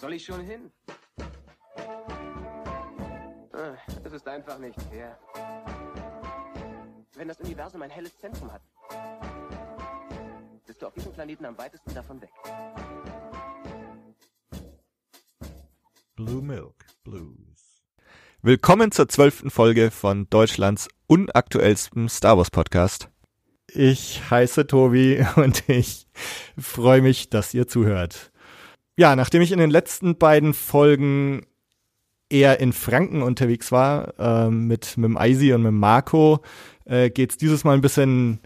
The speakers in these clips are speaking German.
soll ich schon hin? Ah, es ist einfach nicht fair. Wenn das Universum ein helles Zentrum hat, bist du auf diesem Planeten am weitesten davon weg. Blue Milk Blues. Willkommen zur zwölften Folge von Deutschlands unaktuellstem Star Wars Podcast. Ich heiße Tobi und ich freue mich, dass ihr zuhört. Ja, nachdem ich in den letzten beiden Folgen eher in Franken unterwegs war, äh, mit, mit dem Eisi und mit dem Marco, äh, geht's dieses Mal ein bisschen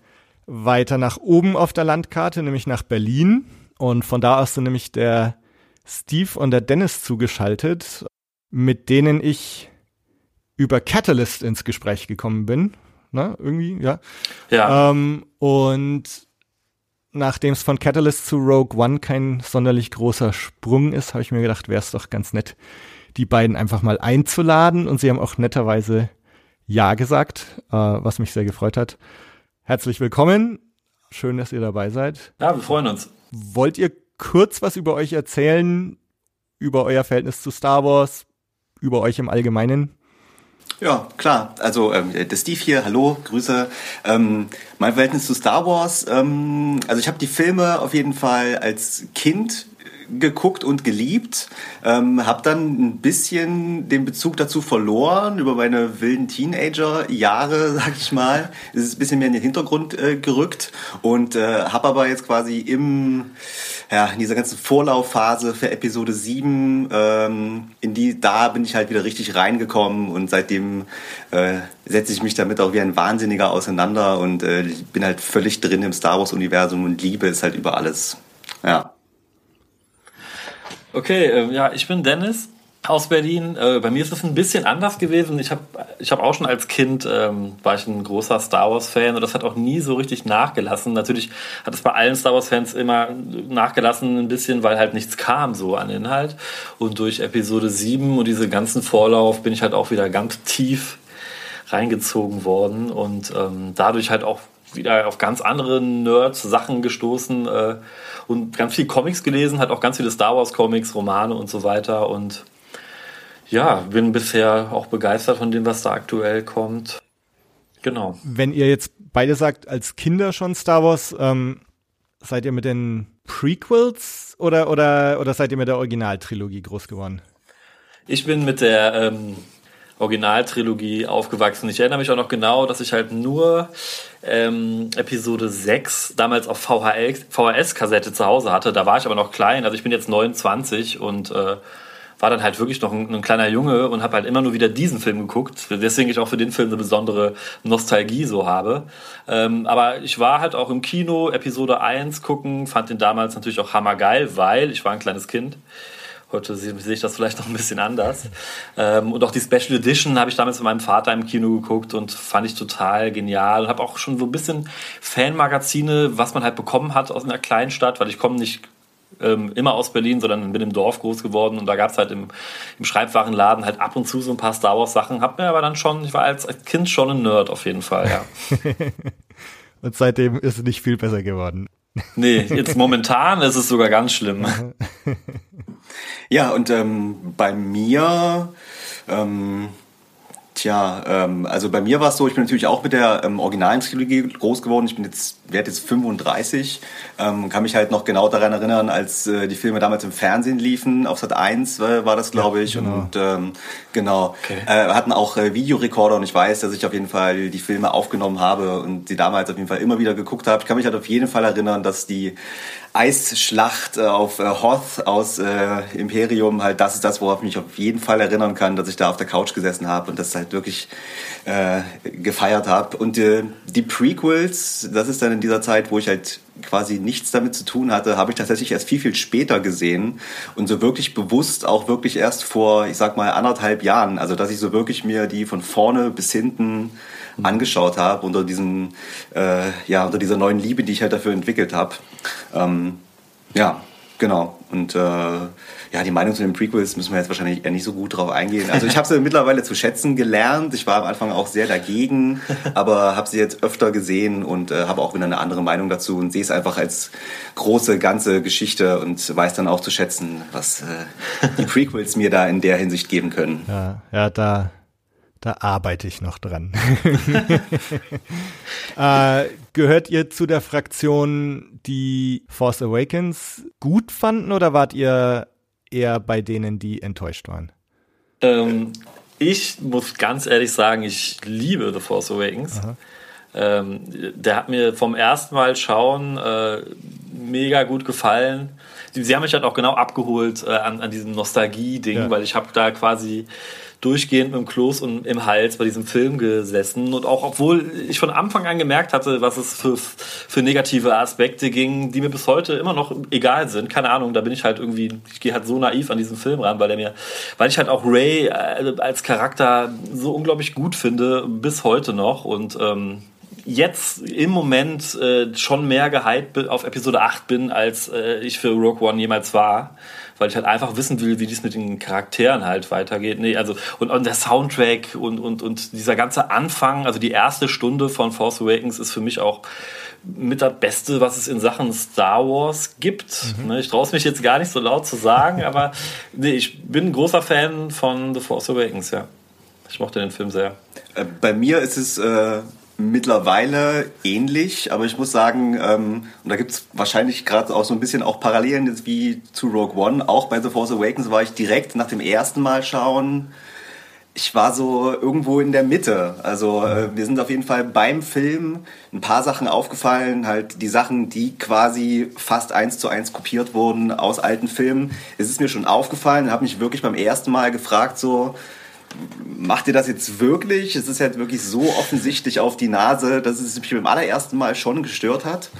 weiter nach oben auf der Landkarte, nämlich nach Berlin. Und von da aus sind nämlich der Steve und der Dennis zugeschaltet, mit denen ich über Catalyst ins Gespräch gekommen bin. Na, irgendwie, ja. Ja. Ähm, und nachdem es von Catalyst zu Rogue One kein sonderlich großer Sprung ist, habe ich mir gedacht, wäre es doch ganz nett, die beiden einfach mal einzuladen. Und sie haben auch netterweise Ja gesagt, äh, was mich sehr gefreut hat. Herzlich willkommen. Schön, dass ihr dabei seid. Ja, wir freuen uns. Wollt ihr kurz was über euch erzählen? Über euer Verhältnis zu Star Wars? Über euch im Allgemeinen? Ja, klar. Also ähm, der Steve hier, hallo, Grüße. Ähm, mein Verhältnis zu Star Wars, ähm, also ich habe die Filme auf jeden Fall als Kind geguckt und geliebt, ähm, habe dann ein bisschen den Bezug dazu verloren über meine wilden Teenager-Jahre, sag ich mal. Es ist ein bisschen mehr in den Hintergrund äh, gerückt und äh, habe aber jetzt quasi im ja, in dieser ganzen Vorlaufphase für Episode 7, ähm, in die, da bin ich halt wieder richtig reingekommen und seitdem äh, setze ich mich damit auch wie ein Wahnsinniger auseinander und äh, bin halt völlig drin im Star Wars-Universum und liebe es halt über alles. Ja. Okay, äh, ja, ich bin Dennis aus Berlin. Äh, bei mir ist es ein bisschen anders gewesen. Ich habe ich hab auch schon als Kind, ähm, war ich ein großer Star Wars-Fan und das hat auch nie so richtig nachgelassen. Natürlich hat es bei allen Star Wars-Fans immer nachgelassen ein bisschen, weil halt nichts kam so an Inhalt. Und durch Episode 7 und diese ganzen Vorlauf bin ich halt auch wieder ganz tief reingezogen worden und ähm, dadurch halt auch wieder auf ganz andere Nerds-Sachen gestoßen äh, und ganz viel Comics gelesen, hat auch ganz viele Star Wars-Comics, Romane und so weiter und ja, bin bisher auch begeistert von dem, was da aktuell kommt. Genau. Wenn ihr jetzt beide sagt, als Kinder schon Star Wars, ähm, seid ihr mit den Prequels oder, oder, oder seid ihr mit der Originaltrilogie groß geworden? Ich bin mit der ähm, Originaltrilogie aufgewachsen. Ich erinnere mich auch noch genau, dass ich halt nur ähm, Episode 6 damals auf VHS-Kassette zu Hause hatte. Da war ich aber noch klein, also ich bin jetzt 29 und äh, war dann halt wirklich noch ein, ein kleiner Junge und habe halt immer nur wieder diesen Film geguckt. Deswegen ich auch für den Film eine besondere Nostalgie so habe. Ähm, aber ich war halt auch im Kino Episode 1 gucken, fand den damals natürlich auch hammergeil, weil ich war ein kleines Kind. Heute sehe ich das vielleicht noch ein bisschen anders. Ähm, und auch die Special Edition habe ich damals mit meinem Vater im Kino geguckt und fand ich total genial. Und habe auch schon so ein bisschen Fanmagazine, was man halt bekommen hat aus einer kleinen Stadt, weil ich komme nicht ähm, immer aus Berlin, sondern bin im Dorf groß geworden und da gab es halt im, im Schreibwarenladen halt ab und zu so ein paar Star Wars Sachen. Hab mir aber dann schon, ich war als Kind schon ein Nerd auf jeden Fall, ja. und seitdem ist es nicht viel besser geworden. Nee, jetzt momentan ist es sogar ganz schlimm. Ja, und ähm, bei mir, ähm, Tja, ähm, also bei mir war es so, ich bin natürlich auch mit der ähm, originalen Trilogie groß geworden. Ich bin jetzt, werde jetzt 35, ähm, kann mich halt noch genau daran erinnern, als äh, die Filme damals im Fernsehen liefen. Auf Sat 1 äh, war das, glaube ich. Ja, genau. Und ähm, genau, okay. äh, hatten auch äh, Videorekorder und ich weiß, dass ich auf jeden Fall die Filme aufgenommen habe und sie damals auf jeden Fall immer wieder geguckt habe. Ich kann mich halt auf jeden Fall erinnern, dass die Eisschlacht äh, auf äh, Hoth aus Imperium, halt das ist das, worauf ich mich auf jeden Fall erinnern kann, dass ich da auf der Couch gesessen habe und das halt wirklich gefeiert habe. Und die Prequels, das ist dann in dieser Zeit, wo ich halt quasi nichts damit zu tun hatte, habe ich tatsächlich erst viel, viel später gesehen und so wirklich bewusst auch wirklich erst vor, ich sag mal, anderthalb Jahren. Also, dass ich so wirklich mir die von vorne bis hinten Mhm. angeschaut habe, unter diesem, äh, ja, unter dieser neuen Liebe, die ich halt dafür entwickelt habe. Ähm, ja, Genau. Und äh, ja, die Meinung zu den Prequels müssen wir jetzt wahrscheinlich eher nicht so gut drauf eingehen. Also ich habe sie mittlerweile zu schätzen gelernt. Ich war am Anfang auch sehr dagegen, aber habe sie jetzt öfter gesehen und äh, habe auch wieder eine andere Meinung dazu und sehe es einfach als große ganze Geschichte und weiß dann auch zu schätzen, was äh, die Prequels mir da in der Hinsicht geben können. Ja, ja, da da arbeite ich noch dran. äh, gehört ihr zu der Fraktion, die Force Awakens gut fanden oder wart ihr eher bei denen, die enttäuscht waren? Ähm, ich muss ganz ehrlich sagen, ich liebe The Force Awakens. Ähm, der hat mir vom ersten Mal schauen äh, mega gut gefallen. Sie, sie, haben mich halt auch genau abgeholt äh, an, an diesem Nostalgie-Ding, ja. weil ich habe da quasi durchgehend dem Kloß und im Hals bei diesem Film gesessen. Und auch obwohl ich von Anfang an gemerkt hatte, was es für, für negative Aspekte ging, die mir bis heute immer noch egal sind. Keine Ahnung, da bin ich halt irgendwie, ich gehe halt so naiv an diesen Film ran, weil er mir, weil ich halt auch Ray äh, als Charakter so unglaublich gut finde, bis heute noch. Und ähm, jetzt im Moment äh, schon mehr gehypt auf Episode 8 bin, als äh, ich für Rogue One jemals war weil ich halt einfach wissen will, wie dies mit den Charakteren halt weitergeht. Nee, also und, und der Soundtrack und, und, und dieser ganze Anfang, also die erste Stunde von Force Awakens ist für mich auch mit das Beste, was es in Sachen Star Wars gibt. Mhm. Ne, ich traue es mich jetzt gar nicht so laut zu sagen, aber nee, ich bin ein großer Fan von The Force Awakens, ja. Ich mochte den Film sehr. Äh, bei mir ist es äh, mittlerweile ähnlich, aber ich muss sagen, ähm, und da gibt es wahrscheinlich gerade auch so ein bisschen auch Parallelen jetzt wie zu Rogue One. Auch bei The Force Awakens war ich direkt nach dem ersten Mal schauen. Ich war so irgendwo in der Mitte. Also äh, wir sind auf jeden Fall beim Film ein paar Sachen aufgefallen, halt die Sachen, die quasi fast eins zu eins kopiert wurden aus alten Filmen. Es ist mir schon aufgefallen, habe mich wirklich beim ersten Mal gefragt, so macht ihr das jetzt wirklich? Es ist halt wirklich so offensichtlich auf die Nase, dass es mich beim allerersten Mal schon gestört hat.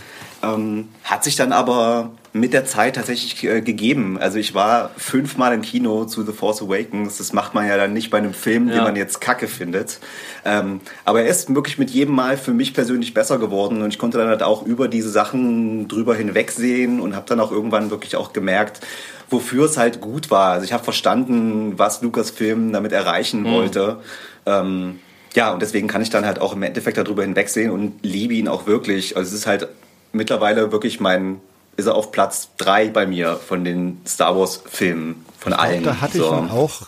Ähm, hat sich dann aber mit der Zeit tatsächlich äh, gegeben. Also ich war fünfmal im Kino zu The Force Awakens. Das macht man ja dann nicht bei einem Film, ja. den man jetzt kacke findet. Ähm, aber er ist wirklich mit jedem Mal für mich persönlich besser geworden und ich konnte dann halt auch über diese Sachen drüber hinwegsehen und habe dann auch irgendwann wirklich auch gemerkt, wofür es halt gut war. Also ich habe verstanden, was Lucasfilm damit erreichen mhm. wollte. Ähm, ja, und deswegen kann ich dann halt auch im Endeffekt darüber hinwegsehen und liebe ihn auch wirklich. Also es ist halt mittlerweile wirklich mein, ist er auf Platz drei bei mir von den Star Wars Filmen, von ich allen. Glaub, da hatte so. ich ihn auch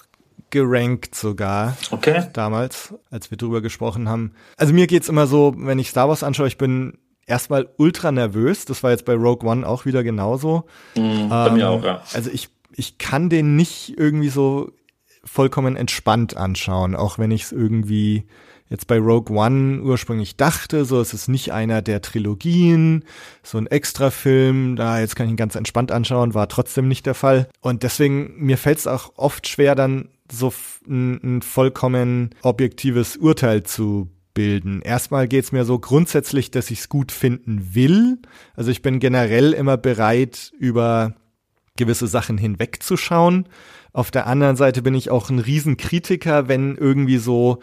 gerankt sogar. Okay. Damals, als wir drüber gesprochen haben. Also mir geht's immer so, wenn ich Star Wars anschaue, ich bin erstmal ultra nervös. Das war jetzt bei Rogue One auch wieder genauso. Mhm, bei mir auch, ja. Also ich, ich kann den nicht irgendwie so vollkommen entspannt anschauen, auch wenn ich es irgendwie jetzt bei Rogue One ursprünglich dachte, so es ist nicht einer der Trilogien, so ein Extrafilm, da jetzt kann ich ihn ganz entspannt anschauen, war trotzdem nicht der Fall. Und deswegen, mir fällt es auch oft schwer, dann so ein, ein vollkommen objektives Urteil zu bilden. Erstmal geht's mir so grundsätzlich, dass ich es gut finden will. Also ich bin generell immer bereit, über gewisse Sachen hinwegzuschauen. Auf der anderen Seite bin ich auch ein Riesenkritiker, wenn irgendwie so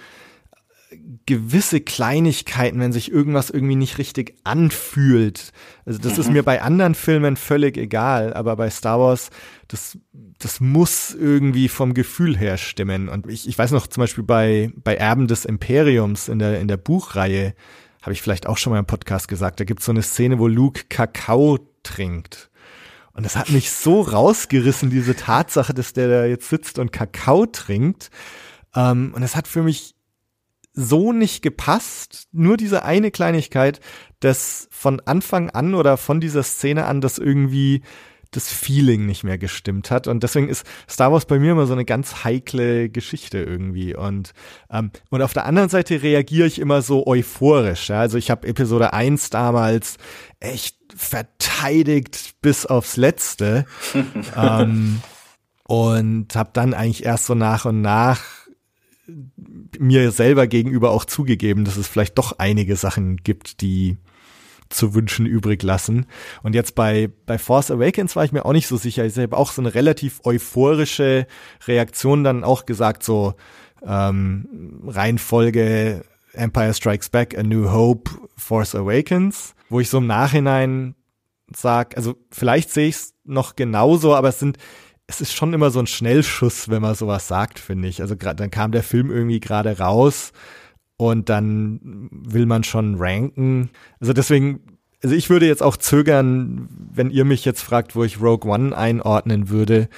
gewisse Kleinigkeiten, wenn sich irgendwas irgendwie nicht richtig anfühlt. Also das mhm. ist mir bei anderen Filmen völlig egal, aber bei Star Wars, das, das muss irgendwie vom Gefühl her stimmen. Und ich, ich weiß noch zum Beispiel bei, bei Erben des Imperiums in der, in der Buchreihe, habe ich vielleicht auch schon mal im Podcast gesagt, da gibt es so eine Szene, wo Luke Kakao trinkt. Und das hat mich so rausgerissen, diese Tatsache, dass der da jetzt sitzt und Kakao trinkt. Um, und es hat für mich so nicht gepasst, nur diese eine Kleinigkeit, dass von Anfang an oder von dieser Szene an das irgendwie das Feeling nicht mehr gestimmt hat. Und deswegen ist Star Wars bei mir immer so eine ganz heikle Geschichte irgendwie. Und, ähm, und auf der anderen Seite reagiere ich immer so euphorisch. Ja? Also ich habe Episode 1 damals echt verteidigt bis aufs Letzte. ähm, und habe dann eigentlich erst so nach und nach mir selber gegenüber auch zugegeben, dass es vielleicht doch einige Sachen gibt, die zu wünschen übrig lassen. Und jetzt bei, bei Force Awakens war ich mir auch nicht so sicher. Ich habe auch so eine relativ euphorische Reaktion dann auch gesagt, so ähm, Reihenfolge Empire Strikes Back, A New Hope, Force Awakens, wo ich so im Nachhinein sag, also vielleicht sehe ich es noch genauso, aber es sind, es ist schon immer so ein Schnellschuss, wenn man sowas sagt, finde ich. Also gerade dann kam der Film irgendwie gerade raus und dann will man schon ranken. Also deswegen, also ich würde jetzt auch zögern, wenn ihr mich jetzt fragt, wo ich Rogue One einordnen würde,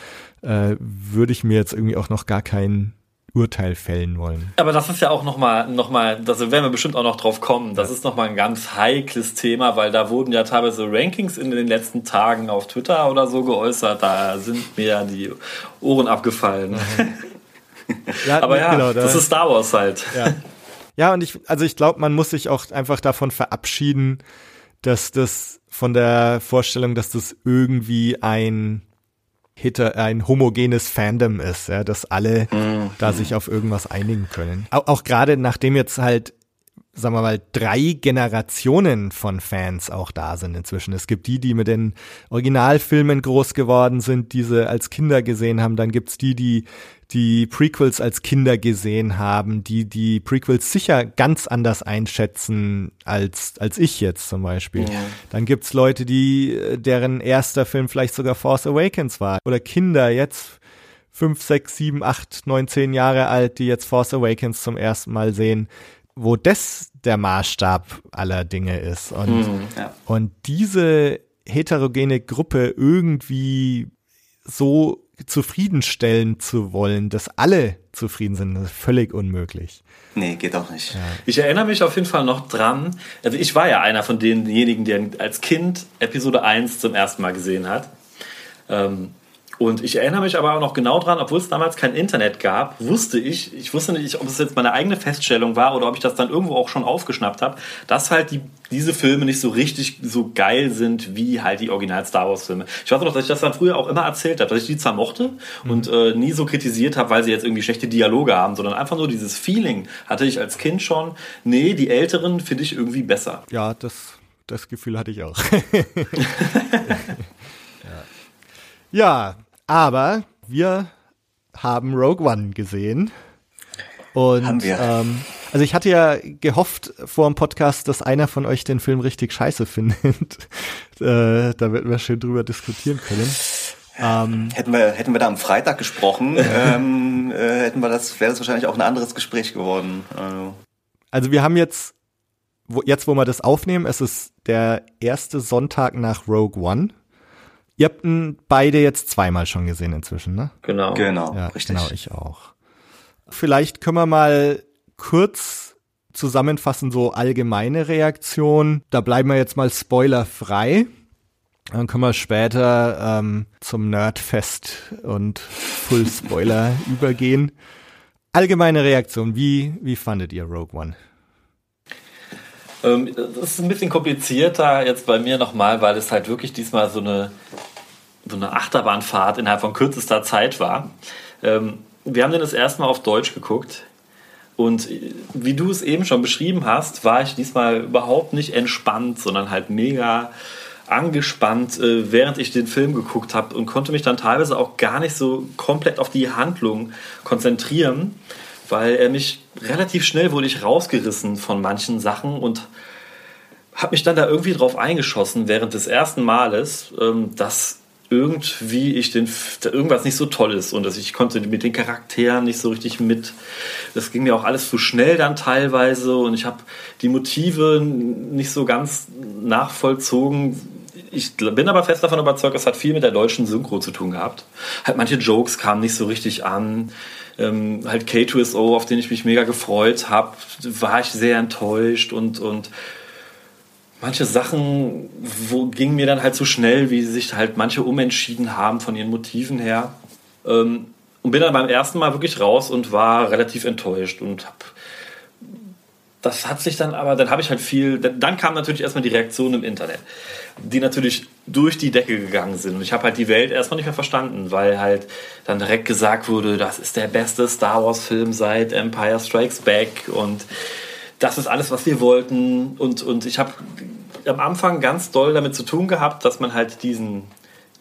äh, würde ich mir jetzt irgendwie auch noch gar kein Urteil fällen wollen. Aber das ist ja auch nochmal, noch mal, da werden wir bestimmt auch noch drauf kommen. Das ja. ist nochmal ein ganz heikles Thema, weil da wurden ja teilweise Rankings in den letzten Tagen auf Twitter oder so geäußert. Da sind mir ja die Ohren abgefallen. Mhm. Ja, Aber ja, genau, da, das ist Star Wars halt. Ja. Ja, und ich, also ich glaube, man muss sich auch einfach davon verabschieden, dass das von der Vorstellung, dass das irgendwie ein Hitter, ein homogenes Fandom ist, ja, dass alle mhm. da sich auf irgendwas einigen können. Auch, auch gerade nachdem jetzt halt sagen wir mal, drei Generationen von Fans auch da sind inzwischen. Es gibt die, die mit den Originalfilmen groß geworden sind, diese als Kinder gesehen haben. Dann gibt's die, die die Prequels als Kinder gesehen haben, die die Prequels sicher ganz anders einschätzen als, als ich jetzt zum Beispiel. Ja. Dann gibt's Leute, die, deren erster Film vielleicht sogar Force Awakens war. Oder Kinder jetzt fünf, sechs, sieben, acht, neun, zehn Jahre alt, die jetzt Force Awakens zum ersten Mal sehen wo das der Maßstab aller Dinge ist. Und, mhm, ja. und diese heterogene Gruppe irgendwie so zufriedenstellen zu wollen, dass alle zufrieden sind, das ist völlig unmöglich. Nee, geht auch nicht. Ja. Ich erinnere mich auf jeden Fall noch dran, also ich war ja einer von denjenigen, der als Kind Episode 1 zum ersten Mal gesehen hat. Ähm, und ich erinnere mich aber auch noch genau dran, obwohl es damals kein Internet gab, wusste ich, ich wusste nicht, ob es jetzt meine eigene Feststellung war oder ob ich das dann irgendwo auch schon aufgeschnappt habe, dass halt die, diese Filme nicht so richtig so geil sind wie halt die Original Star Wars Filme. Ich weiß noch, dass ich das dann früher auch immer erzählt habe, dass ich die zwar mochte mhm. und äh, nie so kritisiert habe, weil sie jetzt irgendwie schlechte Dialoge haben, sondern einfach nur dieses Feeling hatte ich als Kind schon. Nee, die Älteren finde ich irgendwie besser. Ja, das, das Gefühl hatte ich auch. ja, aber wir haben Rogue One gesehen. Und haben wir. Ähm, also ich hatte ja gehofft vor dem Podcast, dass einer von euch den Film richtig scheiße findet. äh, da werden wir schön drüber diskutieren können. Ähm, hätten wir hätten wir da am Freitag gesprochen, ähm, äh, hätten wir das wäre das wahrscheinlich auch ein anderes Gespräch geworden. Also, also wir haben jetzt wo, jetzt wo wir das aufnehmen, es ist der erste Sonntag nach Rogue One. Ihr habt ihn beide jetzt zweimal schon gesehen inzwischen, ne? Genau. Genau, ja, richtig. Genau, ich auch. Vielleicht können wir mal kurz zusammenfassen, so allgemeine Reaktion. Da bleiben wir jetzt mal spoilerfrei. Dann können wir später ähm, zum Nerdfest und Full Spoiler übergehen. Allgemeine Reaktion, wie, wie fandet ihr Rogue One? Ähm, das ist ein bisschen komplizierter jetzt bei mir nochmal, weil es halt wirklich diesmal so eine, so eine Achterbahnfahrt innerhalb von kürzester Zeit war. Ähm, wir haben den das erste Mal auf Deutsch geguckt. Und wie du es eben schon beschrieben hast, war ich diesmal überhaupt nicht entspannt, sondern halt mega angespannt, äh, während ich den Film geguckt habe und konnte mich dann teilweise auch gar nicht so komplett auf die Handlung konzentrieren weil er mich relativ schnell wurde ich rausgerissen von manchen Sachen und habe mich dann da irgendwie drauf eingeschossen während des ersten Males, ähm, dass irgendwie ich den irgendwas nicht so toll ist und dass ich konnte mit den Charakteren nicht so richtig mit. Das ging mir auch alles zu schnell dann teilweise und ich habe die Motive nicht so ganz nachvollzogen. Ich bin aber fest davon überzeugt, es hat viel mit der deutschen Synchro zu tun gehabt. Halt manche Jokes kamen nicht so richtig an ähm, halt K2SO, auf den ich mich mega gefreut habe, war ich sehr enttäuscht und, und manche Sachen wo, gingen mir dann halt so schnell, wie sich halt manche umentschieden haben von ihren Motiven her. Ähm, und bin dann beim ersten Mal wirklich raus und war relativ enttäuscht und habe das hat sich dann aber, dann habe ich halt viel, dann kam natürlich erstmal die Reaktion im Internet, die natürlich durch die Decke gegangen sind. Und ich habe halt die Welt erstmal nicht mehr verstanden, weil halt dann direkt gesagt wurde, das ist der beste Star Wars-Film seit Empire Strikes Back und das ist alles, was wir wollten. Und, und ich habe am Anfang ganz doll damit zu tun gehabt, dass man halt diesen,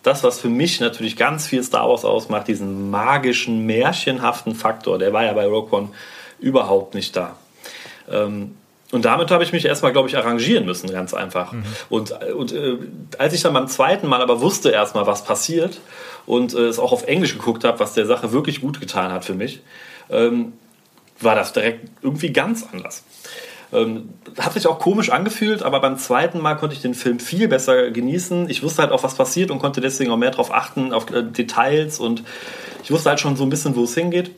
das, was für mich natürlich ganz viel Star Wars ausmacht, diesen magischen, märchenhaften Faktor, der war ja bei Rogue One überhaupt nicht da. Ähm, Und damit habe ich mich erstmal, glaube ich, arrangieren müssen, ganz einfach. Mhm. Und, und äh, als ich dann beim zweiten Mal aber wusste erstmal, was passiert und äh, es auch auf Englisch geguckt habe, was der Sache wirklich gut getan hat für mich, ähm, war das direkt irgendwie ganz anders. Ähm, hat sich auch komisch angefühlt, aber beim zweiten Mal konnte ich den Film viel besser genießen. Ich wusste halt auch, was passiert und konnte deswegen auch mehr darauf achten, auf äh, Details und ich wusste halt schon so ein bisschen, wo es hingeht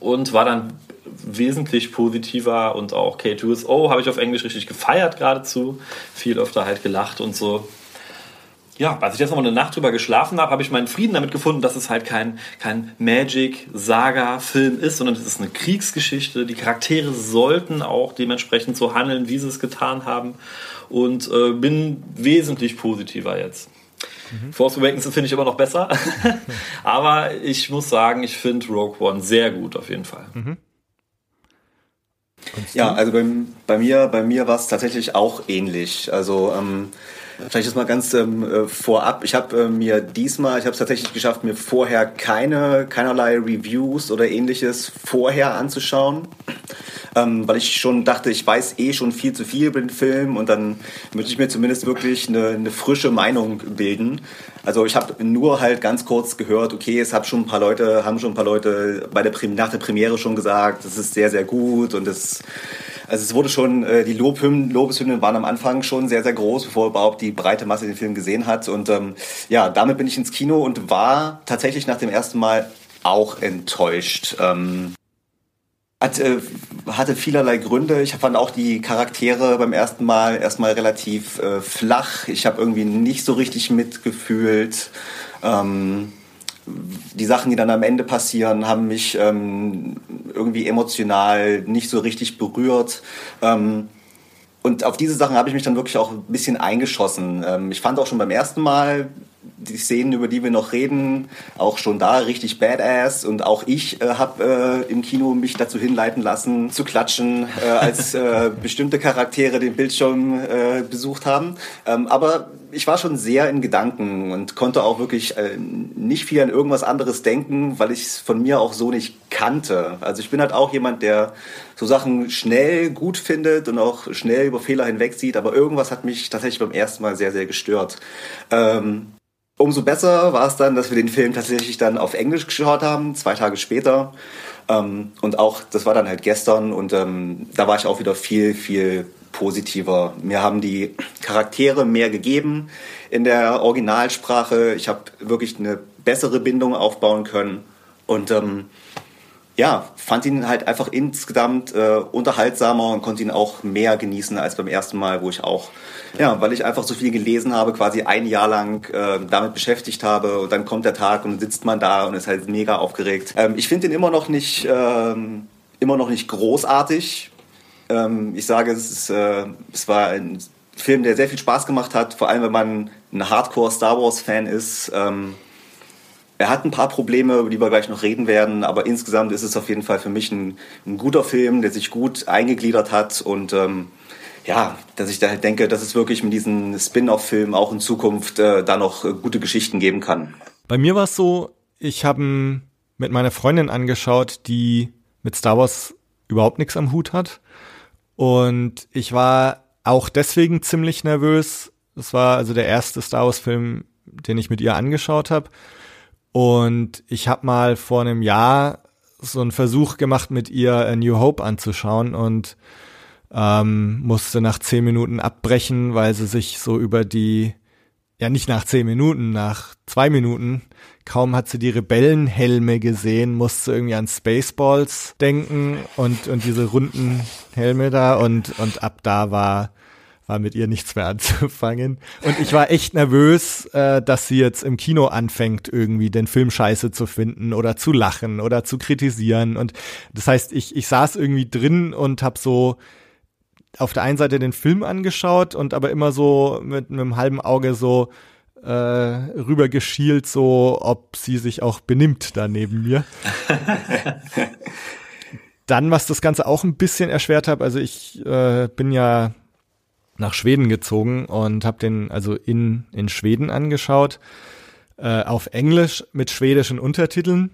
und war dann wesentlich positiver und auch K2SO habe ich auf Englisch richtig gefeiert geradezu. Viel öfter halt gelacht und so. Ja, als ich jetzt noch mal eine Nacht drüber geschlafen habe, habe ich meinen Frieden damit gefunden, dass es halt kein, kein Magic-Saga-Film ist, sondern es ist eine Kriegsgeschichte. Die Charaktere sollten auch dementsprechend so handeln, wie sie es getan haben. Und äh, bin wesentlich positiver jetzt. Mhm. Force Awakens finde ich immer noch besser. Aber ich muss sagen, ich finde Rogue One sehr gut auf jeden Fall. Mhm. Ja, also bei, bei mir, bei mir war es tatsächlich auch ähnlich. Also ähm, vielleicht ist mal ganz ähm, äh, vorab. Ich habe äh, mir diesmal, ich habe es tatsächlich geschafft, mir vorher keine keinerlei Reviews oder ähnliches vorher anzuschauen ähm, weil ich schon dachte, ich weiß eh schon viel zu viel über den Film und dann möchte ich mir zumindest wirklich eine, eine frische Meinung bilden. Also ich habe nur halt ganz kurz gehört, okay, es haben schon ein paar Leute, haben schon ein paar Leute bei der nach der Premiere schon gesagt, es ist sehr, sehr gut und es also es wurde schon, äh, die Lobhymnen, Lobeshymnen waren am Anfang schon sehr, sehr groß, bevor überhaupt die breite Masse den Film gesehen hat. Und ähm, ja, damit bin ich ins Kino und war tatsächlich nach dem ersten Mal auch enttäuscht. Ähm, äh, hatte vielerlei Gründe. Ich fand auch die Charaktere beim ersten Mal erstmal relativ äh, flach. Ich habe irgendwie nicht so richtig mitgefühlt. Ähm, die Sachen, die dann am Ende passieren, haben mich ähm, irgendwie emotional nicht so richtig berührt. Ähm, und auf diese Sachen habe ich mich dann wirklich auch ein bisschen eingeschossen. Ähm, ich fand auch schon beim ersten Mal die Szenen, über die wir noch reden, auch schon da richtig badass. Und auch ich äh, habe äh, im Kino mich dazu hinleiten lassen, zu klatschen, äh, als äh, bestimmte Charaktere den Bildschirm äh, besucht haben. Ähm, aber ich war schon sehr in Gedanken und konnte auch wirklich äh, nicht viel an irgendwas anderes denken, weil ich es von mir auch so nicht kannte. Also ich bin halt auch jemand, der so Sachen schnell gut findet und auch schnell über Fehler hinwegsieht, aber irgendwas hat mich tatsächlich beim ersten Mal sehr, sehr gestört. Ähm, Umso besser war es dann, dass wir den Film tatsächlich dann auf Englisch geschaut haben, zwei Tage später. Ähm, und auch, das war dann halt gestern und ähm, da war ich auch wieder viel, viel positiver. Mir haben die Charaktere mehr gegeben in der Originalsprache. Ich habe wirklich eine bessere Bindung aufbauen können. Und ähm, ja, fand ihn halt einfach insgesamt äh, unterhaltsamer und konnte ihn auch mehr genießen als beim ersten Mal, wo ich auch, ja, weil ich einfach so viel gelesen habe, quasi ein Jahr lang äh, damit beschäftigt habe und dann kommt der Tag und sitzt man da und ist halt mega aufgeregt. Ähm, ich finde ihn immer noch nicht, ähm, immer noch nicht großartig. Ähm, ich sage, es, ist, äh, es war ein Film, der sehr viel Spaß gemacht hat, vor allem wenn man ein Hardcore Star Wars Fan ist. Ähm, er hat ein paar Probleme, über die wir gleich noch reden werden, aber insgesamt ist es auf jeden Fall für mich ein, ein guter Film, der sich gut eingegliedert hat und ähm, ja, dass ich da halt denke, dass es wirklich mit diesen Spin-off-Filmen auch in Zukunft äh, da noch äh, gute Geschichten geben kann. Bei mir war es so, ich habe mit meiner Freundin angeschaut, die mit Star Wars überhaupt nichts am Hut hat. Und ich war auch deswegen ziemlich nervös. Das war also der erste Star Wars-Film, den ich mit ihr angeschaut habe. Und ich habe mal vor einem Jahr so einen Versuch gemacht, mit ihr A New Hope anzuschauen und ähm, musste nach zehn Minuten abbrechen, weil sie sich so über die, ja nicht nach zehn Minuten, nach zwei Minuten, kaum hat sie die Rebellenhelme gesehen, musste irgendwie an Spaceballs denken und, und diese runden Helme da und, und ab da war war mit ihr nichts mehr anzufangen. Und ich war echt nervös, äh, dass sie jetzt im Kino anfängt, irgendwie den Film scheiße zu finden oder zu lachen oder zu kritisieren. Und das heißt, ich, ich saß irgendwie drin und habe so auf der einen Seite den Film angeschaut und aber immer so mit, mit einem halben Auge so äh, rüber geschielt, so ob sie sich auch benimmt da neben mir. Dann, was das Ganze auch ein bisschen erschwert hat, also ich äh, bin ja nach Schweden gezogen und habe den also in, in Schweden angeschaut, äh, auf Englisch mit schwedischen Untertiteln.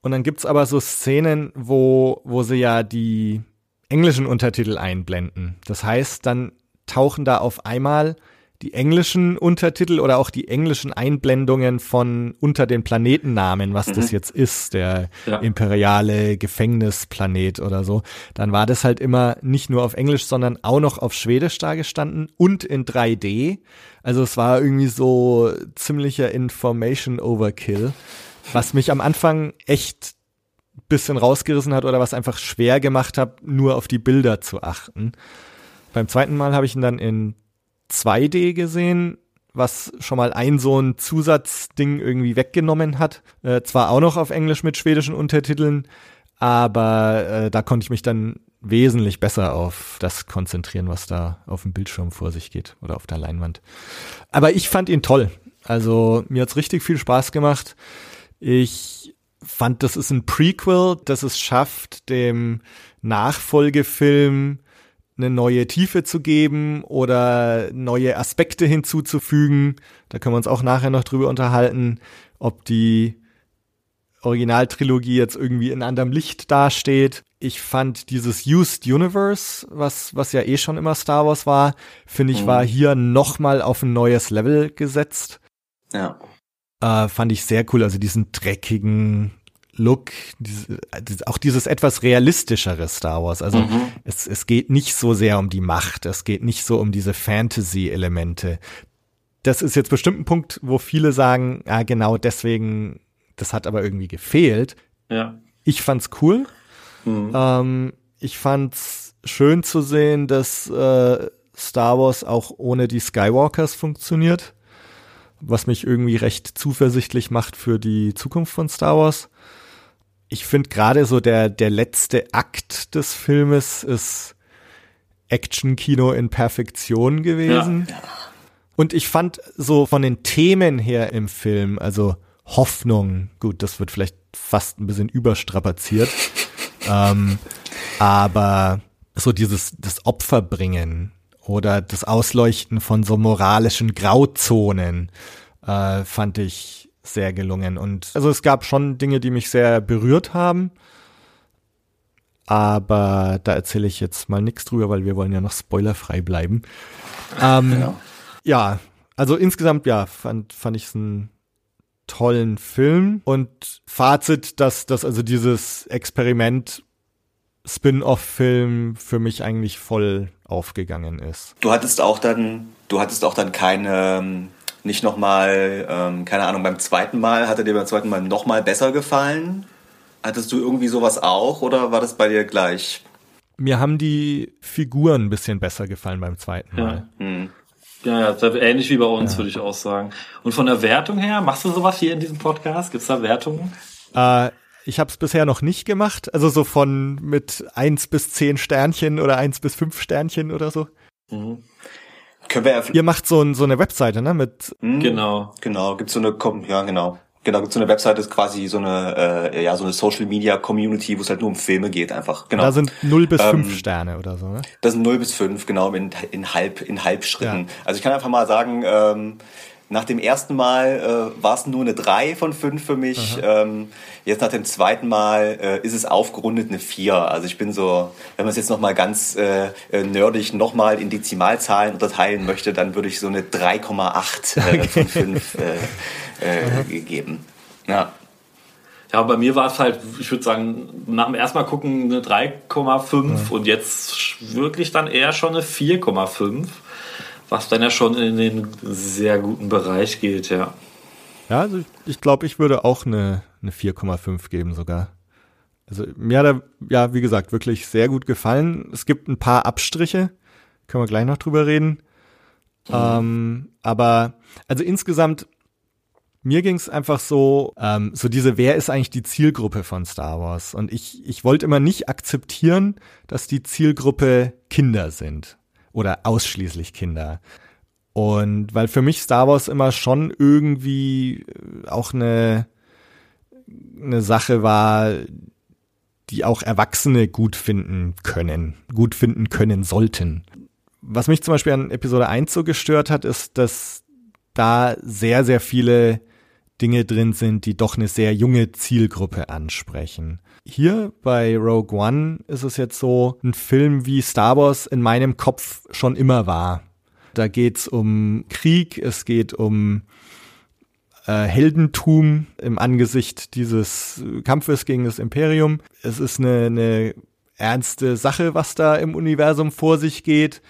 Und dann gibt's aber so Szenen, wo, wo sie ja die englischen Untertitel einblenden. Das heißt, dann tauchen da auf einmal die englischen Untertitel oder auch die englischen Einblendungen von unter den Planetennamen, was mhm. das jetzt ist, der ja. imperiale Gefängnisplanet oder so, dann war das halt immer nicht nur auf Englisch, sondern auch noch auf Schwedisch dargestanden und in 3D. Also es war irgendwie so ziemlicher Information Overkill, was mich am Anfang echt bisschen rausgerissen hat oder was einfach schwer gemacht hat, nur auf die Bilder zu achten. Beim zweiten Mal habe ich ihn dann in 2D gesehen, was schon mal ein so ein Zusatzding irgendwie weggenommen hat. Äh, zwar auch noch auf Englisch mit schwedischen Untertiteln, aber äh, da konnte ich mich dann wesentlich besser auf das konzentrieren, was da auf dem Bildschirm vor sich geht oder auf der Leinwand. Aber ich fand ihn toll. Also mir hat's richtig viel Spaß gemacht. Ich fand, das ist ein Prequel, das es schafft, dem Nachfolgefilm eine neue Tiefe zu geben oder neue Aspekte hinzuzufügen. Da können wir uns auch nachher noch drüber unterhalten, ob die Originaltrilogie jetzt irgendwie in anderem Licht dasteht. Ich fand dieses Used Universe, was, was ja eh schon immer Star Wars war, finde ich, mhm. war hier nochmal auf ein neues Level gesetzt. Ja. Äh, fand ich sehr cool. Also diesen dreckigen, Look, diese, auch dieses etwas realistischere Star Wars. Also mhm. es, es geht nicht so sehr um die Macht, es geht nicht so um diese Fantasy-Elemente. Das ist jetzt bestimmt ein Punkt, wo viele sagen, ja genau deswegen, das hat aber irgendwie gefehlt. Ja. Ich fand's cool. Mhm. Ähm, ich fand's schön zu sehen, dass äh, Star Wars auch ohne die Skywalkers funktioniert, was mich irgendwie recht zuversichtlich macht für die Zukunft von Star Wars ich finde gerade so der, der letzte Akt des Filmes ist Action-Kino in Perfektion gewesen. Ja. Und ich fand so von den Themen her im Film, also Hoffnung, gut, das wird vielleicht fast ein bisschen überstrapaziert, ähm, aber so dieses, das Opferbringen oder das Ausleuchten von so moralischen Grauzonen äh, fand ich sehr gelungen. Und also es gab schon Dinge, die mich sehr berührt haben. Aber da erzähle ich jetzt mal nichts drüber, weil wir wollen ja noch spoilerfrei bleiben. Ähm, genau. Ja, also insgesamt, ja, fand, fand ich es einen tollen Film. Und Fazit, dass, dass also dieses Experiment Spin-off-Film für mich eigentlich voll aufgegangen ist. Du hattest auch dann, du hattest auch dann keine nicht nochmal, ähm, keine Ahnung, beim zweiten Mal, hat er dir beim zweiten Mal nochmal besser gefallen? Hattest du irgendwie sowas auch oder war das bei dir gleich? Mir haben die Figuren ein bisschen besser gefallen beim zweiten Mal. Ja, hm. ja, ja ähnlich wie bei uns, ja. würde ich auch sagen. Und von der Wertung her, machst du sowas hier in diesem Podcast? Gibt es da Wertungen? Äh, ich habe es bisher noch nicht gemacht. Also so von mit eins bis zehn Sternchen oder eins bis fünf Sternchen oder so. Mhm. Können wir ja Ihr macht so, ein, so eine Webseite, ne? Mit mhm, genau. Genau, gibt so eine, ja genau. Genau, gibt so eine Webseite, ist quasi so eine, äh, ja, so eine Social Media Community, wo es halt nur um Filme geht, einfach. Genau. Da sind 0 bis ähm, 5 Sterne oder so, ne? Das sind 0 bis 5, genau, in, in halb, in Halbschritten. Ja. Also ich kann einfach mal sagen, ähm, nach dem ersten Mal äh, war es nur eine 3 von 5 für mich. Ähm, jetzt nach dem zweiten Mal äh, ist es aufgerundet eine 4. Also ich bin so, wenn man es jetzt nochmal ganz äh, äh nerdig nochmal in Dezimalzahlen unterteilen möchte, dann würde ich so eine 3,8 äh, okay. von 5 äh, äh, geben. Ja. Ja, bei mir war es halt, ich würde sagen, nach dem ersten Mal gucken eine 3,5 mhm. und jetzt wirklich dann eher schon eine 4,5 was dann ja schon in den sehr guten Bereich geht, ja. Ja, also ich glaube, ich würde auch eine, eine 4,5 geben sogar. Also mir hat er, ja, wie gesagt, wirklich sehr gut gefallen. Es gibt ein paar Abstriche, können wir gleich noch drüber reden. Mhm. Ähm, aber also insgesamt, mir ging es einfach so, ähm, so diese, wer ist eigentlich die Zielgruppe von Star Wars? Und ich, ich wollte immer nicht akzeptieren, dass die Zielgruppe Kinder sind oder ausschließlich Kinder. Und weil für mich Star Wars immer schon irgendwie äh, auch eine, eine Sache war, die auch Erwachsene gut finden können, gut finden können sollten. Was mich zum Beispiel an Episode 1 so gestört hat, ist, dass da sehr, sehr viele Dinge drin sind, die doch eine sehr junge Zielgruppe ansprechen. Hier bei Rogue One ist es jetzt so ein Film, wie Star Wars in meinem Kopf schon immer war. Da geht's um Krieg, es geht um äh, Heldentum im Angesicht dieses Kampfes gegen das Imperium. Es ist eine, eine ernste Sache, was da im Universum vor sich geht.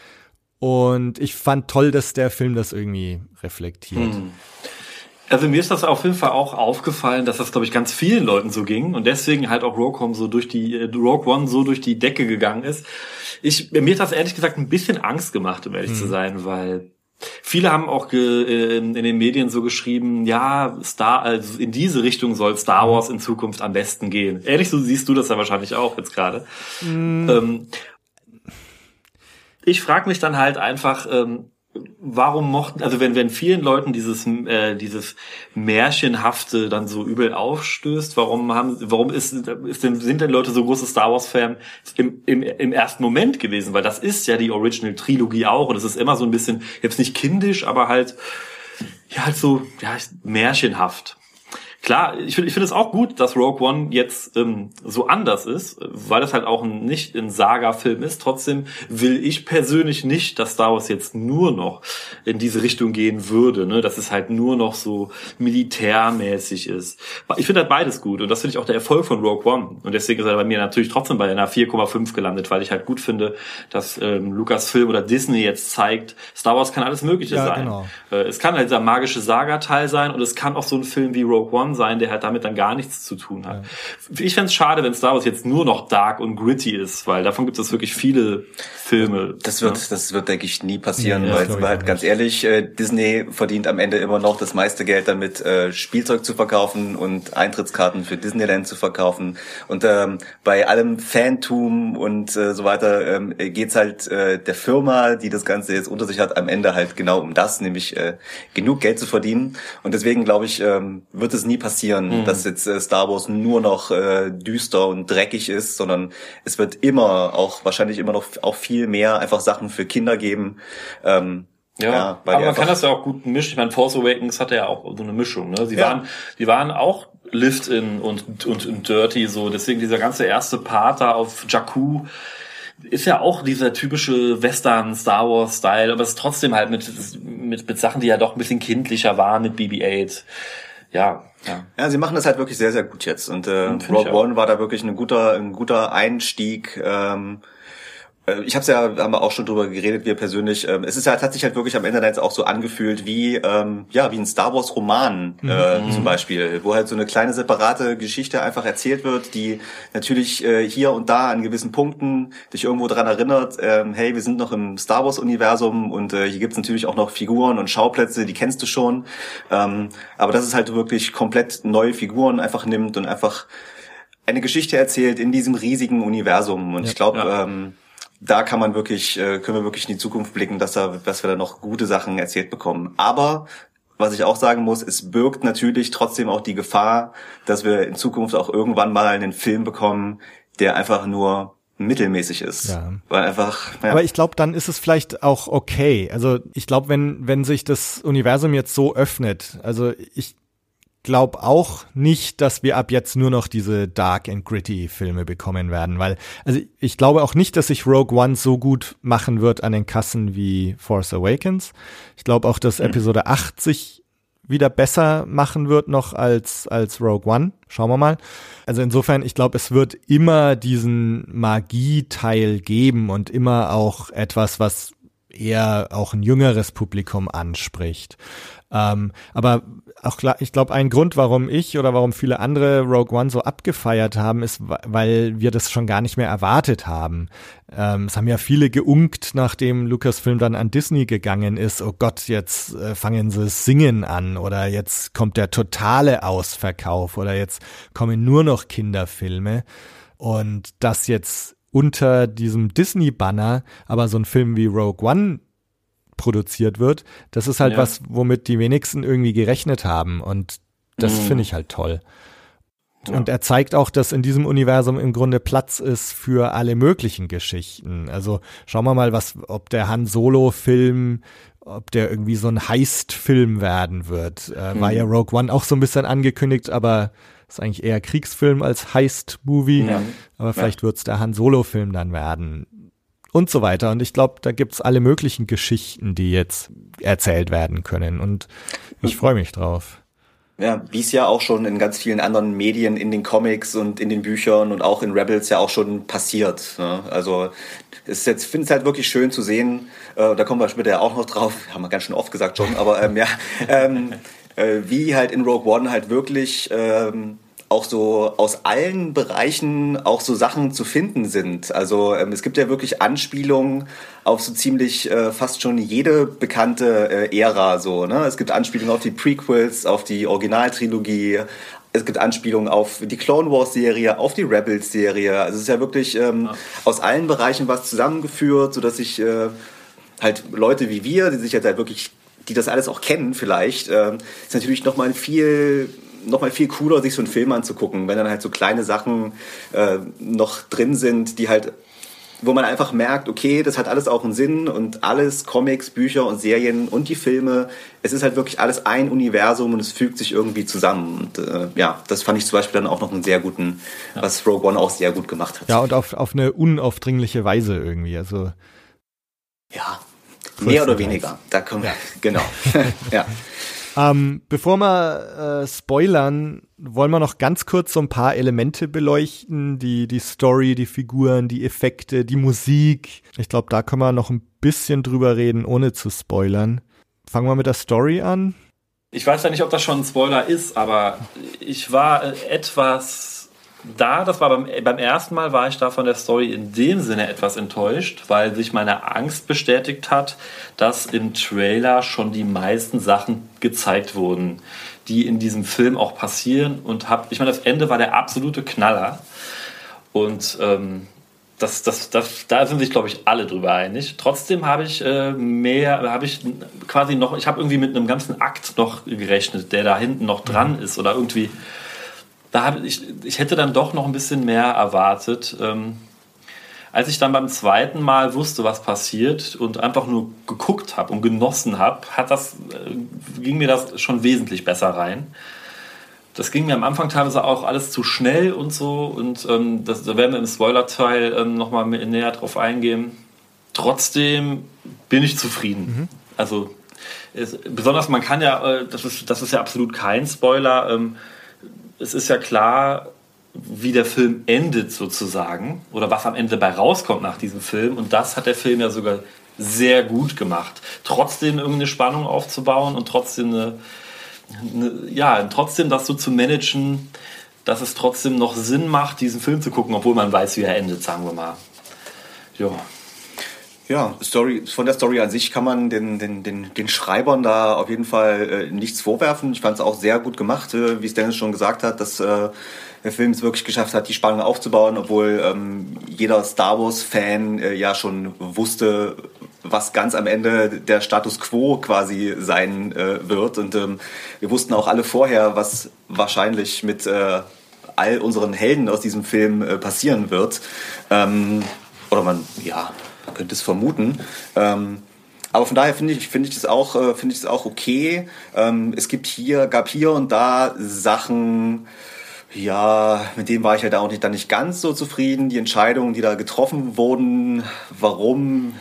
Und ich fand toll, dass der Film das irgendwie reflektiert. Hm. Also mir ist das auf jeden Fall auch aufgefallen, dass das, glaube ich, ganz vielen Leuten so ging und deswegen halt auch Rogue One so durch die äh, Rogue One so durch die Decke gegangen ist. Ich mir hat das ehrlich gesagt ein bisschen Angst gemacht, um ehrlich hm. zu sein, weil Viele haben auch ge, äh, in den Medien so geschrieben, ja, Star, also in diese Richtung soll Star Wars in Zukunft am besten gehen. Ehrlich, so siehst du das ja wahrscheinlich auch jetzt gerade. Mm. Ähm, ich frage mich dann halt einfach, ähm, warum mochten, also wenn, wenn vielen Leuten dieses, äh, dieses Märchenhafte dann so übel aufstößt, warum haben, warum ist, ist denn, sind denn Leute so große Star Wars Fan im, im, im ersten Moment gewesen? Weil das ist ja die Original Trilogie auch und es ist immer so ein bisschen, jetzt nicht kindisch, aber halt, ja, halt so, ja, märchenhaft. Klar, ich finde ich finde es auch gut, dass Rogue One jetzt ähm, so anders ist, weil es halt auch ein, nicht ein Saga-Film ist. Trotzdem will ich persönlich nicht, dass Star Wars jetzt nur noch in diese Richtung gehen würde, ne? dass es halt nur noch so militärmäßig ist. Ich finde halt beides gut und das finde ich auch der Erfolg von Rogue One. Und deswegen ist er bei mir natürlich trotzdem bei einer 4,5 gelandet, weil ich halt gut finde, dass ähm, Lucasfilm oder Disney jetzt zeigt, Star Wars kann alles Mögliche ja, sein. Genau. Äh, es kann halt dieser magische Saga-Teil sein und es kann auch so ein Film wie Rogue One sein, der halt damit dann gar nichts zu tun hat. Ja. Ich fände es schade, wenn Star Wars jetzt nur noch dark und gritty ist, weil davon gibt es wirklich viele Filme. Das wird, ja. das wird, denke ich, nie passieren, ja, weil, weil halt ganz ehrlich, äh, Disney verdient am Ende immer noch das meiste Geld damit, äh, Spielzeug zu verkaufen und Eintrittskarten für Disneyland zu verkaufen. Und ähm, bei allem Fantum und äh, so weiter ähm, geht's halt äh, der Firma, die das Ganze jetzt unter sich hat, am Ende halt genau um das, nämlich äh, genug Geld zu verdienen. Und deswegen glaube ich, ähm, wird es nie passieren, mhm. dass jetzt äh, Star Wars nur noch äh, düster und dreckig ist, sondern es wird immer auch wahrscheinlich immer noch auch viel mehr einfach Sachen für Kinder geben. Ähm, ja, ja aber man kann das ja auch gut mischen. Ich meine, Force Awakens hatte ja auch so eine Mischung. Ne? Sie ja. waren, die waren auch Lift-In und, und, und Dirty so. Deswegen dieser ganze erste Part da auf Jakku ist ja auch dieser typische Western Star Wars Style, aber es ist trotzdem halt mit, mit, mit Sachen, die ja doch ein bisschen kindlicher waren mit BB-8. Ja, ja. ja, sie machen das halt wirklich sehr, sehr gut jetzt. Und äh, Rogue One war da wirklich ein guter, ein guter Einstieg. Ähm, äh, ich habe es ja, haben wir auch schon drüber geredet, wir persönlich. Ähm, es ist halt, hat sich halt wirklich am Ende jetzt auch so angefühlt wie, ähm, ja, wie ein Star Wars Roman äh, mhm. zum Beispiel, wo halt so eine kleine separate Geschichte einfach erzählt wird, die natürlich äh, hier und da an gewissen Punkten dich irgendwo dran erinnert, ähm, hey, wir sind noch im Star Wars Universum und äh, hier gibt's natürlich auch noch Figuren und Schauplätze, die kennst du schon. Ähm, aber das ist halt wirklich komplett neue Figuren einfach nimmt und einfach eine Geschichte erzählt in diesem riesigen Universum. Und ja, ich glaube, ja. ähm, da kann man wirklich, äh, können wir wirklich in die Zukunft blicken, dass, da, dass wir da noch gute Sachen erzählt bekommen. Aber was ich auch sagen muss, es birgt natürlich trotzdem auch die Gefahr, dass wir in Zukunft auch irgendwann mal einen Film bekommen, der einfach nur mittelmäßig ist. Ja. Weil einfach. Ja. Aber ich glaube, dann ist es vielleicht auch okay. Also ich glaube, wenn wenn sich das Universum jetzt so öffnet, also ich glaube auch nicht, dass wir ab jetzt nur noch diese Dark and Gritty Filme bekommen werden, weil also ich glaube auch nicht, dass sich Rogue One so gut machen wird an den Kassen wie Force Awakens. Ich glaube auch, dass mhm. Episode 8 sich wieder besser machen wird noch als als Rogue One. Schauen wir mal. Also insofern, ich glaube, es wird immer diesen Magie-Teil geben und immer auch etwas, was eher auch ein jüngeres Publikum anspricht. Ähm, aber auch klar, ich glaube, ein Grund, warum ich oder warum viele andere Rogue One so abgefeiert haben, ist, weil wir das schon gar nicht mehr erwartet haben. Ähm, es haben ja viele geunkt, nachdem Lucasfilm dann an Disney gegangen ist. Oh Gott, jetzt äh, fangen sie Singen an oder jetzt kommt der totale Ausverkauf oder jetzt kommen nur noch Kinderfilme. Und das jetzt unter diesem Disney-Banner aber so ein Film wie Rogue One produziert wird, das ist halt ja. was, womit die wenigsten irgendwie gerechnet haben. Und das mhm. finde ich halt toll. Ja. Und er zeigt auch, dass in diesem Universum im Grunde Platz ist für alle möglichen Geschichten. Also schauen wir mal, was, ob der Han Solo-Film ob der irgendwie so ein Heist-Film werden wird. Äh, War ja Rogue One auch so ein bisschen angekündigt, aber ist eigentlich eher Kriegsfilm als Heist-Movie. Ja. Aber vielleicht wird's der Han Solo-Film dann werden. Und so weiter. Und ich glaube, da gibt's alle möglichen Geschichten, die jetzt erzählt werden können. Und ich freue mich drauf. Ja, wie es ja auch schon in ganz vielen anderen Medien, in den Comics und in den Büchern und auch in Rebels ja auch schon passiert. Ne? Also ist jetzt finde es halt wirklich schön zu sehen. Äh, da kommen wir später ja auch noch drauf. Haben wir ganz schön oft gesagt schon, aber ähm, ja, ähm, äh, wie halt in Rogue One halt wirklich ähm, auch so aus allen Bereichen auch so Sachen zu finden sind. Also ähm, es gibt ja wirklich Anspielungen auf so ziemlich äh, fast schon jede bekannte äh, Ära so. Ne? Es gibt Anspielungen auf die Prequels, auf die Originaltrilogie. Es gibt Anspielungen auf die Clone Wars Serie, auf die Rebels Serie. Also es ist ja wirklich ähm, ja. aus allen Bereichen was zusammengeführt, so dass sich äh, halt Leute wie wir, die sich jetzt halt wirklich, die das alles auch kennen vielleicht, äh, ist natürlich noch mal viel noch mal viel cooler, sich so einen Film anzugucken, wenn dann halt so kleine Sachen äh, noch drin sind, die halt wo man einfach merkt, okay, das hat alles auch einen Sinn und alles, Comics, Bücher und Serien und die Filme, es ist halt wirklich alles ein Universum und es fügt sich irgendwie zusammen. Und äh, ja, das fand ich zum Beispiel dann auch noch einen sehr guten, ja. was Rogue One auch sehr gut gemacht hat. Ja, und auf, auf eine unaufdringliche Weise irgendwie, also. Ja, mehr oder weniger. Da kommen wir, ja. genau. ja. Ähm, bevor wir äh, spoilern, wollen wir noch ganz kurz so ein paar Elemente beleuchten, die, die Story, die Figuren, die Effekte, die Musik. Ich glaube, da können wir noch ein bisschen drüber reden, ohne zu spoilern. Fangen wir mit der Story an. Ich weiß ja nicht, ob das schon ein Spoiler ist, aber ich war äh, etwas da, das war beim, beim ersten Mal, war ich da von der Story in dem Sinne etwas enttäuscht, weil sich meine Angst bestätigt hat, dass im Trailer schon die meisten Sachen gezeigt wurden, die in diesem Film auch passieren. Und hab, ich meine, das Ende war der absolute Knaller. Und ähm, das, das, das, da sind sich, glaube ich, alle drüber einig. Trotzdem habe ich äh, mehr, habe ich quasi noch, ich habe irgendwie mit einem ganzen Akt noch gerechnet, der da hinten noch dran mhm. ist oder irgendwie da habe ich, ich hätte dann doch noch ein bisschen mehr erwartet. Ähm, als ich dann beim zweiten Mal wusste, was passiert und einfach nur geguckt habe und genossen habe, hat das, äh, ging mir das schon wesentlich besser rein. Das ging mir am Anfang teilweise auch alles zu schnell und so und ähm, das, da werden wir im Spoiler-Teil ähm, nochmal näher drauf eingehen. Trotzdem bin ich zufrieden. Mhm. Also es, besonders man kann ja, äh, das, ist, das ist ja absolut kein Spoiler, ähm, es ist ja klar, wie der Film endet sozusagen oder was am Ende dabei rauskommt nach diesem Film. Und das hat der Film ja sogar sehr gut gemacht. Trotzdem irgendeine Spannung aufzubauen und trotzdem eine, eine, ja, trotzdem das so zu managen, dass es trotzdem noch Sinn macht, diesen Film zu gucken, obwohl man weiß, wie er endet, sagen wir mal. Ja. Ja, Story, von der Story an sich kann man den, den, den, den Schreibern da auf jeden Fall äh, nichts vorwerfen. Ich fand es auch sehr gut gemacht, äh, wie es Dennis schon gesagt hat, dass äh, der Film es wirklich geschafft hat, die Spannung aufzubauen, obwohl ähm, jeder Star Wars-Fan äh, ja schon wusste, was ganz am Ende der Status quo quasi sein äh, wird. Und ähm, wir wussten auch alle vorher, was wahrscheinlich mit äh, all unseren Helden aus diesem Film äh, passieren wird. Ähm, oder man, ja, es vermuten. Ähm, aber von daher finde ich, finde ich das auch, äh, ich das auch okay. Ähm, es gibt hier, gab hier und da Sachen, ja, mit denen war ich halt auch nicht, dann nicht ganz so zufrieden. Die Entscheidungen, die da getroffen wurden, warum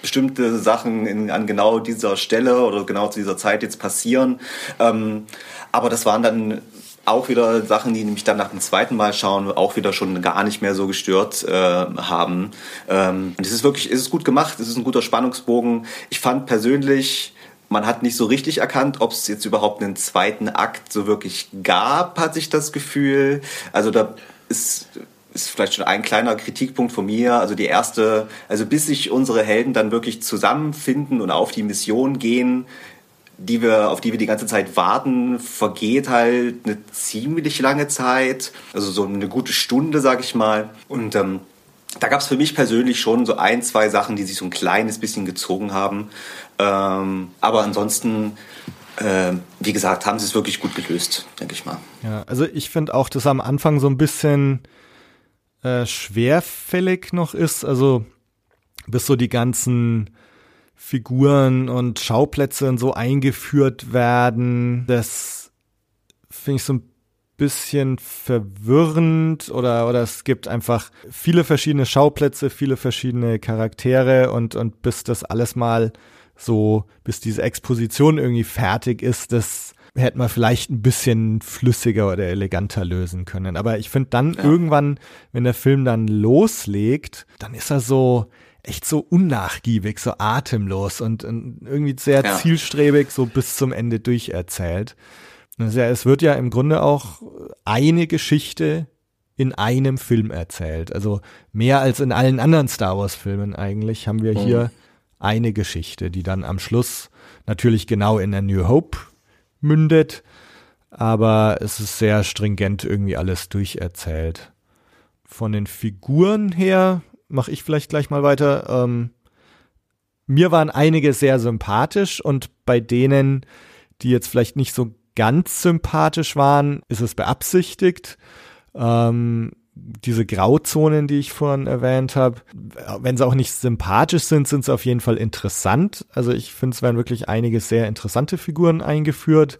bestimmte Sachen in, an genau dieser Stelle oder genau zu dieser Zeit jetzt passieren. Ähm, aber das waren dann auch wieder Sachen, die mich dann nach dem zweiten Mal schauen, auch wieder schon gar nicht mehr so gestört äh, haben. Ähm, und es ist wirklich, es ist gut gemacht, es ist ein guter Spannungsbogen. Ich fand persönlich, man hat nicht so richtig erkannt, ob es jetzt überhaupt einen zweiten Akt so wirklich gab, hatte ich das Gefühl. Also da ist ist vielleicht schon ein kleiner Kritikpunkt von mir. Also die erste, also bis sich unsere Helden dann wirklich zusammenfinden und auf die Mission gehen, die wir, auf die wir die ganze Zeit warten, vergeht halt eine ziemlich lange Zeit, also so eine gute Stunde, sag ich mal. Und ähm, da gab es für mich persönlich schon so ein, zwei Sachen, die sich so ein kleines bisschen gezogen haben. Ähm, aber ansonsten, äh, wie gesagt, haben sie es wirklich gut gelöst, denke ich mal. Ja, also ich finde auch, dass am Anfang so ein bisschen äh, schwerfällig noch ist. Also bis so die ganzen Figuren und Schauplätze und so eingeführt werden. Das finde ich so ein bisschen verwirrend oder, oder es gibt einfach viele verschiedene Schauplätze, viele verschiedene Charaktere und, und bis das alles mal so, bis diese Exposition irgendwie fertig ist, das hätte man vielleicht ein bisschen flüssiger oder eleganter lösen können. Aber ich finde dann ja. irgendwann, wenn der Film dann loslegt, dann ist er so echt so unnachgiebig, so atemlos und, und irgendwie sehr ja. zielstrebig so bis zum Ende durcherzählt. Also es wird ja im Grunde auch eine Geschichte in einem Film erzählt. Also mehr als in allen anderen Star Wars Filmen eigentlich haben wir mhm. hier eine Geschichte, die dann am Schluss natürlich genau in der New Hope mündet, aber es ist sehr stringent irgendwie alles durcherzählt. Von den Figuren her mache ich vielleicht gleich mal weiter. Ähm, mir waren einige sehr sympathisch und bei denen, die jetzt vielleicht nicht so ganz sympathisch waren, ist es beabsichtigt. Ähm, diese Grauzonen, die ich vorhin erwähnt habe, wenn sie auch nicht sympathisch sind, sind sie auf jeden Fall interessant. Also ich finde, es werden wirklich einige sehr interessante Figuren eingeführt.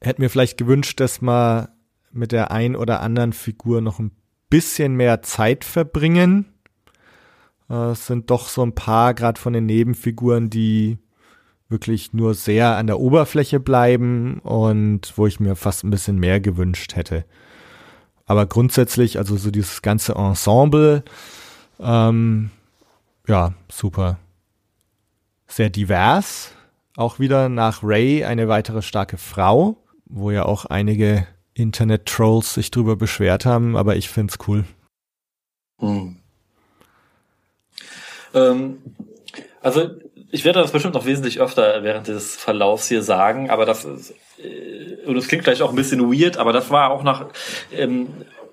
Hätte mir vielleicht gewünscht, dass man mit der ein oder anderen Figur noch ein bisschen mehr Zeit verbringen. Äh, es sind doch so ein paar, gerade von den Nebenfiguren, die wirklich nur sehr an der Oberfläche bleiben und wo ich mir fast ein bisschen mehr gewünscht hätte. Aber grundsätzlich, also so dieses ganze Ensemble, ähm, ja, super. Sehr divers. Auch wieder nach Ray eine weitere starke Frau, wo ja auch einige Internet-Trolls sich drüber beschwert haben, aber ich find's cool. Hm. Ähm, also ich werde das bestimmt noch wesentlich öfter während des Verlaufs hier sagen, aber das ist, äh, und es klingt vielleicht auch ein bisschen weird, aber das war auch nach ähm,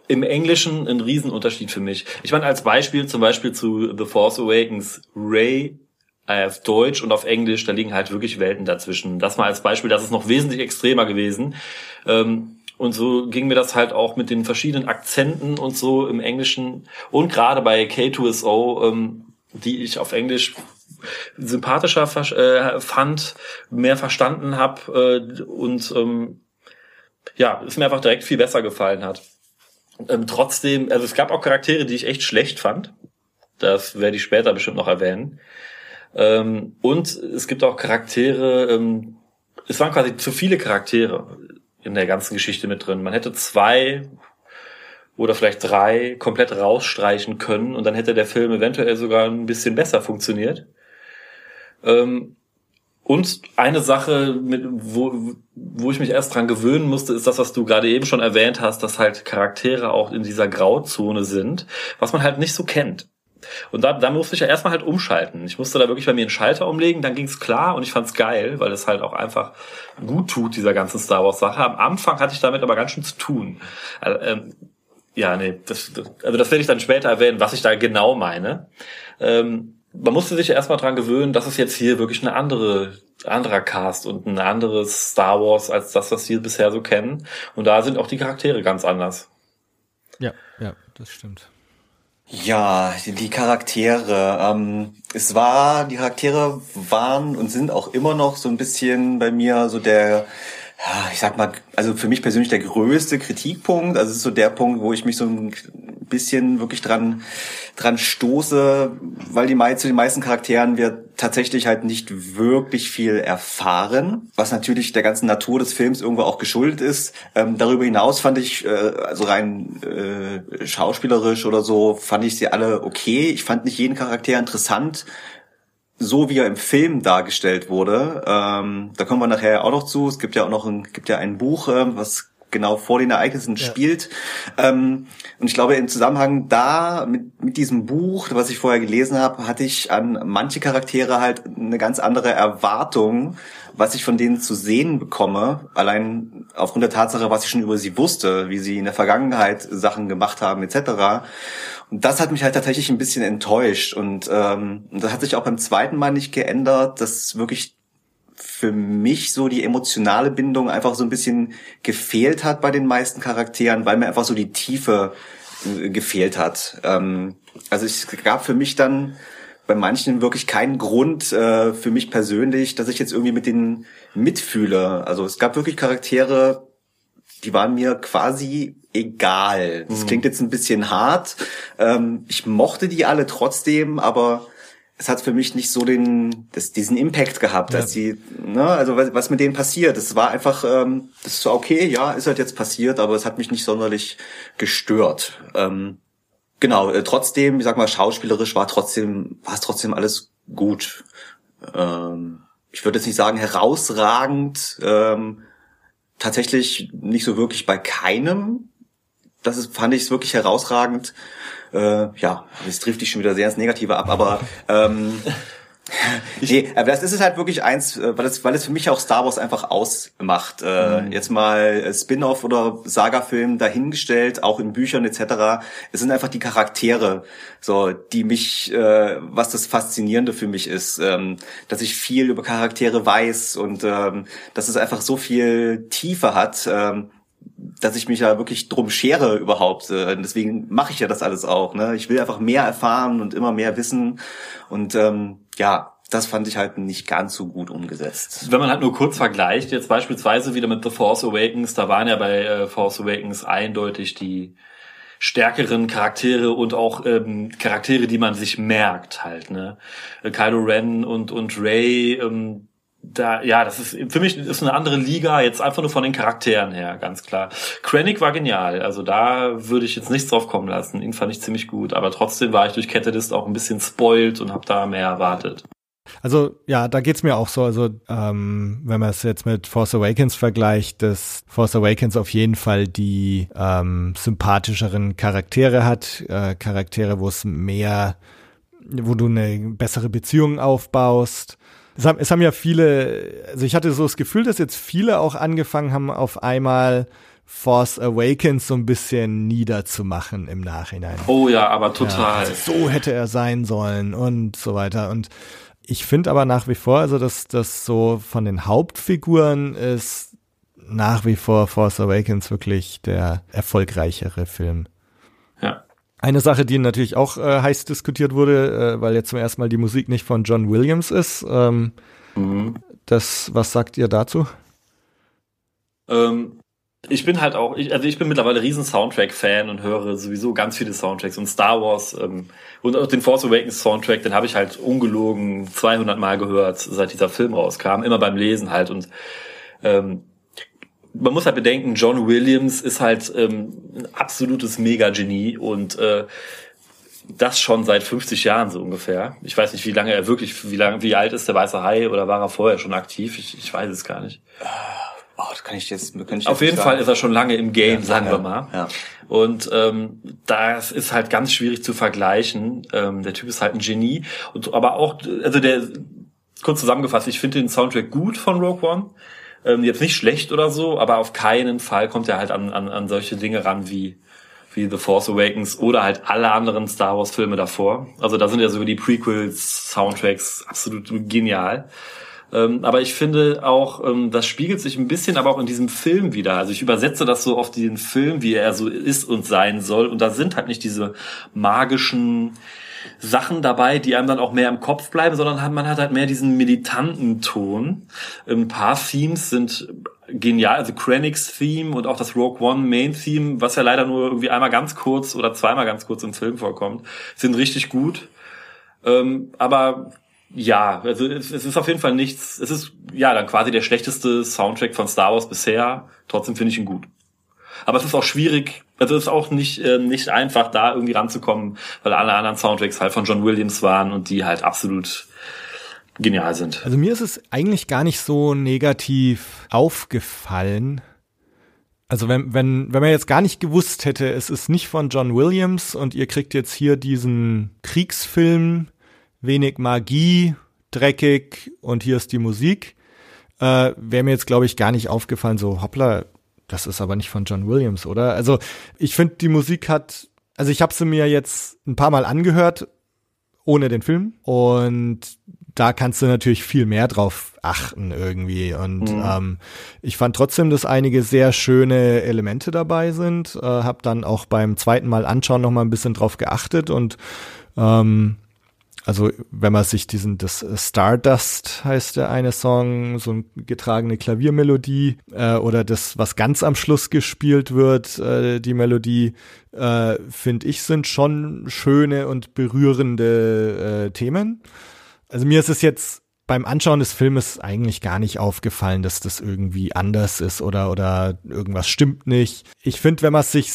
im Englischen ein Riesenunterschied für mich. Ich meine, als Beispiel zum Beispiel zu The Force Awakens, Ray äh, auf Deutsch und auf Englisch, da liegen halt wirklich Welten dazwischen. Das mal als Beispiel, das ist noch wesentlich extremer gewesen. Ähm, und so ging mir das halt auch mit den verschiedenen Akzenten und so im Englischen und gerade bei K2SO, ähm, die ich auf Englisch sympathischer äh, fand, mehr verstanden habe äh, und ähm, ja, es mir einfach direkt viel besser gefallen hat. Ähm, trotzdem, also es gab auch Charaktere, die ich echt schlecht fand. Das werde ich später bestimmt noch erwähnen. Ähm, und es gibt auch Charaktere, ähm, es waren quasi zu viele Charaktere in der ganzen Geschichte mit drin. Man hätte zwei oder vielleicht drei komplett rausstreichen können und dann hätte der Film eventuell sogar ein bisschen besser funktioniert. Ähm, und eine Sache, mit, wo, wo ich mich erst dran gewöhnen musste, ist das, was du gerade eben schon erwähnt hast, dass halt Charaktere auch in dieser Grauzone sind, was man halt nicht so kennt. Und da, da musste ich ja erstmal halt umschalten. Ich musste da wirklich bei mir einen Schalter umlegen, dann ging's klar und ich fand's geil, weil es halt auch einfach gut tut, dieser ganzen Star Wars Sache. Am Anfang hatte ich damit aber ganz schön zu tun. Also, ähm, ja, nee, das, das, also das werde ich dann später erwähnen, was ich da genau meine. Ähm, man musste sich erstmal dran gewöhnen, dass es jetzt hier wirklich eine andere, anderer Cast und ein anderes Star Wars als das, was wir bisher so kennen. Und da sind auch die Charaktere ganz anders. Ja, ja, das stimmt. Ja, die Charaktere. Ähm, es war, die Charaktere waren und sind auch immer noch so ein bisschen bei mir so der ja, ich sag mal, also für mich persönlich der größte Kritikpunkt, also ist so der Punkt, wo ich mich so ein bisschen wirklich dran, dran stoße, weil die, zu den meisten Charakteren wir tatsächlich halt nicht wirklich viel erfahren, was natürlich der ganzen Natur des Films irgendwo auch geschuldet ist. Ähm, darüber hinaus fand ich, äh, also rein äh, schauspielerisch oder so, fand ich sie alle okay. Ich fand nicht jeden Charakter interessant so wie er im Film dargestellt wurde. Ähm, da kommen wir nachher auch noch zu. Es gibt ja auch noch ein, gibt ja ein Buch, äh, was genau vor den Ereignissen ja. spielt. Ähm, und ich glaube, im Zusammenhang da mit, mit diesem Buch, was ich vorher gelesen habe, hatte ich an manche Charaktere halt eine ganz andere Erwartung, was ich von denen zu sehen bekomme. Allein aufgrund der Tatsache, was ich schon über sie wusste, wie sie in der Vergangenheit Sachen gemacht haben, etc. Und das hat mich halt tatsächlich ein bisschen enttäuscht. Und ähm, das hat sich auch beim zweiten Mal nicht geändert, dass wirklich für mich so die emotionale Bindung einfach so ein bisschen gefehlt hat bei den meisten Charakteren, weil mir einfach so die Tiefe äh, gefehlt hat. Ähm, also es gab für mich dann bei manchen wirklich keinen Grund äh, für mich persönlich, dass ich jetzt irgendwie mit denen mitfühle. Also es gab wirklich Charaktere, die waren mir quasi egal. Das mhm. klingt jetzt ein bisschen hart. Ähm, ich mochte die alle trotzdem, aber es hat für mich nicht so den, das, diesen Impact gehabt, ja. dass die, ne, also was, was mit denen passiert. Es war einfach, ähm, das ist so okay, ja, ist halt jetzt passiert, aber es hat mich nicht sonderlich gestört. Ähm, genau, äh, trotzdem, ich sag mal, schauspielerisch war trotzdem, war es trotzdem alles gut. Ähm, ich würde jetzt nicht sagen herausragend, ähm, tatsächlich nicht so wirklich bei keinem. Das ist, fand ich es wirklich herausragend. Äh, ja, das trifft dich schon wieder sehr ins Negative ab, aber ähm, nee, aber das ist es halt wirklich eins, äh, weil es, weil es für mich auch Star Wars einfach ausmacht. Äh, mhm. Jetzt mal Spin-off oder Saga-Film dahingestellt, auch in Büchern etc. Es sind einfach die Charaktere, so die mich, äh, was das Faszinierende für mich ist, ähm, dass ich viel über Charaktere weiß und ähm, dass es einfach so viel Tiefe hat. Ähm, dass ich mich ja wirklich drum schere überhaupt. Äh, deswegen mache ich ja das alles auch. Ne? Ich will einfach mehr erfahren und immer mehr wissen. Und ähm, ja, das fand ich halt nicht ganz so gut umgesetzt. Wenn man halt nur kurz vergleicht, jetzt beispielsweise wieder mit The Force Awakens, da waren ja bei äh, Force Awakens eindeutig die stärkeren Charaktere und auch ähm, Charaktere, die man sich merkt halt. Ne? Äh, Kylo Ren und und Ray, ähm, da, ja, das ist für mich ist eine andere Liga, jetzt einfach nur von den Charakteren her, ganz klar. Krennic war genial, also da würde ich jetzt nichts drauf kommen lassen. Ihn fand ich ziemlich gut, aber trotzdem war ich durch Catalyst auch ein bisschen spoilt und habe da mehr erwartet. Also ja, da geht's mir auch so. Also ähm, wenn man es jetzt mit Force Awakens vergleicht, dass Force Awakens auf jeden Fall die ähm, sympathischeren Charaktere hat, äh, Charaktere, wo es mehr, wo du eine bessere Beziehung aufbaust es haben, es haben ja viele, also ich hatte so das Gefühl, dass jetzt viele auch angefangen haben, auf einmal Force Awakens so ein bisschen niederzumachen im Nachhinein. Oh ja, aber total. Ja, also so hätte er sein sollen und so weiter. Und ich finde aber nach wie vor, also dass das so von den Hauptfiguren ist nach wie vor Force Awakens wirklich der erfolgreichere Film. Eine Sache, die natürlich auch äh, heiß diskutiert wurde, äh, weil jetzt zum ersten Mal die Musik nicht von John Williams ist. Ähm, mhm. Das, was sagt ihr dazu? Ähm, ich bin halt auch, ich, also ich bin mittlerweile riesen Soundtrack-Fan und höre sowieso ganz viele Soundtracks und Star Wars ähm, und auch den Force Awakens Soundtrack, den habe ich halt ungelogen 200 Mal gehört, seit dieser Film rauskam, immer beim Lesen halt und ähm, man muss halt bedenken, John Williams ist halt ähm, ein absolutes Mega-Genie und äh, das schon seit 50 Jahren so ungefähr. Ich weiß nicht, wie lange er wirklich, wie lange, wie alt ist der Weiße Hai oder war er vorher schon aktiv? Ich, ich weiß es gar nicht. Oh, das kann ich jetzt, kann ich Auf jeden sagen. Fall ist er schon lange im Game, ja, sagen ja, wir mal. Ja. Und ähm, das ist halt ganz schwierig zu vergleichen. Ähm, der Typ ist halt ein Genie. Und aber auch, also der, kurz zusammengefasst, ich finde den Soundtrack gut von Rogue One. Ähm, jetzt nicht schlecht oder so, aber auf keinen Fall kommt er halt an, an, an solche Dinge ran wie, wie The Force Awakens oder halt alle anderen Star Wars Filme davor. Also da sind ja sogar die Prequels, Soundtracks absolut genial. Ähm, aber ich finde auch, ähm, das spiegelt sich ein bisschen aber auch in diesem Film wieder. Also ich übersetze das so auf den Film, wie er so ist und sein soll. Und da sind halt nicht diese magischen Sachen dabei, die einem dann auch mehr im Kopf bleiben, sondern man hat halt mehr diesen militanten Ton. Ein paar Themes sind genial, also Krennic's Theme und auch das Rogue One Main Theme, was ja leider nur irgendwie einmal ganz kurz oder zweimal ganz kurz im Film vorkommt, sind richtig gut. Ähm, aber ja, also es, es, ist auf jeden Fall nichts. Es ist ja dann quasi der schlechteste Soundtrack von Star Wars bisher. Trotzdem finde ich ihn gut. Aber es ist auch schwierig, also es ist auch nicht, äh, nicht einfach, da irgendwie ranzukommen, weil alle anderen Soundtracks halt von John Williams waren und die halt absolut genial sind. Also mir ist es eigentlich gar nicht so negativ aufgefallen. Also wenn, wenn, wenn man jetzt gar nicht gewusst hätte, es ist nicht von John Williams und ihr kriegt jetzt hier diesen Kriegsfilm, wenig Magie, dreckig und hier ist die Musik, äh, wäre mir jetzt, glaube ich, gar nicht aufgefallen, so hoppla, das ist aber nicht von John Williams, oder? Also ich finde, die Musik hat, also ich habe sie mir jetzt ein paar Mal angehört, ohne den Film. Und da kannst du natürlich viel mehr drauf achten irgendwie. Und mhm. ähm, ich fand trotzdem, dass einige sehr schöne Elemente dabei sind. Äh, hab dann auch beim zweiten Mal anschauen noch mal ein bisschen drauf geachtet und ähm, also wenn man sich diesen, das Stardust heißt der eine Song, so eine getragene Klaviermelodie äh, oder das, was ganz am Schluss gespielt wird, äh, die Melodie, äh, finde ich, sind schon schöne und berührende äh, Themen. Also mir ist es jetzt beim Anschauen des Filmes eigentlich gar nicht aufgefallen, dass das irgendwie anders ist oder, oder irgendwas stimmt nicht. Ich finde, wenn man es sich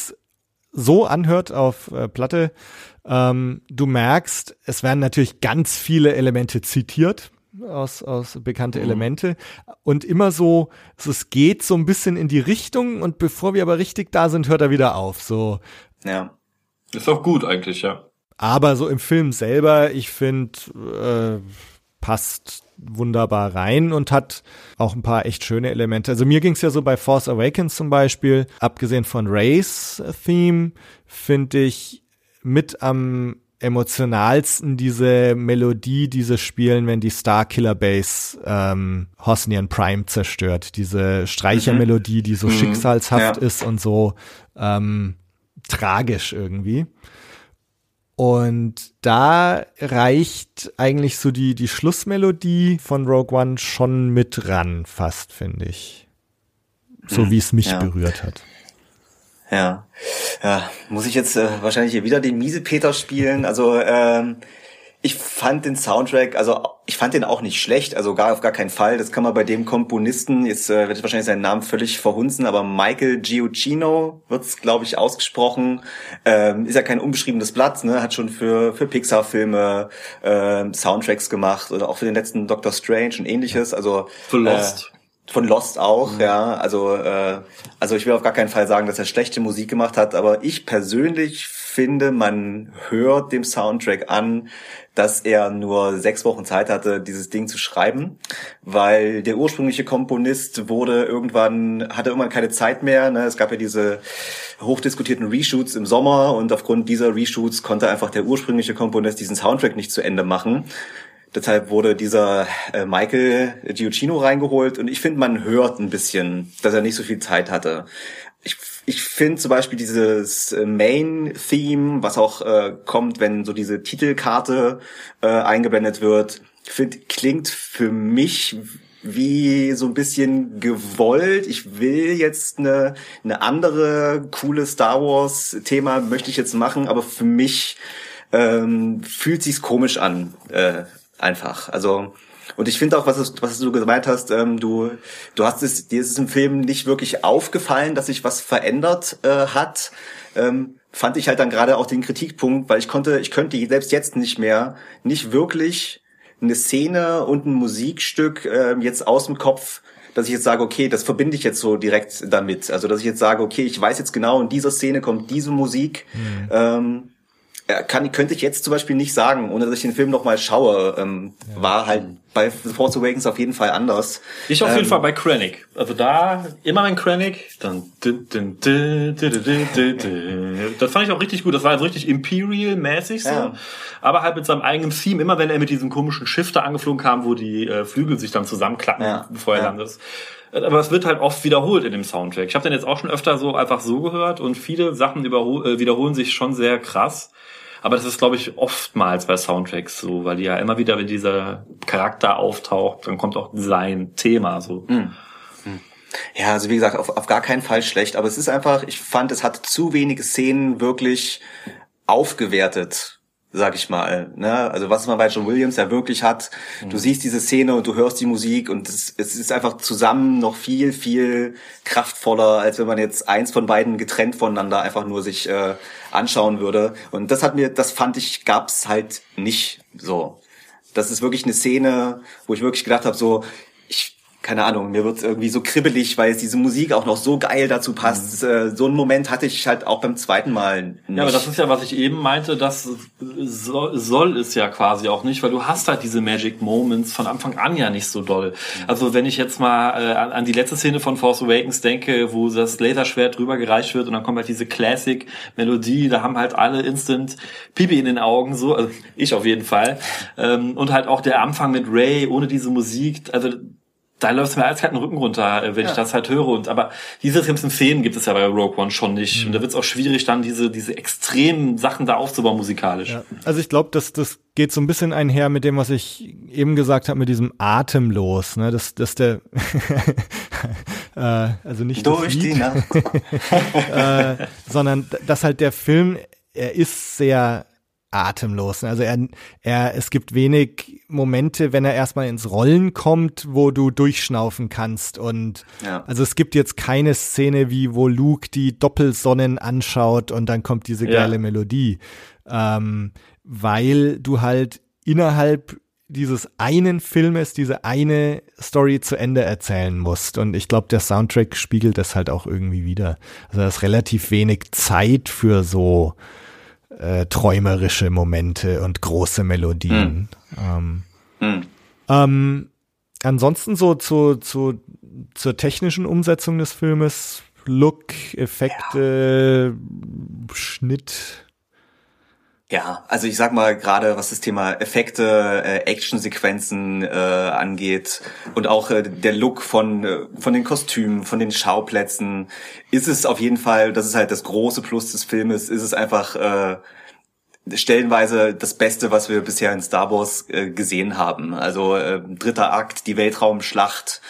so anhört auf äh, Platte, ähm, du merkst, es werden natürlich ganz viele Elemente zitiert aus, aus bekannte mhm. Elemente und immer so, so, es geht so ein bisschen in die Richtung und bevor wir aber richtig da sind, hört er wieder auf. So. Ja. Ist auch gut eigentlich, ja. Aber so im Film selber, ich finde, äh, passt wunderbar rein und hat auch ein paar echt schöne Elemente. Also mir ging es ja so bei Force Awakens zum Beispiel, abgesehen von Race Theme, finde ich mit am emotionalsten diese Melodie, diese spielen, wenn die Starkiller Bass ähm, Hosnian Prime zerstört. Diese Streichermelodie, die so mhm. schicksalshaft ja. ist und so ähm, tragisch irgendwie. Und da reicht eigentlich so die, die Schlussmelodie von Rogue One schon mit ran, fast, finde ich. So mhm. wie es mich ja. berührt hat. Ja. Ja, muss ich jetzt äh, wahrscheinlich hier wieder den Miesepeter spielen. Also ähm, ich fand den Soundtrack, also ich fand den auch nicht schlecht, also gar auf gar keinen Fall. Das kann man bei dem Komponisten, jetzt äh, wird wahrscheinlich seinen Namen völlig verhunzen, aber Michael Giucino wird's, glaube ich, ausgesprochen. Ähm, ist ja kein unbeschriebenes Blatt, ne? Hat schon für für Pixar-Filme äh, Soundtracks gemacht oder auch für den letzten Doctor Strange und ähnliches. Also für Lost. Äh, von Lost auch, mhm. ja. Also, äh, also ich will auf gar keinen Fall sagen, dass er schlechte Musik gemacht hat, aber ich persönlich finde, man hört dem Soundtrack an, dass er nur sechs Wochen Zeit hatte, dieses Ding zu schreiben, weil der ursprüngliche Komponist wurde irgendwann, hatte irgendwann keine Zeit mehr. Ne? Es gab ja diese hochdiskutierten Reshoots im Sommer und aufgrund dieser Reshoots konnte einfach der ursprüngliche Komponist diesen Soundtrack nicht zu Ende machen. Deshalb wurde dieser äh, Michael Giucino reingeholt und ich finde, man hört ein bisschen, dass er nicht so viel Zeit hatte. Ich ich finde zum Beispiel dieses äh, Main-Theme, was auch äh, kommt, wenn so diese Titelkarte äh, eingeblendet wird, find, klingt für mich wie so ein bisschen gewollt. Ich will jetzt eine, eine andere coole Star Wars Thema möchte ich jetzt machen, aber für mich ähm, fühlt sich's komisch an, äh, einfach. Also und ich finde auch, was, was du gemeint hast, ähm, du, du hast es, dir ist es im Film nicht wirklich aufgefallen, dass sich was verändert äh, hat. Ähm, fand ich halt dann gerade auch den Kritikpunkt, weil ich konnte, ich könnte selbst jetzt nicht mehr, nicht wirklich eine Szene und ein Musikstück äh, jetzt aus dem Kopf dass ich jetzt sage, okay, das verbinde ich jetzt so direkt damit. Also dass ich jetzt sage, okay, ich weiß jetzt genau, in dieser Szene kommt diese Musik. Mhm. Ähm, kann, könnte ich jetzt zum Beispiel nicht sagen, ohne dass ich den Film noch mal schaue. Ähm, ja. War halt bei The Force Awakens auf jeden Fall anders. Ich auf ähm, jeden Fall bei Krennic. Also da immer ein Krennic. Dann, das fand ich auch richtig gut. Das war also richtig Imperial-mäßig so. Ja. Aber halt mit seinem eigenen Theme. Immer wenn er mit diesem komischen Schiff da angeflogen kam, wo die äh, Flügel sich dann zusammenklappen, ja. bevor er landet. Aber es wird halt oft wiederholt in dem Soundtrack. Ich habe den jetzt auch schon öfter so einfach so gehört und viele Sachen äh, wiederholen sich schon sehr krass. Aber das ist, glaube ich, oftmals bei Soundtracks so, weil die ja immer wieder, wenn dieser Charakter auftaucht, dann kommt auch sein Thema so. Mhm. Ja, also wie gesagt, auf, auf gar keinen Fall schlecht, aber es ist einfach, ich fand, es hat zu wenige Szenen wirklich aufgewertet sag ich mal. Ne? Also was man bei John Williams ja wirklich hat, mhm. du siehst diese Szene und du hörst die Musik und es, es, ist einfach zusammen noch viel, viel kraftvoller, als wenn man jetzt eins von beiden getrennt voneinander einfach nur sich äh, anschauen würde. Und das hat mir, das fand ich, gab's halt nicht so. Das ist wirklich eine Szene, wo ich wirklich gedacht habe, so, keine Ahnung, mir wird's irgendwie so kribbelig, weil diese Musik auch noch so geil dazu passt. Mhm. So einen Moment hatte ich halt auch beim zweiten Mal nicht. Ja, aber das ist ja, was ich eben meinte, das soll, soll es ja quasi auch nicht, weil du hast halt diese Magic Moments von Anfang an ja nicht so doll. Mhm. Also wenn ich jetzt mal äh, an, die letzte Szene von Force Awakens denke, wo das Laserschwert drüber gereicht wird und dann kommt halt diese Classic-Melodie, da haben halt alle instant Pipi in den Augen, so, also ich auf jeden Fall. Ähm, und halt auch der Anfang mit Ray ohne diese Musik, also da läuft mir alles halt den Rücken runter, äh, wenn ja. ich das halt höre. Und aber diese ganzen Szenen gibt es ja bei Rogue One schon nicht. Mhm. Und da wird es auch schwierig, dann diese, diese extremen Sachen da aufzubauen musikalisch. Ja. Also ich glaube, dass das geht so ein bisschen einher mit dem, was ich eben gesagt habe, mit diesem Atemlos, ne? Dass, dass der äh, also nicht durch die Nacht, äh, sondern dass halt der Film, er ist sehr atemlos. Also er, er, es gibt wenig Momente, wenn er erstmal ins Rollen kommt, wo du durchschnaufen kannst. Und ja. also es gibt jetzt keine Szene wie, wo Luke die Doppelsonnen anschaut und dann kommt diese geile ja. Melodie. Ähm, weil du halt innerhalb dieses einen Filmes diese eine Story zu Ende erzählen musst. Und ich glaube, der Soundtrack spiegelt das halt auch irgendwie wieder. Also da ist relativ wenig Zeit für so äh, träumerische Momente und große Melodien. Hm. Ähm, hm. Ähm, ansonsten so zu, zu, zur technischen Umsetzung des Filmes, Look, Effekte, ja. Schnitt, ja, also ich sag mal gerade, was das Thema Effekte, äh, Actionsequenzen äh, angeht und auch äh, der Look von äh, von den Kostümen, von den Schauplätzen, ist es auf jeden Fall, das ist halt das große Plus des Filmes, ist es einfach äh, stellenweise das Beste, was wir bisher in Star Wars äh, gesehen haben. Also äh, dritter Akt, die Weltraumschlacht.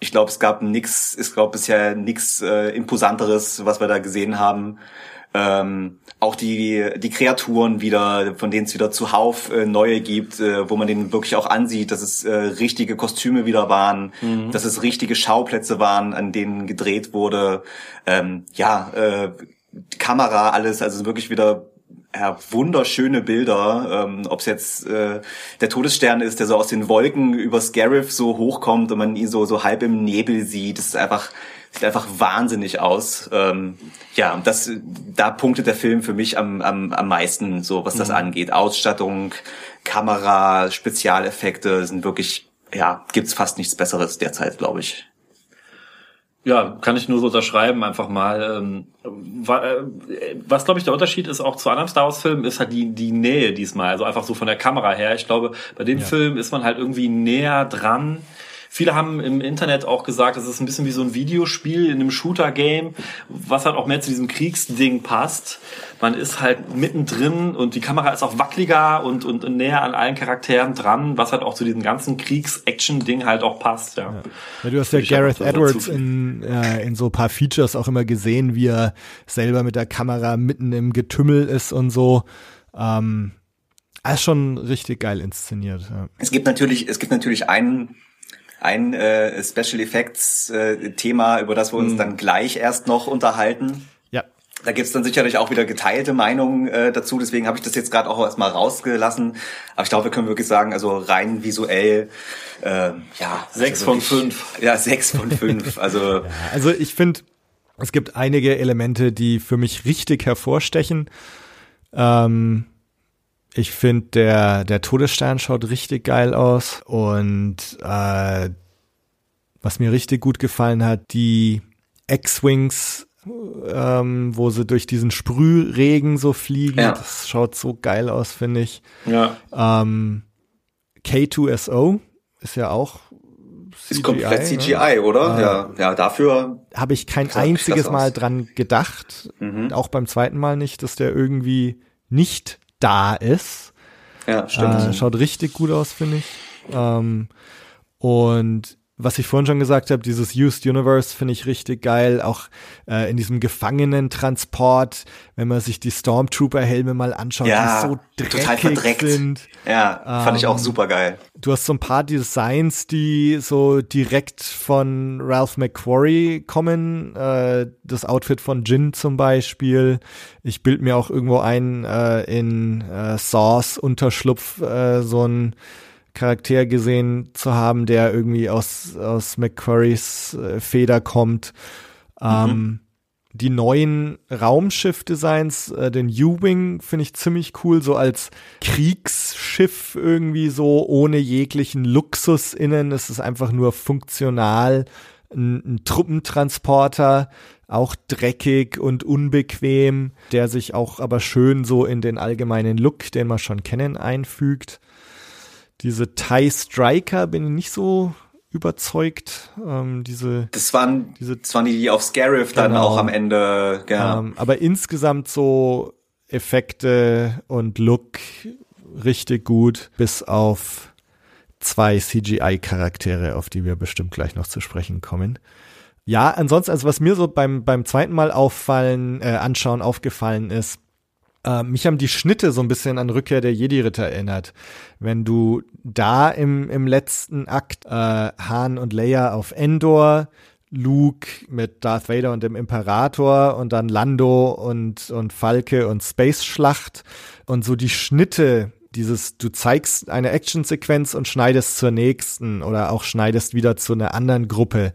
Ich glaube, es gab nix, ich glaube bisher nix äh, imposanteres, was wir da gesehen haben. Ähm, auch die, die Kreaturen wieder, von denen es wieder zuhauf äh, neue gibt, äh, wo man denen wirklich auch ansieht, dass es äh, richtige Kostüme wieder waren, mhm. dass es richtige Schauplätze waren, an denen gedreht wurde. Ähm, ja, äh, Kamera, alles, also wirklich wieder ja, wunderschöne Bilder, ähm, ob es jetzt äh, der Todesstern ist, der so aus den Wolken über Scarif so hochkommt und man ihn so so halb im Nebel sieht, das ist einfach sieht einfach wahnsinnig aus. Ähm, ja, und das, da punktet der Film für mich am, am, am meisten, so was das mhm. angeht. Ausstattung, Kamera, Spezialeffekte sind wirklich, ja, gibt's fast nichts Besseres derzeit, glaube ich. Ja, kann ich nur so unterschreiben, einfach mal. Ähm, äh, was, glaube ich, der Unterschied ist auch zu anderen Star Wars-Filmen, ist halt die, die Nähe diesmal. Also einfach so von der Kamera her. Ich glaube, bei den ja. Filmen ist man halt irgendwie näher dran Viele haben im Internet auch gesagt, es ist ein bisschen wie so ein Videospiel in einem Shooter-Game, was halt auch mehr zu diesem Kriegsding passt. Man ist halt mittendrin und die Kamera ist auch wackeliger und, und, näher an allen Charakteren dran, was halt auch zu diesem ganzen Kriegs-Action-Ding halt auch passt. Ja. ja. ja du hast ja Gareth Edwards in, äh, in so paar Features auch immer gesehen, wie er selber mit der Kamera mitten im Getümmel ist und so. Ähm, ist schon richtig geil inszeniert. Ja. Es gibt natürlich, es gibt natürlich einen ein äh, Special Effects äh, Thema, über das wir uns mhm. dann gleich erst noch unterhalten. Ja. Da gibt's dann sicherlich auch wieder geteilte Meinungen äh, dazu, deswegen habe ich das jetzt gerade auch erstmal rausgelassen. Aber ich glaube, wir können wirklich sagen, also rein visuell, äh, ja. Sechs also von fünf. Ja, sechs von fünf. Also, also ich finde, es gibt einige Elemente, die für mich richtig hervorstechen. Ähm, ich finde, der, der Todesstern schaut richtig geil aus. Und äh, was mir richtig gut gefallen hat, die X-Wings, ähm, wo sie durch diesen Sprühregen so fliegen. Ja. Das schaut so geil aus, finde ich. Ja. Ähm, K2SO ist ja auch CGI, ist komplett CGI, ne? oder? Äh, ja, ja, dafür habe ich kein einziges Mal dran gedacht, mhm. auch beim zweiten Mal nicht, dass der irgendwie nicht da ist. Ja, stimmt. Äh, schaut richtig gut aus, finde ich. Ähm, und was ich vorhin schon gesagt habe, dieses Used Universe finde ich richtig geil. Auch äh, in diesem Gefangenentransport, wenn man sich die Stormtrooper-Helme mal anschaut, ja, die so dreckig total verdreckt. sind. Ja, fand ähm, ich auch ähm, super geil. Du hast so ein paar Designs, die so direkt von Ralph McQuarrie kommen. Äh, das Outfit von Jin zum Beispiel. Ich bild mir auch irgendwo ein äh, in äh, Sauce Unterschlupf äh, so ein Charakter gesehen zu haben, der irgendwie aus, aus McQuarries äh, Feder kommt. Ähm, mhm. Die neuen Raumschiff-Designs, äh, den U-Wing finde ich ziemlich cool, so als Kriegsschiff irgendwie so ohne jeglichen Luxus innen. Es ist einfach nur funktional, ein, ein Truppentransporter, auch dreckig und unbequem, der sich auch aber schön so in den allgemeinen Look, den wir schon kennen, einfügt. Diese Thai Striker bin ich nicht so überzeugt. Ähm, diese, Das waren, diese das waren die, die auf Scarif dann Genau. auch am Ende, ja. Ähm, aber insgesamt so Effekte und Look richtig gut, bis auf zwei CGI-Charaktere, auf die wir bestimmt gleich noch zu sprechen kommen. Ja, ansonsten, also was mir so beim, beim zweiten Mal auffallen, äh, anschauen aufgefallen ist, äh, mich haben die Schnitte so ein bisschen an Rückkehr der Jedi-Ritter erinnert. Wenn du da im, im letzten Akt äh, Han und Leia auf Endor, Luke mit Darth Vader und dem Imperator und dann Lando und, und Falke und Space-Schlacht und so die Schnitte, dieses, du zeigst eine Actionsequenz und schneidest zur nächsten oder auch schneidest wieder zu einer anderen Gruppe.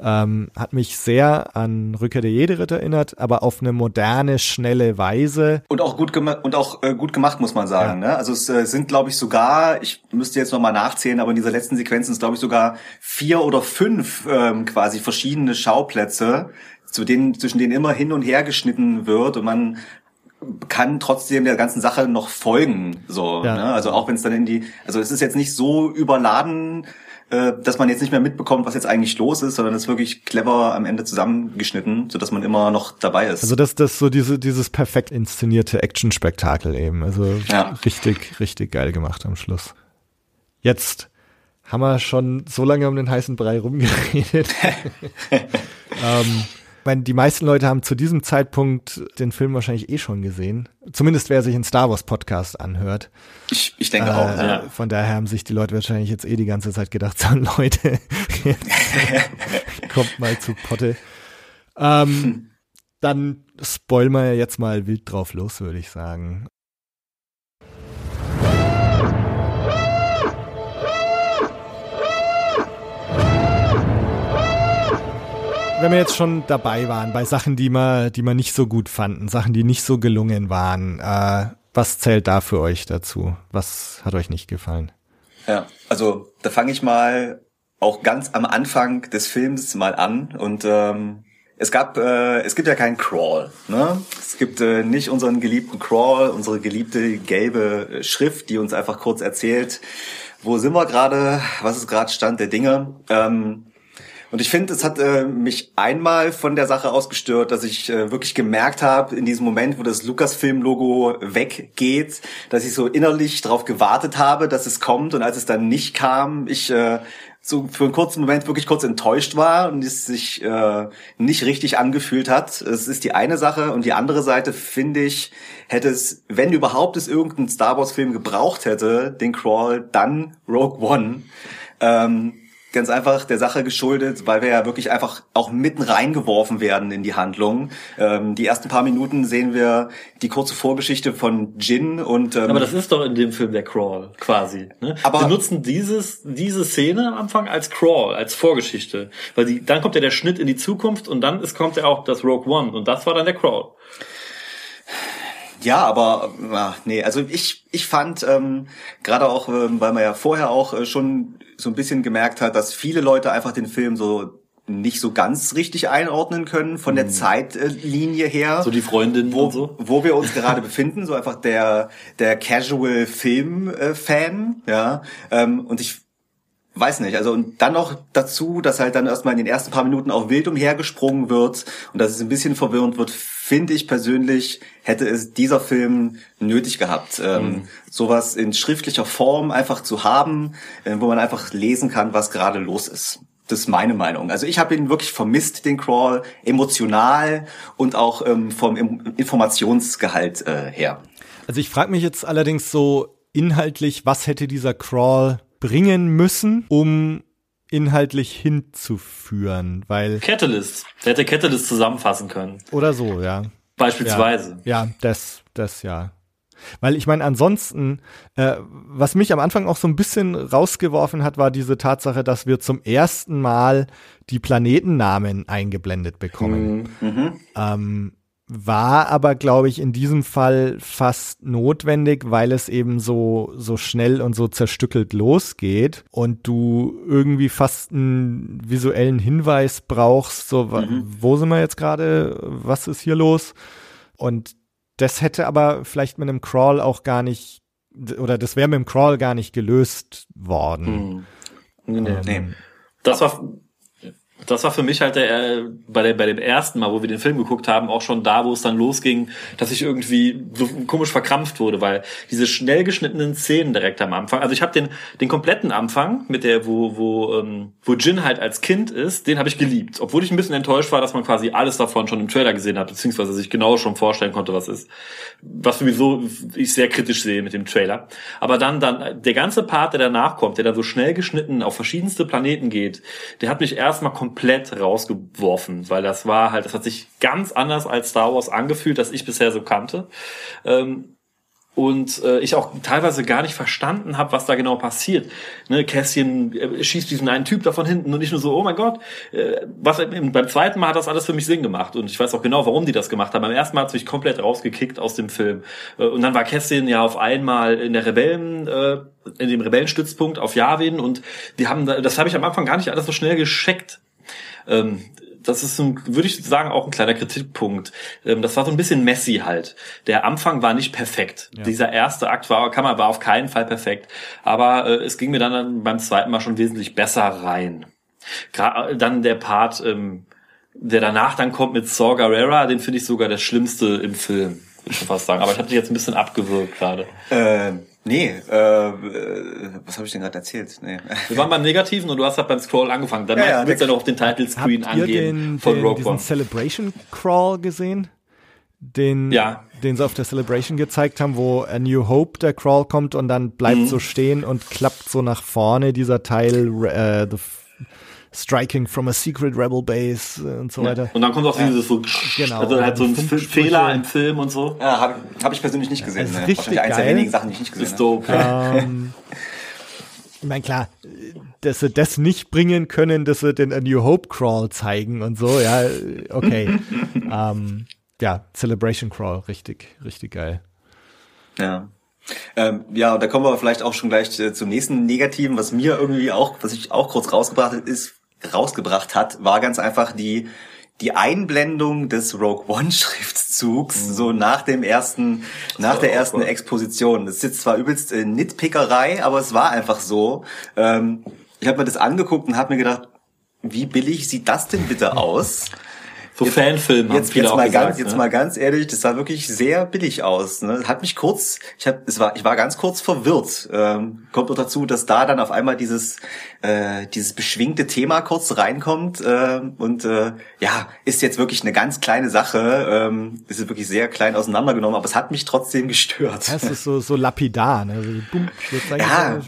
Ähm, hat mich sehr an Rückkehr der Jedi-Ritter erinnert, aber auf eine moderne, schnelle Weise. Und auch gut gemacht und auch äh, gut gemacht muss man sagen. Ne? Also es äh, sind glaube ich sogar, ich müsste jetzt noch mal nachzählen, aber in dieser letzten Sequenz sind es glaube ich sogar vier oder fünf ähm, quasi verschiedene Schauplätze, zu denen zwischen denen immer hin und her geschnitten wird und man kann trotzdem der ganzen Sache noch folgen. So, Ja. ne? also auch wenn es dann in die, also es ist jetzt nicht so überladen, dass man jetzt nicht mehr mitbekommt, was jetzt eigentlich los ist, sondern es ist wirklich clever am Ende zusammengeschnitten, so dass man immer noch dabei ist. Also das, das so diese, dieses perfekt inszenierte Action-Spektakel eben. Also Ja. richtig, richtig geil gemacht am Schluss. Jetzt haben wir schon so lange um den heißen Brei rumgeredet. ähm, meine, die meisten Leute haben zu diesem Zeitpunkt den Film wahrscheinlich eh schon gesehen. Zumindest wer sich einen Star Wars Podcast anhört. ich, ich denke auch. Äh, Ja. Von daher haben sich die Leute wahrscheinlich jetzt eh die ganze Zeit gedacht, so Leute, kommt mal zu Potte. Ähm, dann spoil wir jetzt mal wild drauf los, würde ich sagen. Wenn wir jetzt schon dabei waren bei Sachen, die wir, die wir nicht so gut fanden, Sachen, die nicht so gelungen waren, äh, was zählt da für euch dazu? Was hat euch nicht gefallen? Ja, also da fange ich mal auch ganz am Anfang des Films mal an und ähm, es gab, äh, es gibt ja keinen Crawl, ne? Es gibt äh, nicht unseren geliebten Crawl, unsere geliebte gelbe Schrift, die uns einfach kurz erzählt, wo sind wir gerade, was ist gerade Stand der Dinge. Ähm, und ich finde, es hat äh, mich einmal von der Sache aus gestört, dass ich äh, wirklich gemerkt habe, in diesem Moment, wo das Lucasfilm-Logo weggeht, dass ich so innerlich darauf gewartet habe, dass es kommt. Und als es dann nicht kam, ich äh, so für einen kurzen Moment wirklich kurz enttäuscht war und es sich äh, nicht richtig angefühlt hat. Es ist die eine Sache. Und die andere Seite, finde ich, hätte es, wenn überhaupt es irgendeinen Star Wars-Film gebraucht hätte, den Crawl, dann Rogue One. Ähm, ganz einfach der Sache geschuldet, weil wir ja wirklich einfach auch mitten reingeworfen werden in die Handlung. Ähm, die ersten paar Minuten sehen wir die kurze Vorgeschichte von Jin und ähm, Aber das ist doch in dem Film der Crawl, quasi. Ne? Aber- Sie nutzen dieses, diese Szene am Anfang als Crawl, als Vorgeschichte. Weil die, dann kommt ja der Schnitt in die Zukunft und dann ist, kommt ja auch das Rogue One und das war dann der Crawl. Ja, aber ach, nee, also ich ich fand ähm, gerade auch, ähm, weil man ja vorher auch äh, schon so ein bisschen gemerkt hat, dass viele Leute einfach den Film so nicht so ganz richtig einordnen können von der Zeitlinie her. So die Freundinnen wo, und so. wo wir uns gerade befinden, so einfach der der Casual Film äh, Fan, ja. Ähm, und ich weiß nicht, also und dann noch dazu, dass halt dann erstmal in den ersten paar Minuten auch wild umhergesprungen wird und dass es ein bisschen verwirrend wird, finde ich persönlich, hätte es dieser Film nötig gehabt, ähm, sowas in schriftlicher Form einfach zu haben, äh, wo man einfach lesen kann, was gerade los ist. Das ist meine Meinung. Also ich habe ihn wirklich vermisst, den Crawl, emotional und auch ähm, vom Im- Informationsgehalt äh, her. Also ich frage mich jetzt allerdings so inhaltlich, was hätte dieser Crawl bringen müssen, um inhaltlich hinzuführen, weil Catalyst. Der hätte Catalyst zusammenfassen können. oder so, ja. Beispielsweise. Ja, das, das ja. Weil ich meine, ansonsten, äh, was mich am Anfang auch so ein bisschen rausgeworfen hat, war diese Tatsache, dass wir zum ersten Mal die Planetennamen eingeblendet bekommen. Ähm, war aber, glaube ich, in diesem Fall fast notwendig, weil es eben so, so schnell und so zerstückelt losgeht und du irgendwie fast einen visuellen Hinweis brauchst, so, wa- wo sind wir jetzt gerade, was ist hier los? Und das hätte aber vielleicht mit einem Crawl auch gar nicht, oder das wäre mit dem Crawl gar nicht gelöst worden. Hm. Nee. Nee. Das war das war für mich halt der, äh, bei, der, bei dem ersten Mal, wo wir den Film geguckt haben, auch schon da, wo es dann losging, dass ich irgendwie so komisch verkrampft wurde, weil diese schnell geschnittenen Szenen direkt am Anfang, also ich habe den, den kompletten Anfang mit der, wo, wo, ähm, wo Jin halt als Kind ist, den habe ich geliebt. Obwohl ich ein bisschen enttäuscht war, dass man quasi alles davon schon im Trailer gesehen hat, beziehungsweise sich genau schon vorstellen konnte, was ist. Was sowieso ich sehr kritisch sehe mit dem Trailer. Aber dann, dann, der ganze Part, der danach kommt, der dann so schnell geschnitten auf verschiedenste Planeten geht, der hat mich erstmal komplett komplett rausgeworfen, weil das war halt, das hat sich ganz anders als Star Wars angefühlt, das ich bisher so kannte. Ähm, und äh, ich auch teilweise gar nicht verstanden habe, was da genau passiert. Ne, Cassian äh, schießt diesen einen Typ da von hinten und nicht nur so, oh mein Gott, äh, was beim zweiten Mal hat das alles für mich Sinn gemacht und ich weiß auch genau, warum die das gemacht haben. Beim ersten Mal hat es mich komplett rausgekickt aus dem Film äh, und dann war Cassian ja auf einmal in der Rebellen äh, in dem Rebellenstützpunkt auf Yavin und die haben das habe ich am Anfang gar nicht alles so schnell gescheckt ähm, das ist, ein, würde ich sagen, auch ein kleiner Kritikpunkt. Ähm, das war so ein bisschen messy halt. Der Anfang war nicht perfekt. Ja. Dieser erste Akt war, kann man, war auf keinen Fall perfekt. Aber äh, es ging mir dann beim zweiten Mal schon wesentlich besser rein. Gra dann der Part, ähm, der danach dann kommt mit Saw Gerrera, den finde ich sogar das Schlimmste im Film, würde ich schon fast sagen. Aber ich habe dich jetzt ein bisschen abgewürgt gerade. Ähm Nee, äh, was habe ich denn gerade erzählt? Nee. Wir waren beim Negativen und du hast halt beim Scroll angefangen. Dann ja, ja, willst du ja noch auf den Title Screen Habt angehen den, von den, Rogue diesen One. Celebration Crawl gesehen? Den, ja. den sie auf der Celebration gezeigt haben, wo A New Hope der Crawl kommt und dann bleibt mhm. so stehen und klappt so nach vorne dieser Teil äh, The Striking from a Secret Rebel Base äh, und so ja. weiter. Und dann kommt auch dieses so, genau, also halt so ein Fehler im Film und so. Ja, habe hab ich persönlich nicht gesehen. Das ist ne? richtig eins der wenigen Sachen, die ich nicht gesehen ist dope. Ähm, ich meine, klar, dass sie das nicht bringen können, dass sie den A New Hope Crawl zeigen und so, ja, okay. ähm, ja, Celebration Crawl, richtig, richtig geil. Ja. Ähm, ja, da kommen wir vielleicht auch schon gleich äh, zum nächsten Negativen, was mir irgendwie auch, was ich auch kurz rausgebracht habe, ist, rausgebracht hat, war ganz einfach die, die Einblendung des Rogue One Schriftzugs, mhm. so nach dem ersten, nach der ersten cool. Exposition. Das ist jetzt zwar übelst äh, Nitpickerei, aber es war einfach so. Ähm, ich habe mir das angeguckt und habe mir gedacht, wie billig sieht das denn bitte aus? So jetzt, Fanfilm haben jetzt, viele jetzt auch mal gesagt, ganz, ne? Jetzt mal ganz ehrlich, das sah wirklich sehr billig aus. Ne? Hat mich kurz, ich hab, es war, ich war ganz kurz verwirrt. Ähm, kommt noch dazu, dass da dann auf einmal dieses, äh, dieses beschwingte Thema kurz reinkommt äh, und äh, ja, ist jetzt wirklich eine ganz kleine Sache. Ähm, ist wirklich sehr klein auseinandergenommen, aber es hat mich trotzdem gestört. Das ist so, so lapidar. Ne? Also, bumm, ja.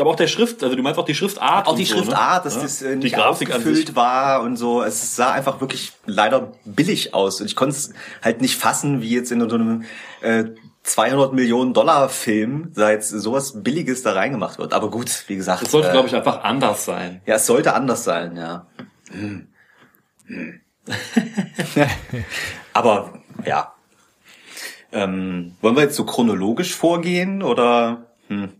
Aber auch der Schrift, also du meinst auch die Schriftart. Auch die so? Schriftart, ne? dass das äh, nicht aufgefüllt war und so. Es sah einfach wirklich leider billig aus. Und ich konnte es halt nicht fassen, wie jetzt in so einem äh, 200 Millionen Dollar Film seit sowas Billiges da reingemacht wird. Aber gut, wie gesagt. Es sollte, äh, glaube ich, einfach anders sein. Ja, es sollte anders sein, ja. Hm. Hm. Aber ja. Ähm, wollen wir jetzt so chronologisch vorgehen oder? Hm.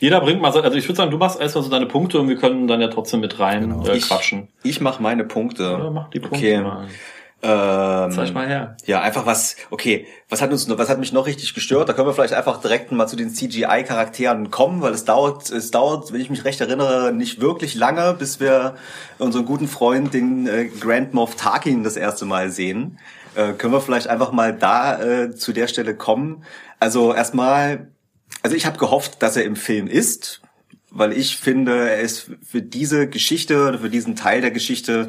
Jeder bringt mal, also ich würde sagen, du machst erstmal so deine Punkte und wir können dann ja trotzdem mit rein genau. äh, quatschen. Ich, ich mache meine Punkte. Ja, mach die Punkte okay. mal. Ähm, Zeig mal her. Ja, einfach was, okay, was hat uns was hat mich noch richtig gestört? Da können wir vielleicht einfach direkt mal zu den CGI-Charakteren kommen, weil es dauert, es dauert, wenn ich mich recht erinnere, nicht wirklich lange, bis wir unseren guten Freund, den äh, Grand Moff Tarkin, das erste Mal sehen. Äh, können wir vielleicht einfach mal da äh, zu der Stelle kommen. Also erstmal also ich habe gehofft, dass er im Film ist, weil ich finde, er ist für diese Geschichte oder für diesen Teil der Geschichte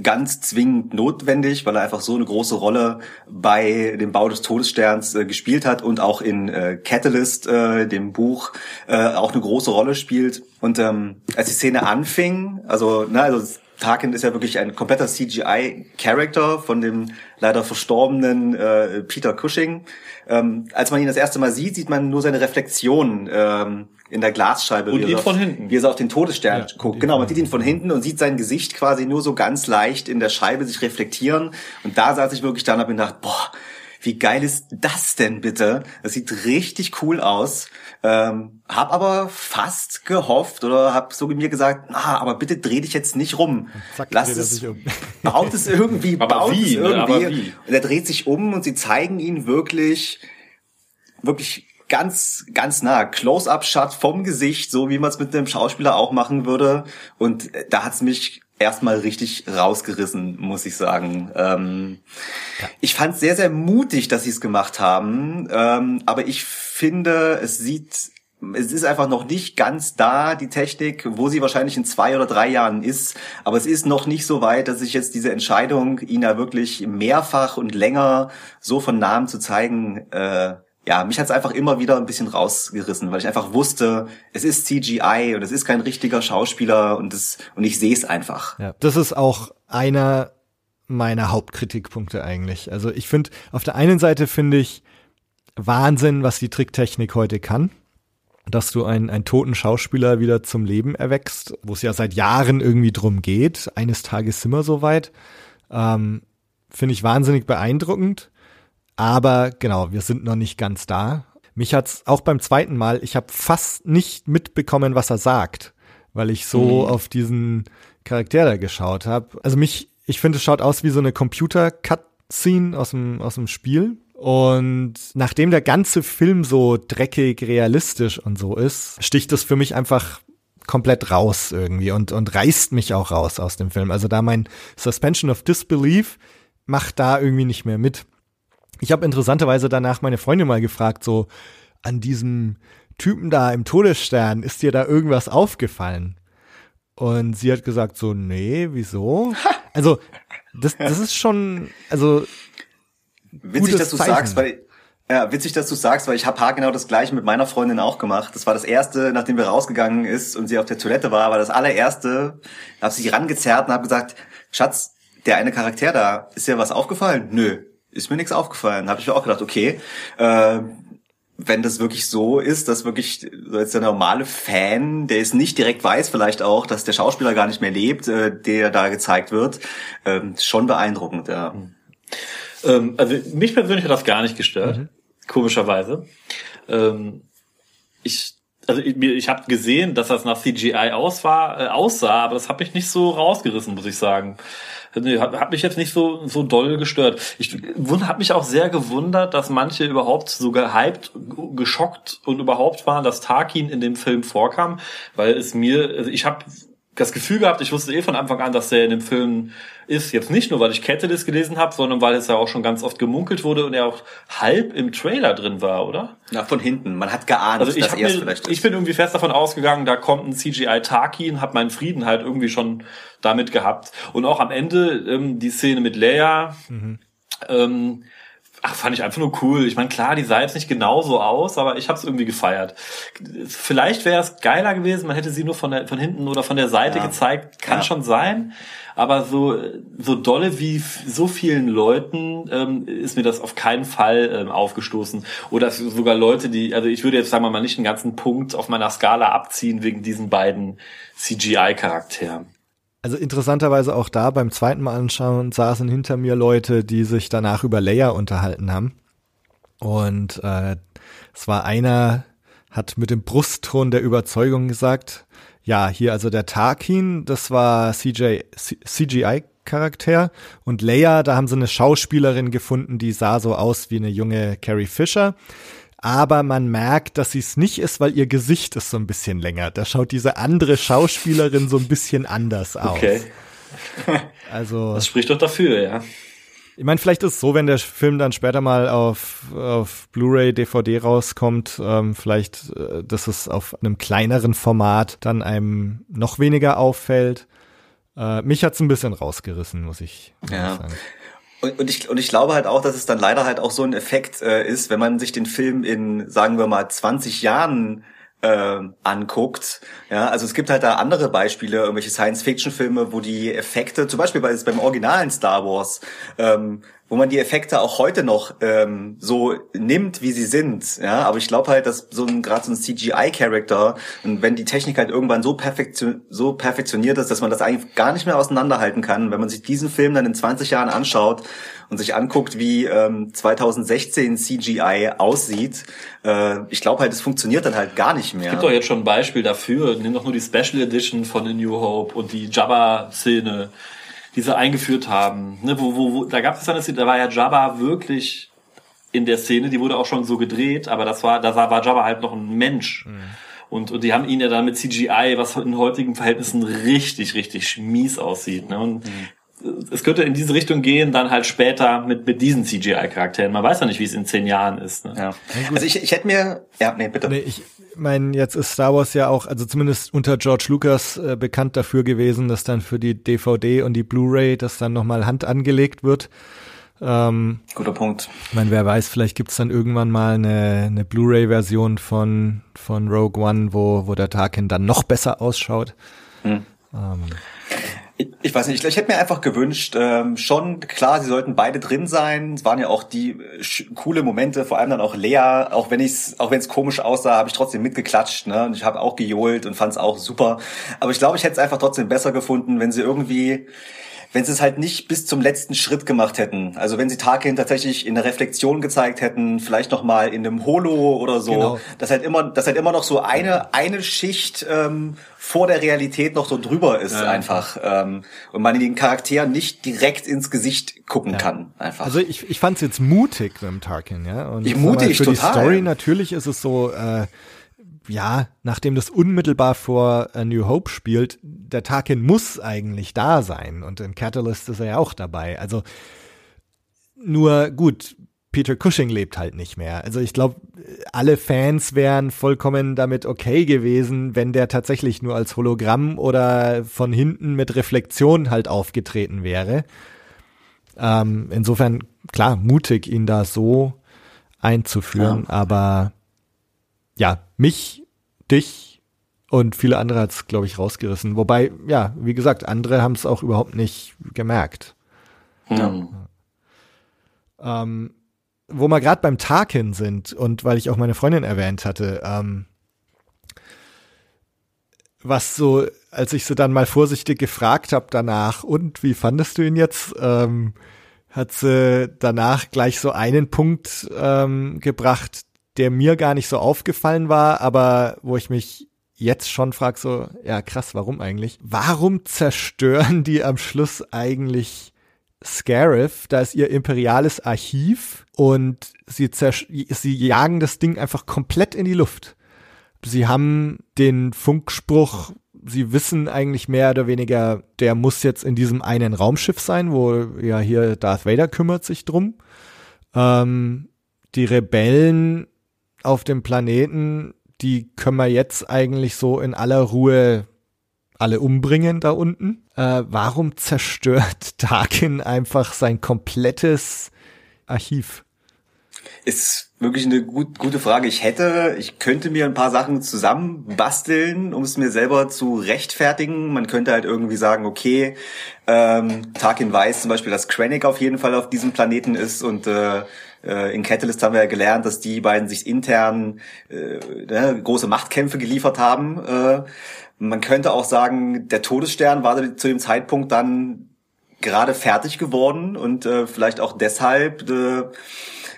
ganz zwingend notwendig, weil er einfach so eine große Rolle bei dem Bau des Todessterns äh, gespielt hat und auch in äh, Catalyst, äh, dem Buch, äh, auch eine große Rolle spielt. Und ähm, als die Szene anfing, also, ne, also Tarkin ist ja wirklich ein kompletter CGI-Character von dem leider verstorbenen äh, Peter Cushing. Ähm, als man ihn das erste Mal sieht, sieht man nur seine Reflexion ähm, in der Glasscheibe. Und ihn von hinten. Wie er auf den Todesstern ja, guckt. Genau, man sieht ihn von hinten und sieht sein Gesicht quasi nur so ganz leicht in der Scheibe sich reflektieren. Und da saß ich wirklich da und habe mir gedacht, boah, wie geil ist das denn bitte? Das sieht richtig cool aus. Ähm, hab aber fast gehofft oder hab so mir gesagt, ah, aber bitte dreh dich jetzt nicht rum. Zack, Lass es, um. baut es irgendwie, aber baut wie, es irgendwie. Ne? Aber wie? Und er dreht sich um und sie zeigen ihn wirklich, wirklich ganz, ganz nah. Close-up-Shot vom Gesicht, so wie man es mit einem Schauspieler auch machen würde. Und da hat's mich erstmal richtig rausgerissen, muss ich sagen. Ähm, ja. Ich fand sehr, sehr mutig, dass sie es gemacht haben. Ähm, aber ich finde, es sieht es ist einfach noch nicht ganz da, die Technik, wo sie wahrscheinlich in zwei oder drei Jahren ist. Aber es ist noch nicht so weit, dass ich jetzt diese Entscheidung, ihn ja wirklich mehrfach und länger so von Namen zu zeigen, äh, ja, mich hat's einfach immer wieder ein bisschen rausgerissen, weil ich einfach wusste, es ist CGI und es ist kein richtiger Schauspieler und es, und ich sehe es einfach. Ja, das ist auch einer meiner Hauptkritikpunkte eigentlich. Also ich finde, auf der einen Seite finde ich Wahnsinn, was die Tricktechnik heute kann dass du einen, einen toten Schauspieler wieder zum Leben erwächst, wo es ja seit Jahren irgendwie drum geht. Eines Tages sind wir soweit. Ähm, Finde ich wahnsinnig beeindruckend. Aber genau, wir sind noch nicht ganz da. Mich hat's auch beim zweiten Mal, ich habe fast nicht mitbekommen, was er sagt, weil ich so mhm. auf diesen Charakter da geschaut habe. Also mich, ich finde, es schaut aus wie so eine Computer-Cut-Scene aus dem, aus dem Spiel. Und nachdem der ganze Film so dreckig realistisch und so ist, sticht es für mich einfach komplett raus irgendwie und, und reißt mich auch raus aus dem Film. Also da mein Suspension of Disbelief macht da irgendwie nicht mehr mit. Ich habe interessanterweise danach meine Freundin mal gefragt, so an diesem Typen da im Todesstern, ist dir da irgendwas aufgefallen? Und sie hat gesagt so, nee, wieso? Also das, das ist schon, also Witzig, dass du Zeichen. sagst, weil ja, witzig, dass du sagst, weil ich habe genau das gleiche mit meiner Freundin auch gemacht. Das war das erste, nachdem wir rausgegangen ist und sie auf der Toilette war, war das allererste. Da habe sie rangezerrt und habe gesagt, Schatz, der eine Charakter da, ist dir was aufgefallen? Nö, ist mir nichts aufgefallen. Habe ich mir auch gedacht, okay, äh, wenn das wirklich so ist, dass wirklich so jetzt der normale Fan, der es nicht direkt weiß, vielleicht auch, dass der Schauspieler gar nicht mehr lebt, äh, der da gezeigt wird, äh, schon beeindruckend, ja. Mhm. Ähm, also mich persönlich hat das gar nicht gestört, mhm. komischerweise. Ähm, ich also ich, ich habe gesehen, dass das nach CGI aus war, äh, aussah, aber das hat mich nicht so rausgerissen, muss ich sagen. Nee, hat, hat mich jetzt nicht so so doll gestört. Ich habe mich auch sehr gewundert, dass manche überhaupt so gehypt, geschockt und überhaupt waren, dass Tarkin in dem Film vorkam, weil es mir, also ich habe das Gefühl gehabt, ich wusste eh von Anfang an, dass der in dem Film ist. Jetzt nicht nur, weil ich das gelesen habe, sondern weil es ja auch schon ganz oft gemunkelt wurde und er auch halb im Trailer drin war, oder? Na, von hinten. Man hat geahnt, also ich dass er es vielleicht ist. Ich bin irgendwie fest davon ausgegangen, da kommt ein CGI Tarkin, hat meinen Frieden halt irgendwie schon damit gehabt. Und auch am Ende ähm, die Szene mit Leia, mhm. ähm, Ach, fand ich einfach nur cool. Ich meine, klar, die sah jetzt nicht genauso aus, aber ich habe es irgendwie gefeiert. Vielleicht wäre es geiler gewesen, man hätte sie nur von, der, von hinten oder von der Seite ja. gezeigt. Kann ja. schon sein. Aber so, so dolle wie so vielen Leuten ähm, ist mir das auf keinen Fall ähm, aufgestoßen. Oder sogar Leute, die, also ich würde jetzt sagen wir mal nicht einen ganzen Punkt auf meiner Skala abziehen wegen diesen beiden CGI-Charakteren. Also interessanterweise auch da beim zweiten Mal anschauen saßen hinter mir Leute, die sich danach über Leia unterhalten haben. Und äh, es war einer, hat mit dem Brustton der Überzeugung gesagt, ja, hier also der Tarkin, das war CJ, CGI-Charakter und Leia, da haben sie eine Schauspielerin gefunden, die sah so aus wie eine junge Carrie Fisher aber man merkt, dass sie es nicht ist, weil ihr Gesicht ist so ein bisschen länger. Da schaut diese andere Schauspielerin so ein bisschen anders aus. Okay. Also. Das spricht doch dafür, ja. Ich meine, vielleicht ist es so, wenn der Film dann später mal auf, auf Blu-ray, DVD rauskommt, ähm, vielleicht, äh, dass es auf einem kleineren Format dann einem noch weniger auffällt. Äh, mich hat's ein bisschen rausgerissen, muss ich ja. sagen. Und, und, ich, und ich glaube halt auch, dass es dann leider halt auch so ein Effekt äh, ist, wenn man sich den Film in, sagen wir mal, 20 Jahren äh, anguckt. Ja, also es gibt halt da andere Beispiele, irgendwelche Science-Fiction-Filme, wo die Effekte, zum Beispiel bei, beim originalen Star Wars, ähm, wo man die Effekte auch heute noch ähm, so nimmt, wie sie sind. Ja, aber ich glaube halt, dass so ein gerade so ein CGI-Charakter und wenn die Technik halt irgendwann so, perfektion, so perfektioniert ist, dass man das eigentlich gar nicht mehr auseinanderhalten kann, wenn man sich diesen Film dann in 20 Jahren anschaut und sich anguckt, wie ähm, 2016 CGI aussieht, äh, ich glaube halt, es funktioniert dann halt gar nicht mehr. Es gibt doch jetzt schon ein Beispiel dafür. Nimm doch nur die Special Edition von The New Hope und die Jabba-Szene die sie eingeführt haben. Ne, wo, wo, wo, da gab es dann, da war ja Jabba wirklich in der Szene, die wurde auch schon so gedreht, aber das war, da war Jabba halt noch ein Mensch. Mhm. Und, und die haben ihn ja dann mit CGI, was in heutigen Verhältnissen richtig, richtig mies aussieht. Ne? Und mhm es könnte in diese Richtung gehen, dann halt später mit, mit diesen CGI-Charakteren. Man weiß ja nicht, wie es in zehn Jahren ist. Ne? Ja. Also ich, ich hätte mir, ja, nee, bitte. Nee, ich meine, jetzt ist Star Wars ja auch, also zumindest unter George Lucas äh, bekannt dafür gewesen, dass dann für die DVD und die Blu-ray das dann nochmal Hand angelegt wird. Ähm, Guter Punkt. Ich meine, wer weiß, vielleicht gibt's dann irgendwann mal eine, eine Blu-ray-Version von, von Rogue One, wo, wo der Tarkin dann noch besser ausschaut. Hm. Ähm, ich weiß nicht, ich, ich hätte mir einfach gewünscht, ähm, schon klar, sie sollten beide drin sein. Es waren ja auch die äh, coole Momente, vor allem dann auch Lea, auch wenn ich auch wenn es komisch aussah, habe ich trotzdem mitgeklatscht, ne? Und ich habe auch gejohlt und fand es auch super. Aber ich glaube, ich hätte es einfach trotzdem besser gefunden, wenn sie irgendwie wenn sie es halt nicht bis zum letzten Schritt gemacht hätten. Also wenn sie Tarkin tatsächlich in der Reflexion gezeigt hätten, vielleicht noch mal in einem Holo oder so, genau. dass halt immer, dass halt immer noch so eine eine Schicht ähm, vor der Realität noch so drüber ist ja. einfach ähm, und man den Charakteren nicht direkt ins Gesicht gucken ja. kann einfach. Also ich, ich fand es jetzt mutig mit dem Tarkin, ja. Und ich mutig für total. die Story natürlich ist es so. Äh, ja, nachdem das unmittelbar vor A New Hope spielt, der Tarkin muss eigentlich da sein und in Catalyst ist er ja auch dabei. Also nur gut, Peter Cushing lebt halt nicht mehr. Also ich glaube, alle Fans wären vollkommen damit okay gewesen, wenn der tatsächlich nur als Hologramm oder von hinten mit Reflexion halt aufgetreten wäre. Ähm, insofern, klar, mutig, ihn da so einzuführen, ja. aber ja, mich, dich und viele andere hat's, glaube ich, rausgerissen. Wobei, ja, wie gesagt, andere haben es auch überhaupt nicht gemerkt. Ja. Ähm, wo wir gerade beim Tarkin sind und weil ich auch meine Freundin erwähnt hatte, ähm, was so, als ich sie dann mal vorsichtig gefragt habe danach, und wie fandest du ihn jetzt, ähm, hat sie danach gleich so einen Punkt ähm, gebracht, der mir gar nicht so aufgefallen war, aber wo ich mich jetzt schon frage, so, ja krass, warum eigentlich? Warum zerstören die am Schluss eigentlich Scarif? Da ist ihr imperiales Archiv und sie, sie jagen das Ding einfach komplett in die Luft. Sie haben den Funkspruch, sie wissen eigentlich mehr oder weniger, der muss jetzt in diesem einen Raumschiff sein, wo ja hier Darth Vader kümmert sich drum. Ähm, die Rebellen auf dem Planeten, die können wir jetzt eigentlich so in aller Ruhe alle umbringen da unten. Äh, warum zerstört Tarkin einfach sein komplettes Archiv? Ist wirklich eine gut, gute Frage. Ich hätte, ich könnte mir ein paar Sachen zusammenbasteln, um es mir selber zu rechtfertigen. Man könnte halt irgendwie sagen, okay, ähm, Tarkin weiß zum Beispiel, dass Krennic auf jeden Fall auf diesem Planeten ist und äh, in Catalyst haben wir ja gelernt, dass die beiden sich intern äh, ne, große Machtkämpfe geliefert haben. Äh, man könnte auch sagen, der Todesstern war zu dem Zeitpunkt dann gerade fertig geworden und äh, vielleicht auch deshalb äh,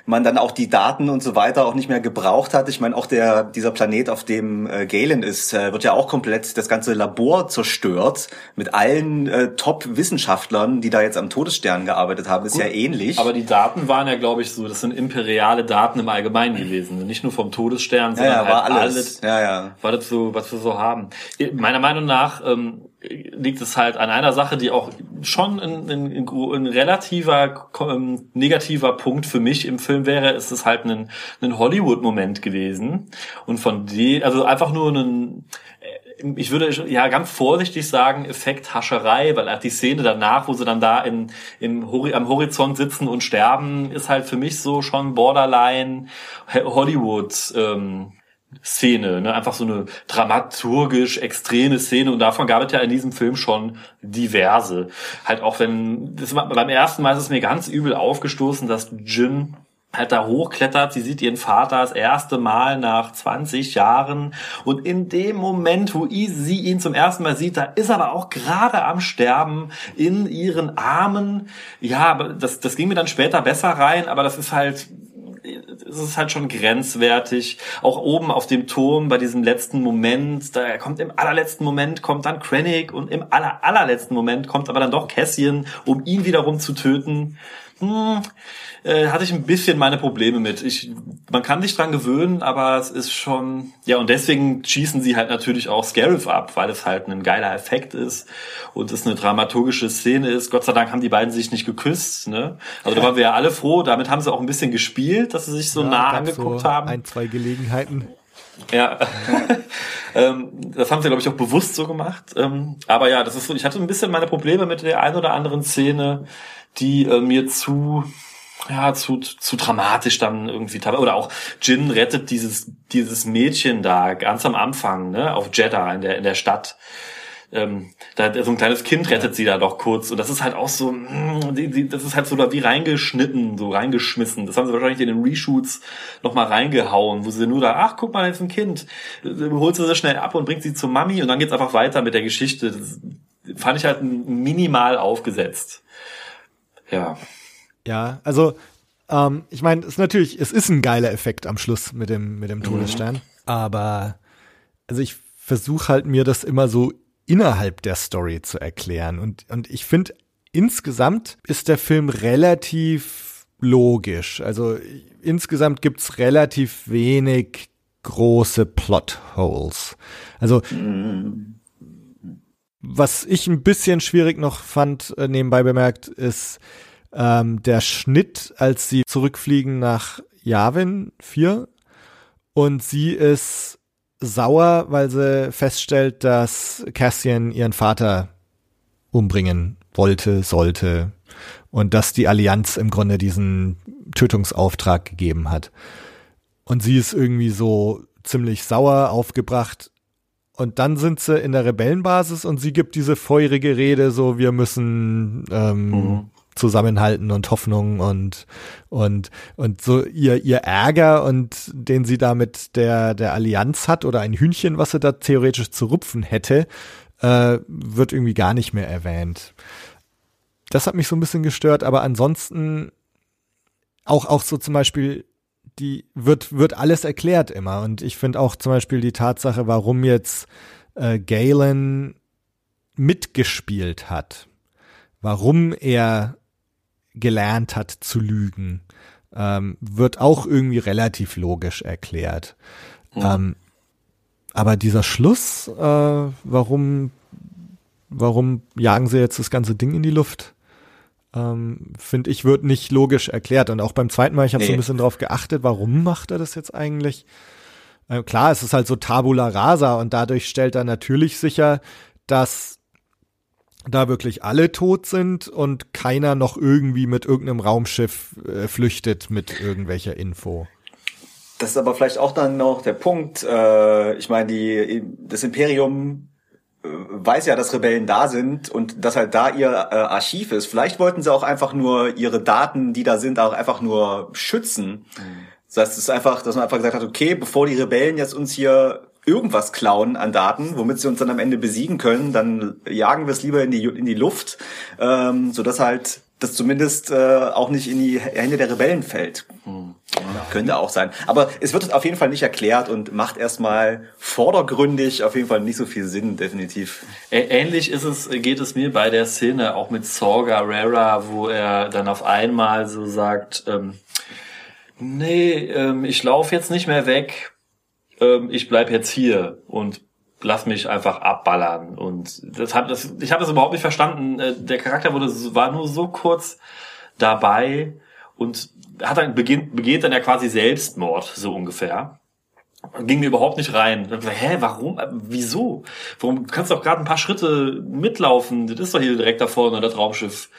man dann auch die Daten und so weiter auch nicht mehr gebraucht hat. Ich meine, auch der dieser Planet, auf dem äh, Galen ist, äh, wird ja auch komplett das ganze Labor zerstört mit allen äh, Top-Wissenschaftlern, die da jetzt am Todesstern gearbeitet haben. Ist Gut, ja ähnlich. Aber die Daten waren ja, glaube ich, so, das sind imperiale Daten im Allgemeinen gewesen. Nicht nur vom Todesstern, sondern ja, ja, halt alles. alles. Ja, ja. War das so, was wir so haben. Meiner Meinung nach ähm, liegt es halt an einer Sache, die auch schon ein, ein, ein relativer ähm, negativer Punkt für mich im Film wäre. Ist es halt ein, ein Hollywood-Moment gewesen und von dem, also einfach nur ein äh, ich würde ja ganz vorsichtig sagen, Effekt Hascherei, weil die Szene danach, wo sie dann da in, im, am Horizont sitzen und sterben, ist halt für mich so schon borderline Hollywood ähm, Szene, ne? einfach so eine dramaturgisch extreme Szene und davon gab es ja in diesem Film schon diverse. Halt auch wenn, das, beim ersten Mal ist es mir ganz übel aufgestoßen, dass Jin halt da hochklettert, sie sieht ihren Vater das erste Mal nach 20 Jahren und in dem Moment, wo sie ihn zum ersten Mal sieht, da ist er aber auch gerade am Sterben in ihren Armen. Ja, das, das ging mir dann später besser rein, aber das ist halt es ist halt schon grenzwertig. Auch oben auf dem Turm bei diesem letzten Moment, da kommt im allerletzten Moment kommt dann Krennic und im aller, allerletzten Moment kommt aber dann doch Cassian, um ihn wiederum zu töten. Hm, äh, hatte ich ein bisschen meine Probleme mit. Ich, man kann sich dran gewöhnen, aber es ist schon, ja, und deswegen schießen sie halt natürlich auch Scarif ab, weil es halt ein geiler Effekt ist und es eine dramaturgische Szene ist. Gott sei Dank haben die beiden sich nicht geküsst, ne? Also da waren wir ja alle froh. Damit haben sie auch ein bisschen gespielt, dass sie sich so Ja, nah angeguckt so haben. Ein, zwei Gelegenheiten. Ja, ähm, das haben sie, glaube ich, auch bewusst so gemacht. Ähm, aber ja, das ist so, ich hatte ein bisschen meine Probleme mit der ein oder anderen Szene, die äh, mir zu, ja, zu, zu dramatisch dann irgendwie oder auch Jin rettet dieses, dieses Mädchen da ganz am Anfang, ne, auf Jeddah in der, in der Stadt. Ähm, da, so ein kleines Kind rettet sie da doch kurz und das ist halt auch so, mm, die, die, das ist halt so da wie reingeschnitten, so reingeschmissen. Das haben sie wahrscheinlich in den Reshoots nochmal reingehauen, wo sie nur da, ach guck mal, jetzt ein Kind, Äh, holt sie sie schnell ab und bringt sie zur Mami und dann geht's einfach weiter mit der Geschichte. Das fand ich halt minimal aufgesetzt. Ja. Ja, also ähm, ich meine, es ist natürlich, es ist ein geiler Effekt am Schluss mit dem mit dem Todesstern, aber also ich versuche halt mir das immer so innerhalb der Story zu erklären und und ich finde insgesamt ist der Film relativ logisch. Also insgesamt gibt's relativ wenig große Plotholes. Also was ich ein bisschen schwierig noch fand, äh, nebenbei bemerkt, ist ähm, der Schnitt, als sie zurückfliegen nach Yavin 4 und sie ist sauer, weil sie feststellt, dass Cassian ihren Vater umbringen wollte, sollte und dass die Allianz im Grunde diesen Tötungsauftrag gegeben hat. Und sie ist irgendwie so ziemlich sauer aufgebracht. Und dann sind sie in der Rebellenbasis und sie gibt diese feurige Rede, so wir müssen ähm, Mhm. zusammenhalten und Hoffnung und und und so ihr ihr Ärger und den sie da mit der der Allianz hat oder ein Hühnchen, was sie da theoretisch zu rupfen hätte, äh, wird irgendwie gar nicht mehr erwähnt. Das hat mich so ein bisschen gestört, aber ansonsten auch auch so zum Beispiel die wird wird alles erklärt immer und ich finde auch zum Beispiel die Tatsache, warum jetzt äh, Galen mitgespielt hat, warum er gelernt hat zu lügen, ähm, wird auch irgendwie relativ logisch erklärt. Ähm, aber dieser Schluss, äh, warum, warum jagen sie jetzt das ganze Ding in die Luft? Ähm, finde ich, wird nicht logisch erklärt. Und auch beim zweiten Mal, ich habe so ein Nee. bisschen drauf geachtet, warum macht er das jetzt eigentlich? Äh, klar, es ist halt so Tabula rasa und dadurch stellt er natürlich sicher, dass da wirklich alle tot sind und keiner noch irgendwie mit irgendeinem Raumschiff äh, flüchtet mit irgendwelcher Info. Das ist aber vielleicht auch dann noch der Punkt. Äh, ich meine, die das Imperium weiß ja, dass Rebellen da sind und dass halt da ihr äh, Archiv ist. Vielleicht wollten sie auch einfach nur ihre Daten, die da sind, auch einfach nur schützen. Das heißt, es ist einfach, dass man einfach gesagt hat, okay, bevor die Rebellen jetzt uns hier irgendwas klauen an Daten, womit sie uns dann am Ende besiegen können, dann jagen wir es lieber in die in die Luft, ähm, sodass halt das zumindest äh, auch nicht in die Hände der Rebellen fällt. Könnte auch sein. Aber es wird auf jeden Fall nicht erklärt und macht erstmal vordergründig auf jeden Fall nicht so viel Sinn, definitiv. Ähnlich ist es, geht es mir bei der Szene auch mit Saw Gerrera, wo er dann auf einmal so sagt, ähm, nee, ähm, ich laufe jetzt nicht mehr weg, ähm, ich bleib jetzt hier und lass mich einfach abballern. Und das hat, das, ich habe das überhaupt nicht verstanden. Äh, Der Charakter wurde, war nur so kurz dabei und hat dann beginnt, begeht dann ja quasi Selbstmord, so ungefähr. Ging mir überhaupt nicht rein. Ich dachte, Hä, warum? Äh, Wieso? Warum du kannst doch gerade ein paar Schritte mitlaufen? Das ist doch hier direkt da vorne, das Raumschiff.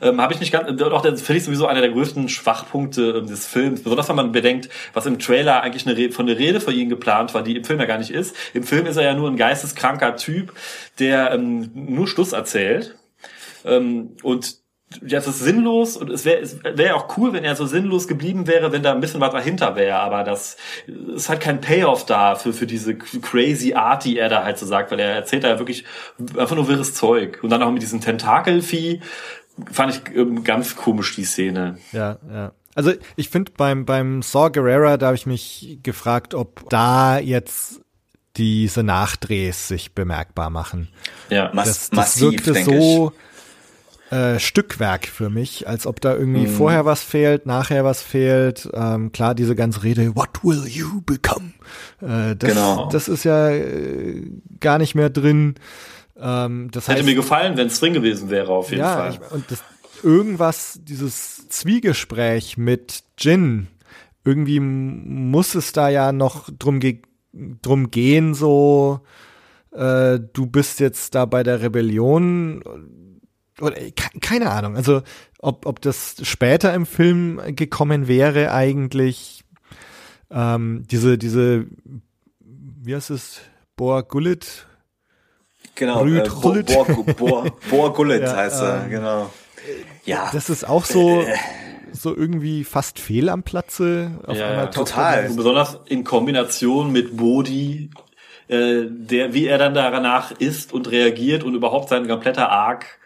Ähm, Habe ich nicht ganz, doch, das finde ich sowieso einer der größten Schwachpunkte ähm, des Films. Besonders wenn man bedenkt, was im Trailer eigentlich eine Rede, von der Rede für ihn geplant war, die im Film ja gar nicht ist. Im Film ist er ja nur ein geisteskranker Typ, der ähm, nur Schluss erzählt. Ähm, und ja, es ist sinnlos und es wäre es wäre auch cool, wenn er so sinnlos geblieben wäre, wenn da ein bisschen was dahinter wäre, aber das ist halt kein Payoff da für, für diese crazy Art, die er da halt so sagt, weil er erzählt da ja wirklich einfach nur wirres Zeug. Und dann auch mit diesem Tentakelvieh fand ich ähm, ganz komisch die Szene. Ja, ja. Also ich finde beim beim Saw Gerrera, da habe ich mich gefragt, ob da jetzt diese Nachdrehs sich bemerkbar machen. Ja. Mass Das, das massiv, wirkte denke so äh, Stückwerk für mich, als ob da irgendwie mhm. vorher was fehlt, nachher was fehlt. Ähm, klar, diese ganze Rede, what will you become? Äh, das, genau. das ist ja äh, gar nicht mehr drin. Ähm, das Hätte heißt, mir gefallen, wenn es drin gewesen wäre, auf jeden ja, Fall. Ich, und das, irgendwas, dieses Zwiegespräch mit Jin, irgendwie muss es da ja noch drum, ge drum gehen, so, äh, du bist jetzt da bei der Rebellion oder keine Ahnung, also ob, ob das später im Film gekommen wäre eigentlich, ähm, diese, diese, wie heißt es, Boa Gullit? Genau, Rüd, äh, Bo, Bo, Bo, Boa Gullit ja, heißt er, ähm, genau. Ja. Das ist auch so, äh. so irgendwie fast fehl am Platze. Auf ja, total. Und besonders in Kombination mit Bodhi, äh, der, wie er dann danach ist und reagiert und überhaupt sein kompletter Arc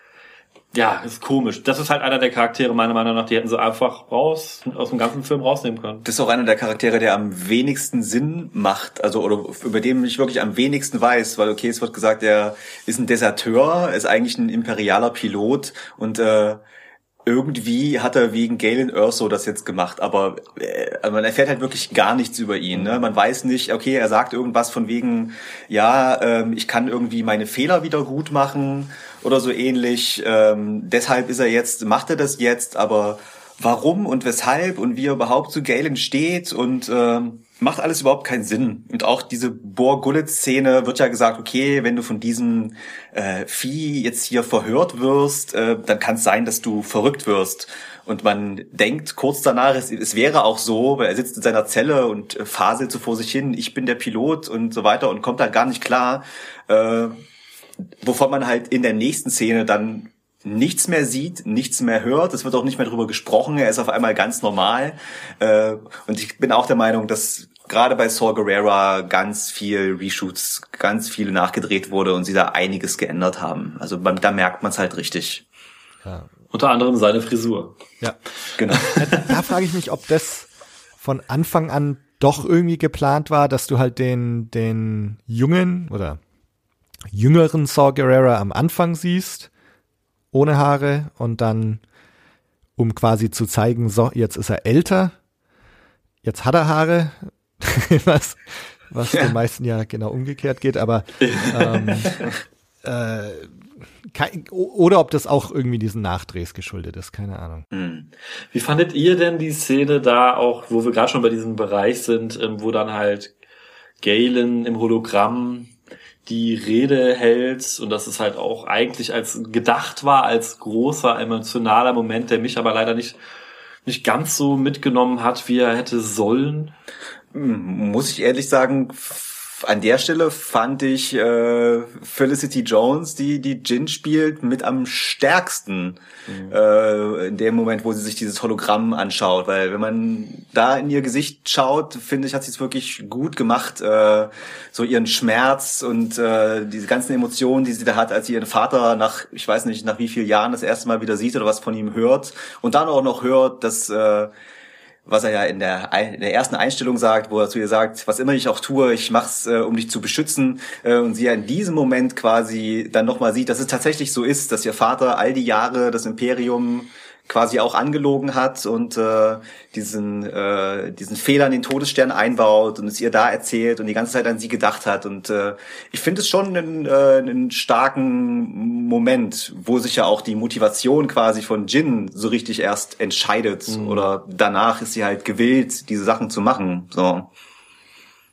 ja, ist komisch. Das ist halt einer der Charaktere, meiner Meinung nach, die hätten sie einfach raus, aus dem ganzen Film rausnehmen können. Das ist auch einer der Charaktere, der am wenigsten Sinn macht, also, oder über den ich wirklich am wenigsten weiß, weil, okay, es wird gesagt, er ist ein Deserteur, ist eigentlich ein imperialer Pilot und, äh, irgendwie hat er wegen Galen Erso das jetzt gemacht, aber äh, man erfährt halt wirklich gar nichts über ihn. Ne? Man weiß nicht, okay, er sagt irgendwas von wegen, ja, ähm, ich kann irgendwie meine Fehler wieder gut machen oder so ähnlich. Ähm, deshalb ist er jetzt, macht er das jetzt, aber warum und weshalb und wie er überhaupt zu Galen steht und ähm, macht alles überhaupt keinen Sinn. Und auch diese Boar-Gullet-Szene wird ja gesagt, okay, wenn du von diesem äh, Vieh jetzt hier verhört wirst, äh, dann kann es sein, dass du verrückt wirst. Und man denkt kurz danach, es, es wäre auch so, weil er sitzt in seiner Zelle und äh, faselt so vor sich hin, ich bin der Pilot und so weiter und kommt da gar nicht klar. Äh, wovon man halt in der nächsten Szene dann nichts mehr sieht, nichts mehr hört. Es wird auch nicht mehr darüber gesprochen. Er ist auf einmal ganz normal. Äh, und ich bin auch der Meinung, dass gerade bei Saul Guerrera ganz viel Reshoots, ganz viel nachgedreht wurde und sie da einiges geändert haben. Also da merkt man es halt richtig. Ja. Unter anderem seine Frisur. Ja, genau. da frage ich mich, ob das von Anfang an doch irgendwie geplant war, dass du halt den, den jungen oder jüngeren Saw Gerrera am Anfang siehst, ohne Haare und dann, um quasi zu zeigen, so, jetzt ist er älter, jetzt hat er Haare, was, was ja. den meisten ja genau umgekehrt geht, aber ähm, äh, kein, oder ob das auch irgendwie diesen Nachdrehs geschuldet ist, keine Ahnung. Hm. Wie fandet ihr denn die Szene da auch, wo wir gerade schon bei diesem Bereich sind, ähm, wo dann halt Galen im Hologramm die Rede hält und dass es halt auch eigentlich als gedacht war als großer emotionaler Moment, der mich aber leider nicht nicht ganz so mitgenommen hat, wie er hätte sollen. Muss ich ehrlich sagen, an der Stelle fand ich äh, Felicity Jones, die die Jin spielt, mit am stärksten mhm. äh, in dem Moment, wo sie sich dieses Hologramm anschaut. Weil wenn man da in ihr Gesicht schaut, finde ich, hat sie es wirklich gut gemacht. Äh, so ihren Schmerz und äh, diese ganzen Emotionen, die sie da hat, als sie ihren Vater nach, ich weiß nicht, nach wie vielen Jahren das erste Mal wieder sieht oder was von ihm hört. Und dann auch noch hört, dass äh, was er ja in der, in der ersten Einstellung sagt, wo er zu ihr sagt, was immer ich auch tue, ich mach's, äh, um dich zu beschützen. Äh, und sie ja in diesem Moment quasi dann nochmal sieht, dass es tatsächlich so ist, dass ihr Vater all die Jahre das Imperium quasi auch angelogen hat und äh, diesen äh, diesen Fehler in den Todesstern einbaut und es ihr da erzählt und die ganze Zeit an sie gedacht hat und äh, ich finde es schon einen, äh, einen starken Moment, wo sich ja auch die Motivation quasi von Jin so richtig erst entscheidet mhm. oder danach ist sie halt gewillt, diese Sachen zu machen. So.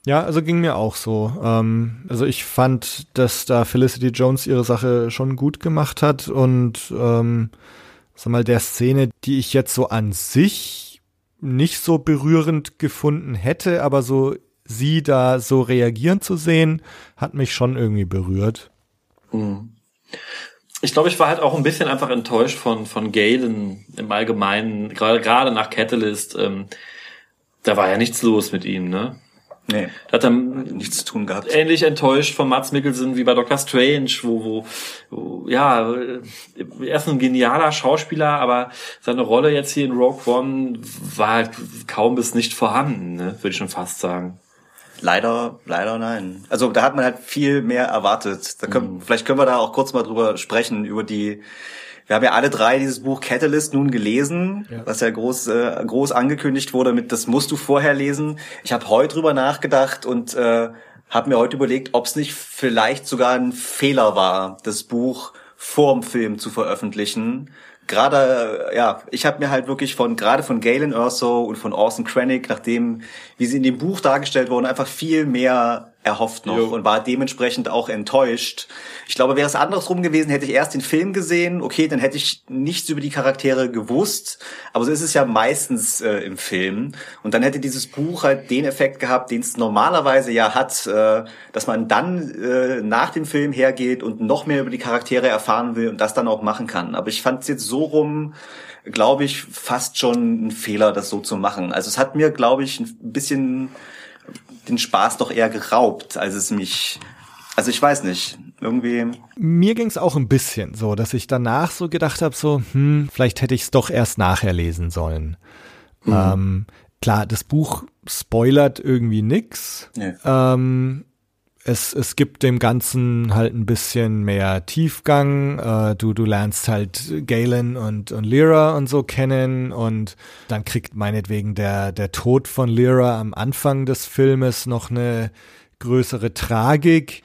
Ja, also ging mir auch so. Ähm, also ich fand, dass da Felicity Jones ihre Sache schon gut gemacht hat und ähm, sag mal, der Szene, die ich jetzt so an sich nicht so berührend gefunden hätte, aber so sie da so reagieren zu sehen, hat mich schon irgendwie berührt. Mhm. Ich glaube, ich war halt auch ein bisschen einfach enttäuscht von, von Galen im Allgemeinen, gerade, gerade nach Catalyst, ähm, da war ja nichts los mit ihm, ne? Nee. Da hat dann nichts zu tun gehabt. Ähnlich enttäuscht von Mats Mikkelsen wie bei Doctor Strange, wo, wo, wo ja, er ist ein genialer Schauspieler, aber seine Rolle jetzt hier in Rogue One war halt kaum bis nicht vorhanden, ne? würde ich schon fast sagen. Leider, leider nein. Also da hat man halt viel mehr erwartet. Da können, mhm. Vielleicht können wir da auch kurz mal drüber sprechen, über die wir haben ja alle drei dieses Buch Catalyst nun gelesen, ja. was ja groß, äh, groß angekündigt wurde mit, das musst du vorher lesen. Ich habe heute drüber nachgedacht und äh, habe mir heute überlegt, ob es nicht vielleicht sogar ein Fehler war, das Buch vorm Film zu veröffentlichen. Gerade, äh, ja, ich habe mir halt wirklich von, gerade von Galen Erso und von Orson Krennic, nachdem, wie sie in dem Buch dargestellt wurden, einfach viel mehr erhofft noch jo. und war dementsprechend auch enttäuscht. Ich glaube, wäre es andersrum gewesen, hätte ich erst den Film gesehen, okay, dann hätte ich nichts über die Charaktere gewusst, aber so ist es ja meistens äh, im Film und dann hätte dieses Buch halt den Effekt gehabt, den es normalerweise ja hat, äh, dass man dann äh, nach dem Film hergeht und noch mehr über die Charaktere erfahren will und das dann auch machen kann. Aber ich fand es jetzt so rum, glaube ich, fast schon ein Fehler, das so zu machen. Also es hat mir, glaube ich, ein bisschen den Spaß doch eher geraubt, als es mich. Also ich weiß nicht, irgendwie. Mir ging's auch ein bisschen so, dass ich danach so gedacht habe, so, hm, vielleicht hätte ich es doch erst nachher lesen sollen. Mhm. Ähm, klar, das Buch spoilert irgendwie nix. Ja. Ähm, es, es gibt dem Ganzen halt ein bisschen mehr Tiefgang. Äh, du, du lernst halt Galen und, und Lyra und so kennen und dann kriegt meinetwegen der, der Tod von Lyra am Anfang des Filmes noch eine größere Tragik.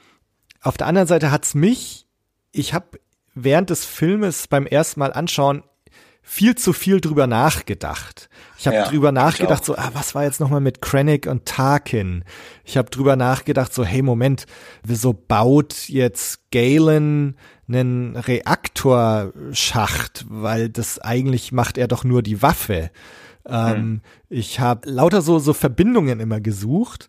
Auf der anderen Seite hat's mich, ich habe während des Filmes beim ersten Mal anschauen viel zu viel drüber nachgedacht. Ich habe ja, drüber nachgedacht, so, ah, was war jetzt nochmal mit Krennic und Tarkin? Ich habe drüber nachgedacht, so, hey, Moment, wieso baut jetzt Galen einen Reaktorschacht? Weil das eigentlich macht er doch nur die Waffe. Ähm, hm. Ich habe lauter so, so Verbindungen immer gesucht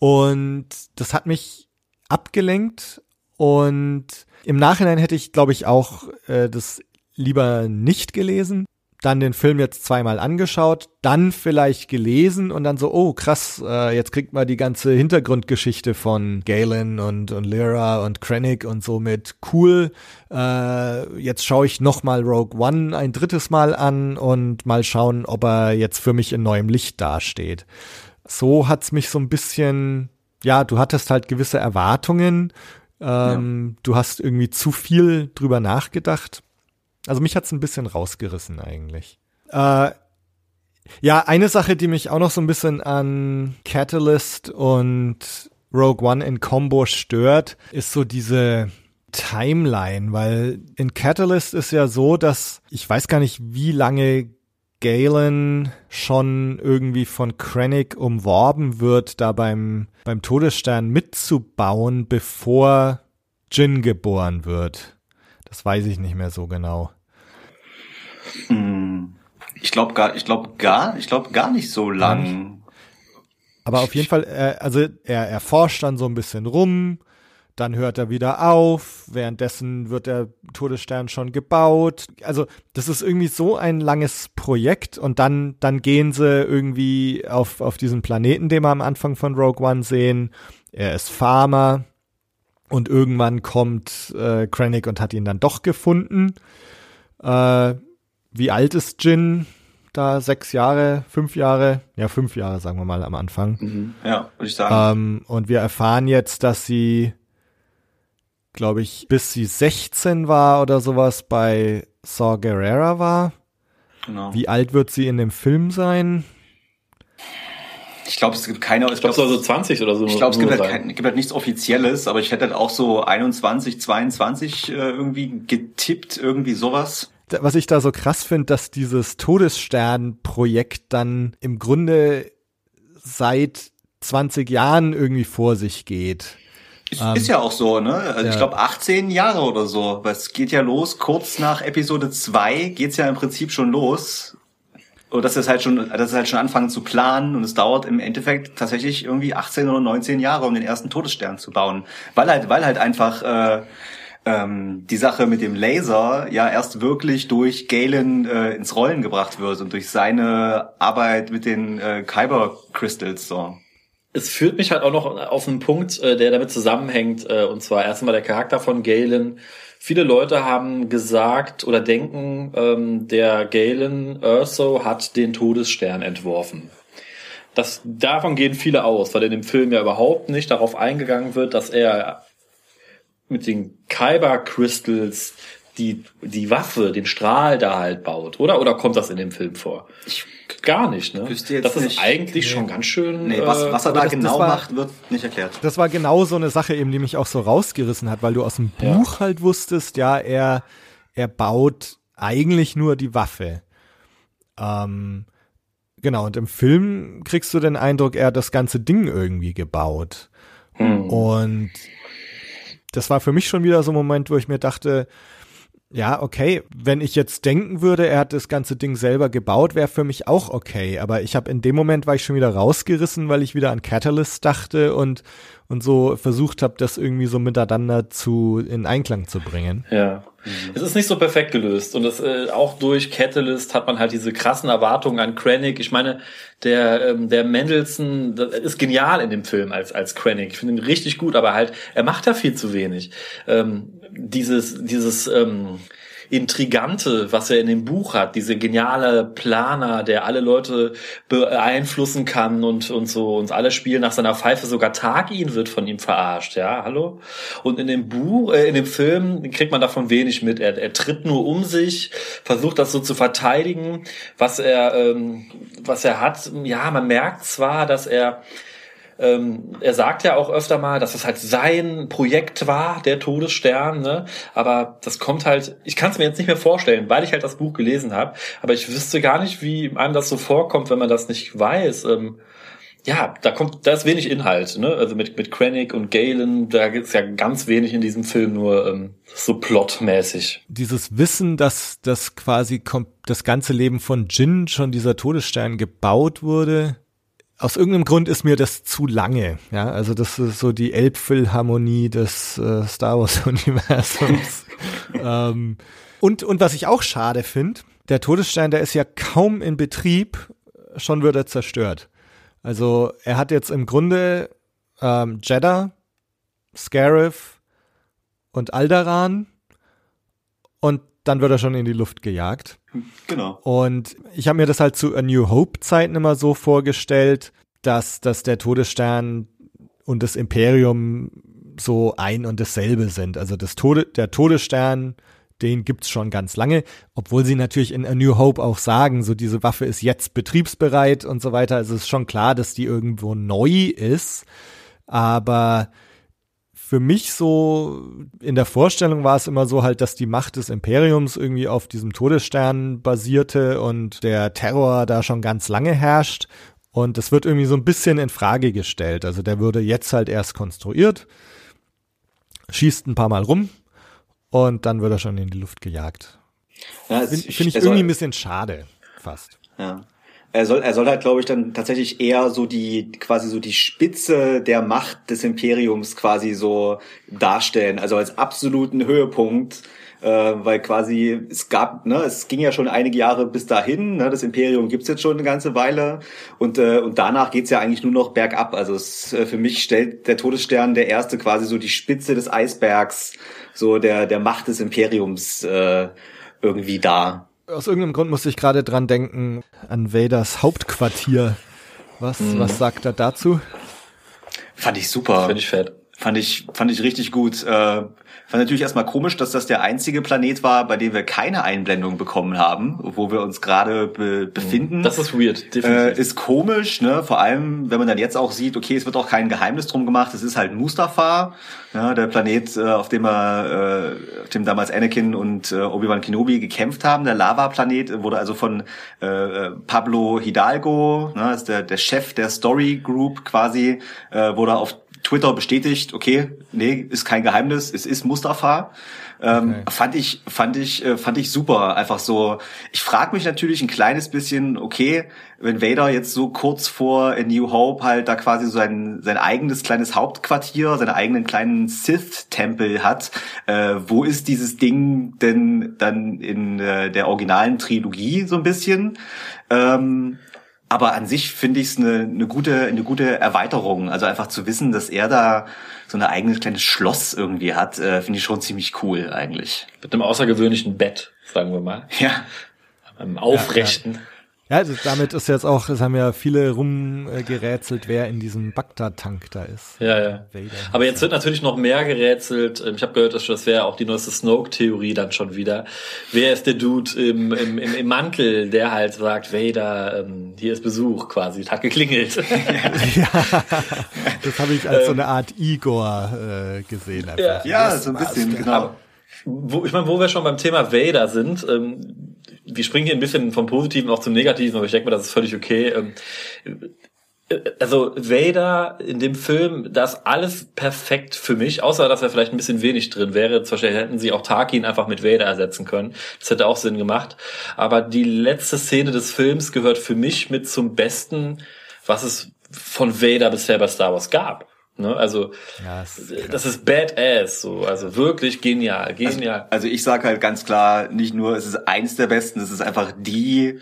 und das hat mich abgelenkt und im Nachhinein hätte ich, glaube ich, auch äh, das lieber nicht gelesen, dann den Film jetzt zweimal angeschaut, dann vielleicht gelesen und dann so, oh krass, äh, jetzt kriegt man die ganze Hintergrundgeschichte von Galen und, und Lyra und Krennic und so mit cool. Äh, jetzt schaue ich nochmal Rogue One ein drittes Mal an und mal schauen, ob er jetzt für mich in neuem Licht dasteht. So hat's mich so ein bisschen, ja, du hattest halt gewisse Erwartungen, ähm, ja. du hast irgendwie zu viel drüber nachgedacht also mich hat's ein bisschen rausgerissen eigentlich. Äh, ja, eine Sache, die mich auch noch so ein bisschen an Catalyst und Rogue One in Combo stört, ist so diese Timeline, weil in Catalyst ist ja so, dass ich weiß gar nicht, wie lange Galen schon irgendwie von Krennic umworben wird, da beim, beim Todesstern mitzubauen, bevor Jin geboren wird. Das weiß ich nicht mehr so genau. Hm. Ich glaube gar, ich glaube gar, ich glaube gar nicht so lang. Aber auf jeden Fall, äh, also er, er forscht dann so ein bisschen rum, dann hört er wieder auf, währenddessen wird der Todesstern schon gebaut. Also das ist irgendwie so ein langes Projekt und dann, dann gehen sie irgendwie auf, auf diesen Planeten, den wir am Anfang von Rogue One sehen. Er ist Farmer und irgendwann kommt äh, Krennic und hat ihn dann doch gefunden. Äh, wie alt ist Jin? Da sechs Jahre, fünf Jahre, ja fünf Jahre sagen wir mal am Anfang. Mhm. Ja, würde ich sagen. Ähm, und wir erfahren jetzt, dass sie, glaube ich, bis sie 16 war oder sowas bei Saw Gerrera war. Genau. Wie alt wird sie in dem Film sein? Ich glaube, es gibt keine. Ich glaube, glaub, so 20 oder so. Ich glaube, es gibt halt, kein, gibt halt nichts Offizielles, aber ich hätte halt auch so 21, 22 äh, irgendwie getippt, irgendwie sowas was ich da so krass finde, dass dieses Todesstern-Projekt dann im Grunde seit 20 Jahren irgendwie vor sich geht. Ist, ähm, ist ja auch so, ne? Also ja. ich glaube 18 Jahre oder so. Es geht ja los, kurz nach Episode 2 geht's ja im Prinzip schon los. Und dass es halt schon, dass es halt schon anfangen zu planen und es dauert im Endeffekt tatsächlich irgendwie 18 oder 19 Jahre, um den ersten Todesstern zu bauen. Weil halt, weil halt einfach äh, ähm, die Sache mit dem Laser ja erst wirklich durch Galen äh, ins Rollen gebracht wird und durch seine Arbeit mit den äh, Kyber Crystals so. Es führt mich halt auch noch auf einen Punkt, äh, der damit zusammenhängt, äh, und zwar erstmal der Charakter von Galen. Viele Leute haben gesagt oder denken, ähm, der Galen Urso hat den Todesstern entworfen. Das, davon gehen viele aus, weil in dem Film ja überhaupt nicht darauf eingegangen wird, dass er mit den Kyber Crystals die, die Waffe, den Strahl da halt baut, oder? Oder kommt das in dem Film vor? Ich Gar nicht, ne? Wüsste jetzt das ist nicht. eigentlich schon ganz schön. Nee, was, äh, was er da das- das genau war- macht, wird nicht erklärt. Das war genau so eine Sache eben, die mich auch so rausgerissen hat, weil du aus dem Buch halt wusstest, ja, er, er baut eigentlich nur die Waffe. Ähm, genau, und im Film kriegst du den Eindruck, er hat das ganze Ding irgendwie gebaut. hm. Und das war für mich schon wieder so ein Moment, wo ich mir dachte, ja, okay, wenn ich jetzt denken würde, er hat das ganze Ding selber gebaut, wäre für mich auch okay. Aber ich habe in dem Moment war ich schon wieder rausgerissen, weil ich wieder an Catalyst dachte und und so versucht habe, das irgendwie so miteinander zu in Einklang zu bringen. Ja. Es ist nicht so perfekt gelöst und das, äh, auch durch Catalyst hat man halt diese krassen Erwartungen an Krennic. Ich meine, der ähm, der Mendelssohn ist genial in dem Film als als Krennic. Ich finde ihn richtig gut, aber halt er macht da viel zu wenig. Ähm, dieses dieses ähm, Intrigante, was er in dem Buch hat, diese geniale Planer, der alle Leute beeinflussen kann und, und so, und alle spielen nach seiner Pfeife, sogar Tagin wird von ihm verarscht, ja, hallo? Und in dem Buch, äh, in dem Film kriegt man davon wenig mit. Er, er tritt nur um sich, versucht das so zu verteidigen, was er, ähm, was er hat. Ja, man merkt zwar, dass er ähm, er sagt ja auch öfter mal, dass es halt sein Projekt war, der Todesstern, ne? aber das kommt halt, ich kann es mir jetzt nicht mehr vorstellen, weil ich halt das Buch gelesen habe, aber ich wüsste gar nicht, wie einem das so vorkommt, wenn man das nicht weiß. Ähm, ja, da kommt, da ist wenig Inhalt, ne? Also mit, mit Krennic und Galen, da gibt's ja ganz wenig in diesem Film, nur ähm, so plotmäßig. Dieses Wissen, dass das quasi kom- das ganze Leben von Jin schon dieser Todesstern gebaut wurde, aus irgendeinem Grund ist mir das zu lange. Ja, also das ist so die Elbphilharmonie des äh, Star Wars Universums. ähm, und und was ich auch schade finde, der Todesstern, der ist ja kaum in Betrieb, schon wird er zerstört. Also er hat jetzt im Grunde ähm, Jeddah, Scarif und Alderaan und dann wird er schon in die Luft gejagt. Genau. Und ich habe mir das halt zu A New Hope Zeiten immer so vorgestellt, dass, dass der Todesstern und das Imperium so ein und dasselbe sind. Also das Tode, der Todesstern, den gibt's schon ganz lange, obwohl sie natürlich in A New Hope auch sagen, so diese Waffe ist jetzt betriebsbereit und so weiter. Also es ist schon klar, dass die irgendwo neu ist, aber für mich so in der Vorstellung war es immer so halt, dass die Macht des Imperiums irgendwie auf diesem Todesstern basierte und der Terror da schon ganz lange herrscht. Und es wird irgendwie so ein bisschen in Frage gestellt. Also der würde jetzt halt erst konstruiert, schießt ein paar Mal rum und dann wird er schon in die Luft gejagt. Ja, Finde find ich soll- irgendwie ein bisschen schade, fast. Ja. Er soll, er soll halt, glaube ich, dann tatsächlich eher so die, quasi so die Spitze der Macht des Imperiums quasi so darstellen, also als absoluten Höhepunkt, äh, weil quasi es gab, ne, es ging ja schon einige Jahre bis dahin, ne, das Imperium gibt's jetzt schon eine ganze Weile und äh, und danach geht's ja eigentlich nur noch bergab. Also es, äh, für mich stellt der Todesstern der erste quasi so die Spitze des Eisbergs, so der der Macht des Imperiums äh, irgendwie dar. Aus irgendeinem Grund musste ich gerade dran denken an Vaders Hauptquartier. Was, was sagt er dazu? Fand ich super. Finde ich fett. Fand ich, fand ich richtig gut. Äh, fand natürlich erstmal komisch, dass das der einzige Planet war, bei dem wir keine Einblendung bekommen haben, wo wir uns gerade be befinden. Das ist weird, äh, definitiv. ist komisch, ne? Vor allem, wenn man dann jetzt auch sieht, okay, es wird auch kein Geheimnis drum gemacht, es ist halt Mustafa, ja, der Planet, äh, auf dem er, äh, auf dem damals Anakin und äh, Obi-Wan Kenobi gekämpft haben. Der Lava-Planet wurde also von äh, Pablo Hidalgo, ne, ist der, der Chef der Story Group quasi, äh, wurde auf Twitter bestätigt, okay, nee, ist kein Geheimnis, es ist Mustafa. Ähm, Okay. Fand ich, fand ich, äh, fand ich super. Einfach so. Ich frage mich natürlich ein kleines bisschen, okay, wenn Vader jetzt so kurz vor A New Hope halt da quasi so sein, sein eigenes kleines Hauptquartier, seine eigenen kleinen Sith-Tempel hat, äh, wo ist dieses Ding denn dann in äh, der originalen Trilogie so ein bisschen? Ähm, aber an sich finde ich es eine, eine gute, eine gute Erweiterung. Also einfach zu wissen, dass er da so ein eigenes kleines Schloss irgendwie hat, äh, finde ich schon ziemlich cool eigentlich. Mit einem außergewöhnlichen Bett, sagen wir mal. Ja, Einem aufrechten. Ja, also damit ist jetzt auch, es haben ja viele rumgerätselt, wer in diesem Bagdad-Tank da ist. Ja, ja. Aber jetzt wird natürlich noch mehr gerätselt. Ich habe gehört, das wäre auch die neueste Snoke-Theorie dann schon wieder. Wer ist der Dude im, im, im, im Mantel, der halt sagt, Vader, ähm, hier ist Besuch quasi, hat geklingelt. ja, das habe ich als so eine Art Igor äh, gesehen. Einfach. Ja, ja so ein bisschen, genau. Aber, wo, ich meine, wo wir schon beim Thema Vader sind, ähm, wir springen hier ein bisschen vom Positiven auch zum Negativen, aber ich denke mal, das ist völlig okay. Ähm, äh, also Vader in dem Film, das alles perfekt für mich, außer dass er vielleicht ein bisschen wenig drin wäre. Zum Beispiel hätten sie auch Tarkin einfach mit Vader ersetzen können. Das hätte auch Sinn gemacht. Aber die letzte Szene des Films gehört für mich mit zum Besten, was es von Vader bisher bei Star Wars gab. Ne? Also ja, das, ist das ist badass, so also wirklich genial, genial. Also, also ich sage halt ganz klar, nicht nur es ist eins der besten, es ist einfach die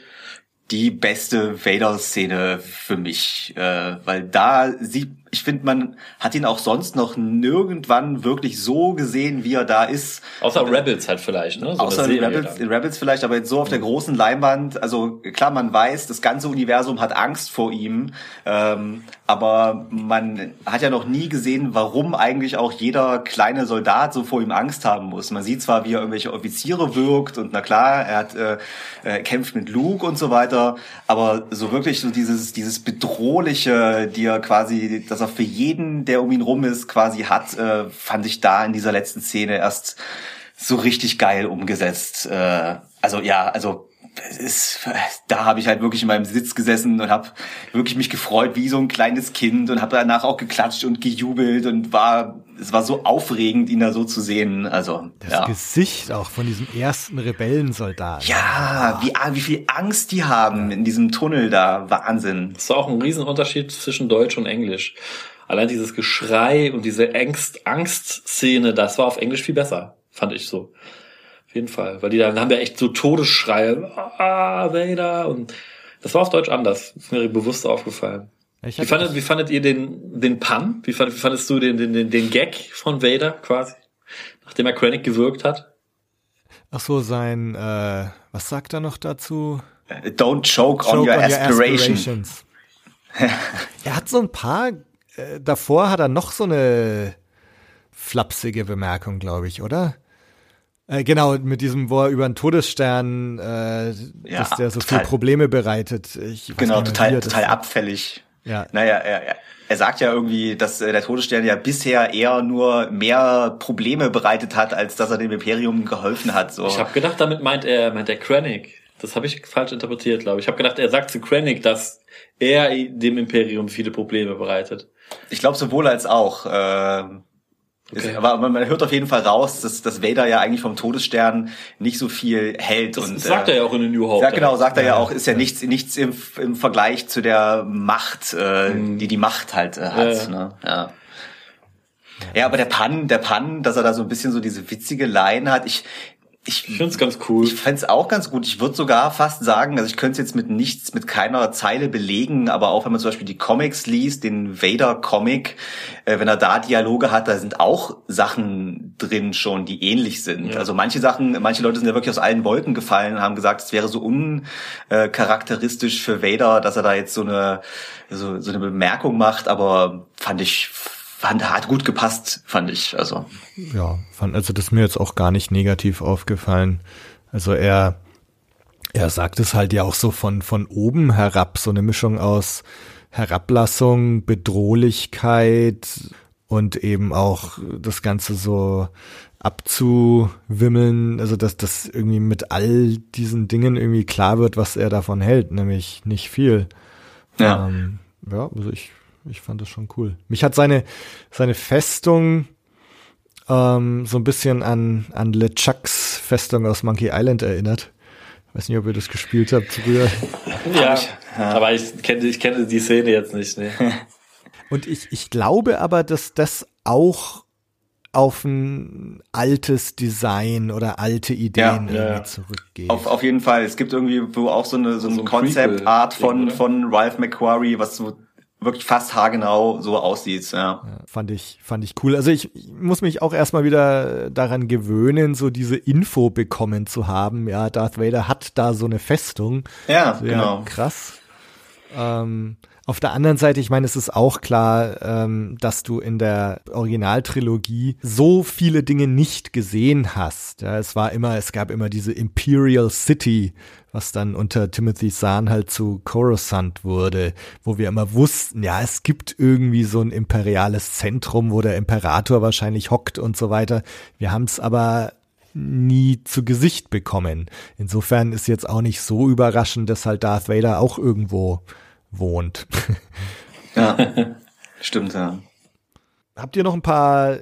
die beste Vader-Szene für mich, äh, weil da sieht ich finde, man hat ihn auch sonst noch nirgendwann wirklich so gesehen, wie er da ist. Außer Rebels halt vielleicht, ne? So außer in Rebels, in Rebels vielleicht, aber jetzt so auf der großen Leinwand. Also klar, man weiß, das ganze Universum hat Angst vor ihm, ähm, aber man hat ja noch nie gesehen, warum eigentlich auch jeder kleine Soldat so vor ihm Angst haben muss. Man sieht zwar, wie er irgendwelche Offiziere wirkt und na klar, er hat äh, er kämpft mit Luke und so weiter, aber so wirklich so dieses dieses bedrohliche, die er quasi das dass er für jeden, der um ihn rum ist, quasi hat, äh, fand ich da in dieser letzten Szene erst so richtig geil umgesetzt. Äh, also ja, also ist, da habe ich halt wirklich in meinem Sitz gesessen und habe wirklich mich gefreut wie so ein kleines Kind und habe danach auch geklatscht und gejubelt und war es war so aufregend ihn da so zu sehen. Also das ja. Gesicht auch von diesem ersten Rebellensoldaten ja wie wie viel Angst die haben in diesem Tunnel da. Wahnsinn. Das ist auch ein Riesenunterschied zwischen Deutsch und Englisch. Allein dieses Geschrei und diese Angst Angstszene das war auf Englisch viel besser fand ich so auf jeden Fall. Weil die dann haben ja echt so Todesschreie, ah, Vader. Und das war auf Deutsch anders. Das ist mir bewusst aufgefallen. Wie fandet, wie fandet ihr den, den Pun? Wie, fand, wie fandest du den, den, den Gag von Vader quasi? Nachdem er Krennic gewirkt hat? Ach so, sein, äh, was sagt er noch dazu? Don't choke, choke on, your, on aspirations. your aspirations. er hat so ein paar, äh, davor hat er noch so eine flapsige Bemerkung, glaube ich, oder? Äh, genau, mit diesem, wo er über einen Todesstern, äh, ja, dass der so total. viele Probleme bereitet. Ich genau, total, total abfällig. Ja. Naja, er, er sagt ja irgendwie, dass äh, der Todesstern ja bisher eher nur mehr Probleme bereitet hat, als dass er dem Imperium geholfen hat. So. Ich habe gedacht, damit meint er, meint er Krennic. Das habe ich falsch interpretiert, glaube ich. Ich habe gedacht, er sagt zu Krennic, dass er dem Imperium viele Probleme bereitet. Ich glaube sowohl als auch. Äh, Okay. Ist, aber man hört auf jeden Fall raus, dass, dass Vader ja eigentlich vom Todesstern nicht so viel hält. Das und, sagt äh, er ja auch in den New Hope. Ja, genau, sagt er ja, ja auch, ist ja, ja, nichts, nichts im, im Vergleich zu der Macht, äh, mhm. die die Macht halt äh, hat. Ja, ne? ja. Ja, aber der Pan, der Pan, dass er da so ein bisschen so diese witzige Line hat. Ich, ich finde es ganz cool. Ich fände es auch ganz gut. Ich würde sogar fast sagen, also ich könnte es jetzt mit nichts, mit keiner Zeile belegen, aber auch wenn man zum Beispiel die Comics liest, den Vader-Comic, äh, wenn er da Dialoge hat, da sind auch Sachen drin schon, die ähnlich sind. Ja. Also manche Sachen, manche Leute sind ja wirklich aus allen Wolken gefallen und haben gesagt, es wäre so uncharakteristisch für Vader, dass er da jetzt so eine, so, so eine Bemerkung macht, aber fand ich fand, hat gut gepasst, fand ich. Also. Ja, fand, also das ist mir jetzt auch gar nicht negativ aufgefallen. Also er, er sagt es halt ja auch so von, von oben herab, so eine Mischung aus Herablassung, Bedrohlichkeit und eben auch das Ganze so abzuwimmeln, also dass das irgendwie mit all diesen Dingen irgendwie klar wird, was er davon hält, nämlich nicht viel. Ja. Ähm, ja, also ich ich fand das schon cool. Mich hat seine, seine Festung ähm, so ein bisschen an, an LeChucks Festung aus Monkey Island erinnert. Weiß nicht, ob ihr das gespielt habt früher. ja, aber ich kenne ich kenne die Szene jetzt nicht. Ne? Und ich, ich glaube aber, dass das auch auf ein altes Design oder alte Ideen ja, ja. zurückgeht. Auf, auf jeden Fall. Es gibt irgendwie auch so eine so, so ein Concept Art von, von Ralph McQuarrie, was so wirklich fast haargenau so aussieht. Ja. ja. fand ich, fand ich cool. Also ich, ich muss mich auch erstmal wieder daran gewöhnen, so diese Info bekommen zu haben. Ja, Darth Vader hat da so eine Festung. Ja, genau. Krass. Ähm, auf der anderen Seite, ich meine, es ist auch klar, ähm, dass du in der Originaltrilogie so viele Dinge nicht gesehen hast. Ja, es war immer, es gab immer diese Imperial City, was dann unter Timothy Zahn halt zu Coruscant wurde, wo wir immer wussten, ja, es gibt irgendwie so ein imperiales Zentrum, wo der Imperator wahrscheinlich hockt und so weiter. Wir haben es aber nie zu Gesicht bekommen. Insofern ist jetzt auch nicht so überraschend, dass halt Darth Vader auch irgendwo wohnt. Ja, stimmt, ja. Habt ihr noch ein paar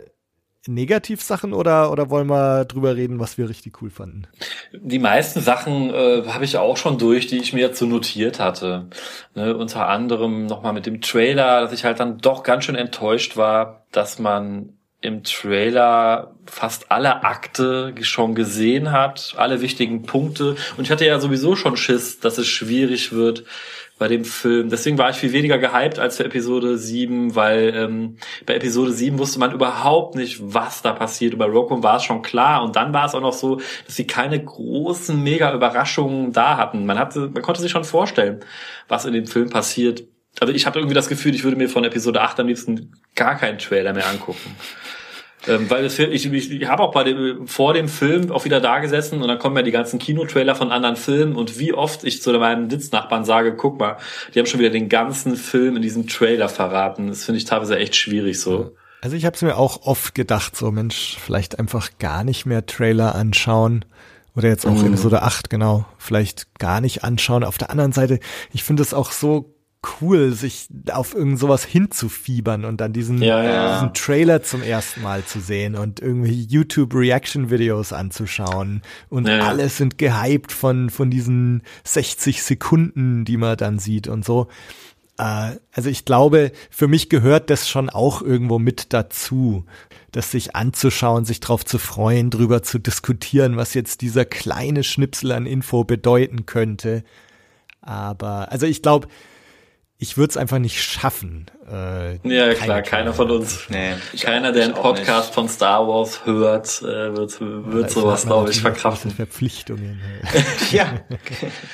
Negativsachen oder, oder wollen wir drüber reden, was wir richtig cool fanden? Die meisten Sachen äh, habe ich auch schon durch, die ich mir jetzt so notiert hatte. Ne, unter anderem nochmal mit dem Trailer, dass ich halt dann doch ganz schön enttäuscht war, dass man im Trailer fast alle Akte schon gesehen hat, alle wichtigen Punkte. Und ich hatte ja sowieso schon Schiss, dass es schwierig wird, bei dem Film. Deswegen war ich viel weniger gehypt als für Episode 7, weil ähm, bei Episode 7 wusste man überhaupt nicht, was da passiert. Und bei Rock'em war es schon klar. Und dann war es auch noch so, dass sie keine großen, mega Überraschungen da hatten. Man hatte, man konnte sich schon vorstellen, was in dem Film passiert. Also ich habe irgendwie das Gefühl, ich würde mir von Episode 8 am liebsten gar keinen Trailer mehr angucken. Ähm, weil ich, ich, ich habe auch bei dem, vor dem Film auch wieder da gesessen und dann kommen ja die ganzen Kinotrailer von anderen Filmen und wie oft ich zu meinem Sitznachbarn sage, guck mal, die haben schon wieder den ganzen Film in diesem Trailer verraten. Das finde ich teilweise echt schwierig so. Also ich habe es mir auch oft gedacht, so Mensch, vielleicht einfach gar nicht mehr Trailer anschauen. Oder jetzt auch mhm. Episode 8, genau. Vielleicht gar nicht anschauen. Auf der anderen Seite, ich finde es auch so cool, sich auf irgend sowas hinzufiebern und dann diesen, ja, ja. diesen Trailer zum ersten Mal zu sehen und irgendwie YouTube Reaction Videos anzuschauen und ja. alle sind gehypt von, von diesen 60 Sekunden, die man dann sieht und so. Äh, also ich glaube, für mich gehört das schon auch irgendwo mit dazu, das sich anzuschauen, sich drauf zu freuen, drüber zu diskutieren, was jetzt dieser kleine Schnipsel an Info bedeuten könnte. Aber, also ich glaube, ich würde es einfach nicht schaffen. Äh, ja, klar, keiner von uns. Nee, keiner, der einen Podcast von Star Wars hört, äh, wird, wird ja, sowas, glaube ich, verkraften. Verpflichtungen. ja.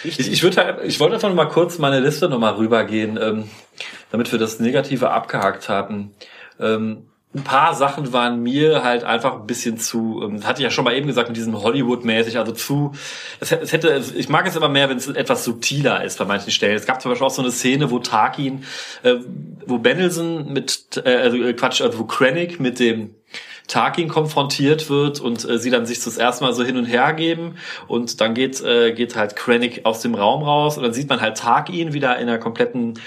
ich, ich, würde halt, ich wollte einfach noch mal kurz meine Liste noch mal rübergehen, ähm, damit wir das Negative abgehakt haben. Ähm, ein paar Sachen waren mir halt einfach ein bisschen zu, ähm, hatte ich ja schon mal eben gesagt, mit diesem Hollywood-mäßig, also zu, es hätte, ich mag es immer mehr, wenn es etwas subtiler ist bei manchen Stellen. Es gab zum Beispiel auch so eine Szene, wo Tarkin, äh, wo Bendelson mit, äh, also äh, Quatsch, also wo Krennic mit dem Tarkin konfrontiert wird und äh, sie dann sich das erste Mal so hin und her geben und dann geht äh, geht halt Krennic aus dem Raum raus und dann sieht man halt Tarkin wieder in einer kompletten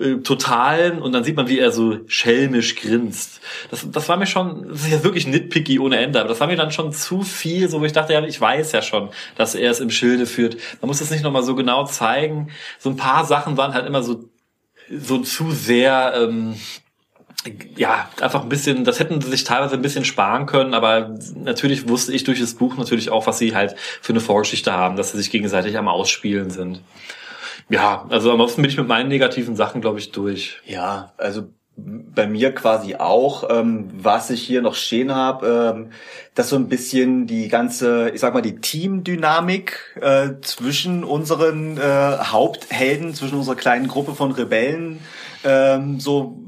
äh, totalen und dann sieht man wie er so schelmisch grinst. Das das war mir schon das ist ja wirklich nitpicky ohne Ende, aber das war mir dann schon zu viel, so wo ich dachte, ja, ich weiß ja schon, dass er es im Schilde führt. Man muss es nicht nochmal so genau zeigen. So ein paar Sachen waren halt immer so so zu sehr ähm, ja, einfach ein bisschen, das hätten sie sich teilweise ein bisschen sparen können, aber natürlich wusste ich durch das Buch natürlich auch, was sie halt für eine Vorgeschichte haben, dass sie sich gegenseitig am Ausspielen sind. Ja, also ansonsten bin ich mit meinen negativen Sachen, glaube ich, durch. Ja, also bei mir quasi auch, ähm, was ich hier noch stehen habe, ähm, dass so ein bisschen die ganze, ich sag mal, die Teamdynamik äh, zwischen unseren äh, Haupthelden, zwischen unserer kleinen Gruppe von Rebellen ähm, so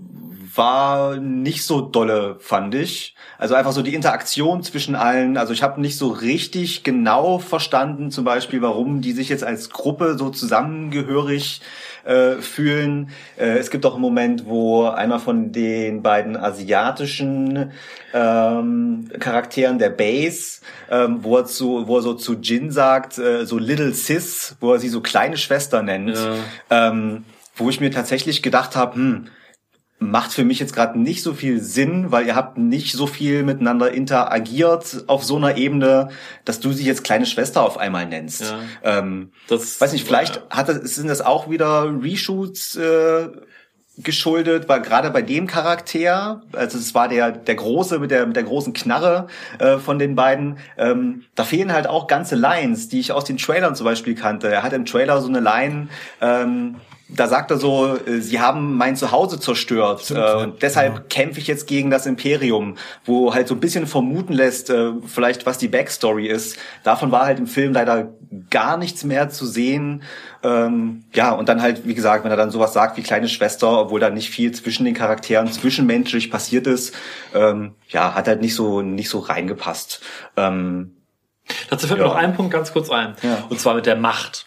war nicht so dolle, fand ich. Also einfach so die Interaktion zwischen allen. Also ich habe nicht so richtig genau verstanden, zum Beispiel, warum die sich jetzt als Gruppe so zusammengehörig äh, fühlen. Äh, es gibt auch einen Moment, wo einer von den beiden asiatischen ähm, Charakteren der Base, ähm, wo er zu, wo er so zu Jin sagt, äh, so Little Sis, wo er sie so kleine Schwester nennt, ja. ähm, wo ich mir tatsächlich gedacht habe, hm, macht für mich jetzt gerade nicht so viel Sinn, weil ihr habt nicht so viel miteinander interagiert auf so einer Ebene, dass du sie jetzt kleine Schwester auf einmal nennst. Ja, ähm, das weiß nicht, vielleicht ja. hat das, sind das auch wieder Reshoots äh, geschuldet, weil gerade bei dem Charakter, also es war der der große mit der mit der großen Knarre äh, von den beiden, ähm, da fehlen halt auch ganze Lines, die ich aus den Trailern zum Beispiel kannte. Er hat im Trailer so eine Line. Ähm, da sagt er so, äh, sie haben mein Zuhause zerstört Stimmt, äh, und deshalb ja. kämpfe ich jetzt gegen das Imperium, wo halt so ein bisschen vermuten lässt, äh, vielleicht was die Backstory ist. Davon war halt im Film leider gar nichts mehr zu sehen. Ähm, ja, und dann halt, wie gesagt, wenn er dann sowas sagt wie kleine Schwester, obwohl da nicht viel zwischen den Charakteren zwischenmenschlich passiert ist, ähm, ja, hat halt nicht so nicht so reingepasst. Ähm, Dazu fällt ja. mir noch ein Punkt ganz kurz ein, ja. und zwar mit der Macht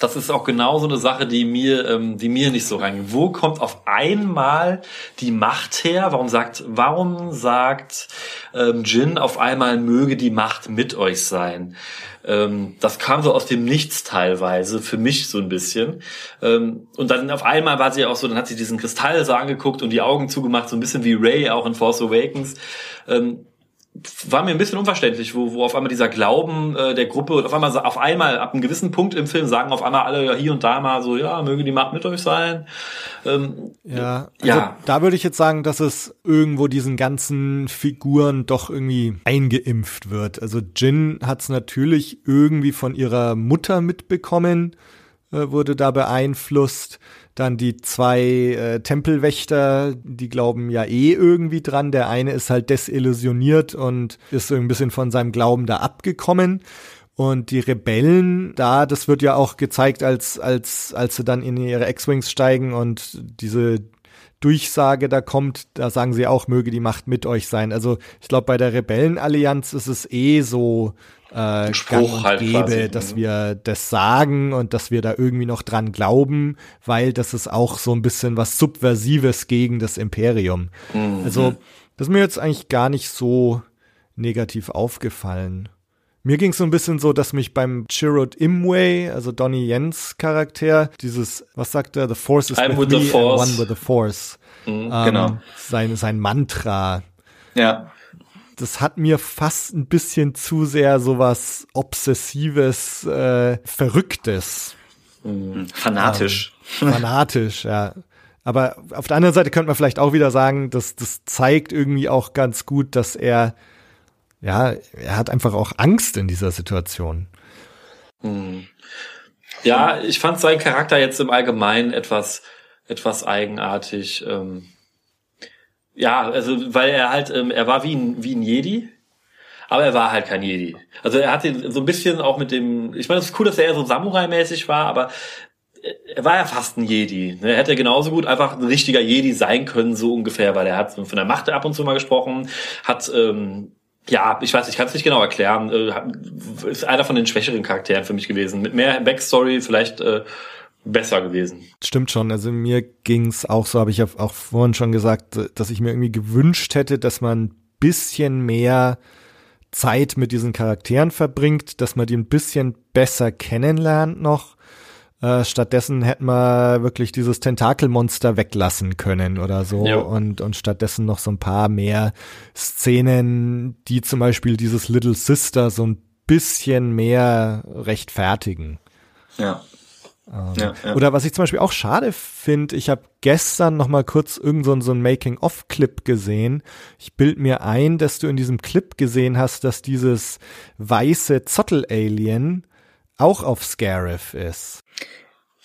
das ist auch genau so eine Sache, die mir, ähm, die mir nicht so reingeht. Wo kommt auf einmal die Macht her? Warum sagt, warum sagt ähm, Jin auf einmal möge die Macht mit euch sein? Ähm, das kam so aus dem Nichts teilweise, für mich so ein bisschen. Ähm, und dann auf einmal war sie auch so, dann hat sie diesen Kristall so angeguckt und die Augen zugemacht, so ein bisschen wie Ray auch in Force Awakens. Ähm, war mir ein bisschen unverständlich, wo, wo auf einmal dieser Glauben äh, der Gruppe und auf einmal auf einmal ab einem gewissen Punkt im Film sagen auf einmal alle ja hier und da mal so ja möge die Macht mit euch sein. Ähm, ja, also ja. Da würde ich jetzt sagen, dass es irgendwo diesen ganzen Figuren doch irgendwie eingeimpft wird. Also Jin hat es natürlich irgendwie von ihrer Mutter mitbekommen, äh, wurde da beeinflusst. Dann die zwei äh, Tempelwächter, die glauben ja eh irgendwie dran. Der eine ist halt desillusioniert und ist so ein bisschen von seinem Glauben da abgekommen. Und die Rebellen, da, das wird ja auch gezeigt, als, als, als sie dann in ihre X-Wings steigen und diese Durchsage da kommt, da sagen sie auch, möge die Macht mit euch sein. Also ich glaube, bei der Rebellenallianz ist es eh so, äh, Spruch halt gäbe, quasi, dass ne? wir das sagen und dass wir da irgendwie noch dran glauben, weil das ist auch so ein bisschen was Subversives gegen das Imperium. Mhm. Also, das ist mir jetzt eigentlich gar nicht so negativ aufgefallen. Mir ging es so ein bisschen so, dass mich beim Chirrut Imwe, also Donnie Jens Charakter, dieses, was sagt er, The Force is I'm with, with me force. and one with the Force. Mhm, ähm, genau. Sein, sein Mantra. Ja das hat mir fast ein bisschen zu sehr sowas Obsessives, äh, Verrücktes. Mhm. Fanatisch. Ähm, fanatisch, ja. Aber auf der anderen Seite könnte man vielleicht auch wieder sagen, dass das zeigt irgendwie auch ganz gut, dass er, ja, er hat einfach auch Angst in dieser Situation. Mhm. Ja, ich fand seinen Charakter jetzt im Allgemeinen etwas, etwas eigenartig. Ähm ja, also weil er halt, ähm, er war wie ein, wie ein Jedi, aber er war halt kein Jedi. Also er hatte so ein bisschen auch mit dem, ich meine, es ist cool, dass er eher so Samurai-mäßig war, aber er war ja fast ein Jedi. Ne? Er hätte genauso gut einfach ein richtiger Jedi sein können, so ungefähr, weil er hat von der Macht ab und zu mal gesprochen, hat ähm, ja, ich weiß, ich kann es nicht genau erklären. Äh, ist einer von den schwächeren Charakteren für mich gewesen. Mit mehr Backstory vielleicht äh, besser gewesen. Stimmt schon. Also mir ging's auch so, habe ich auch vorhin schon gesagt, dass ich mir irgendwie gewünscht hätte, dass man ein bisschen mehr Zeit mit diesen Charakteren verbringt, dass man die ein bisschen besser kennenlernt noch. Äh, stattdessen hätten wir wirklich dieses Tentakelmonster weglassen können oder so jo. und, und stattdessen noch so ein paar mehr Szenen, die zum Beispiel dieses Little Sister so ein bisschen mehr rechtfertigen. Ja. Ähm, ja, ja. Oder was ich zum Beispiel auch schade finde, ich habe gestern noch mal kurz irgend so, so ein Making-of-Clip gesehen. Ich bild mir ein, dass du in diesem Clip gesehen hast, dass dieses weiße Zottel-Alien auch auf Scarif ist.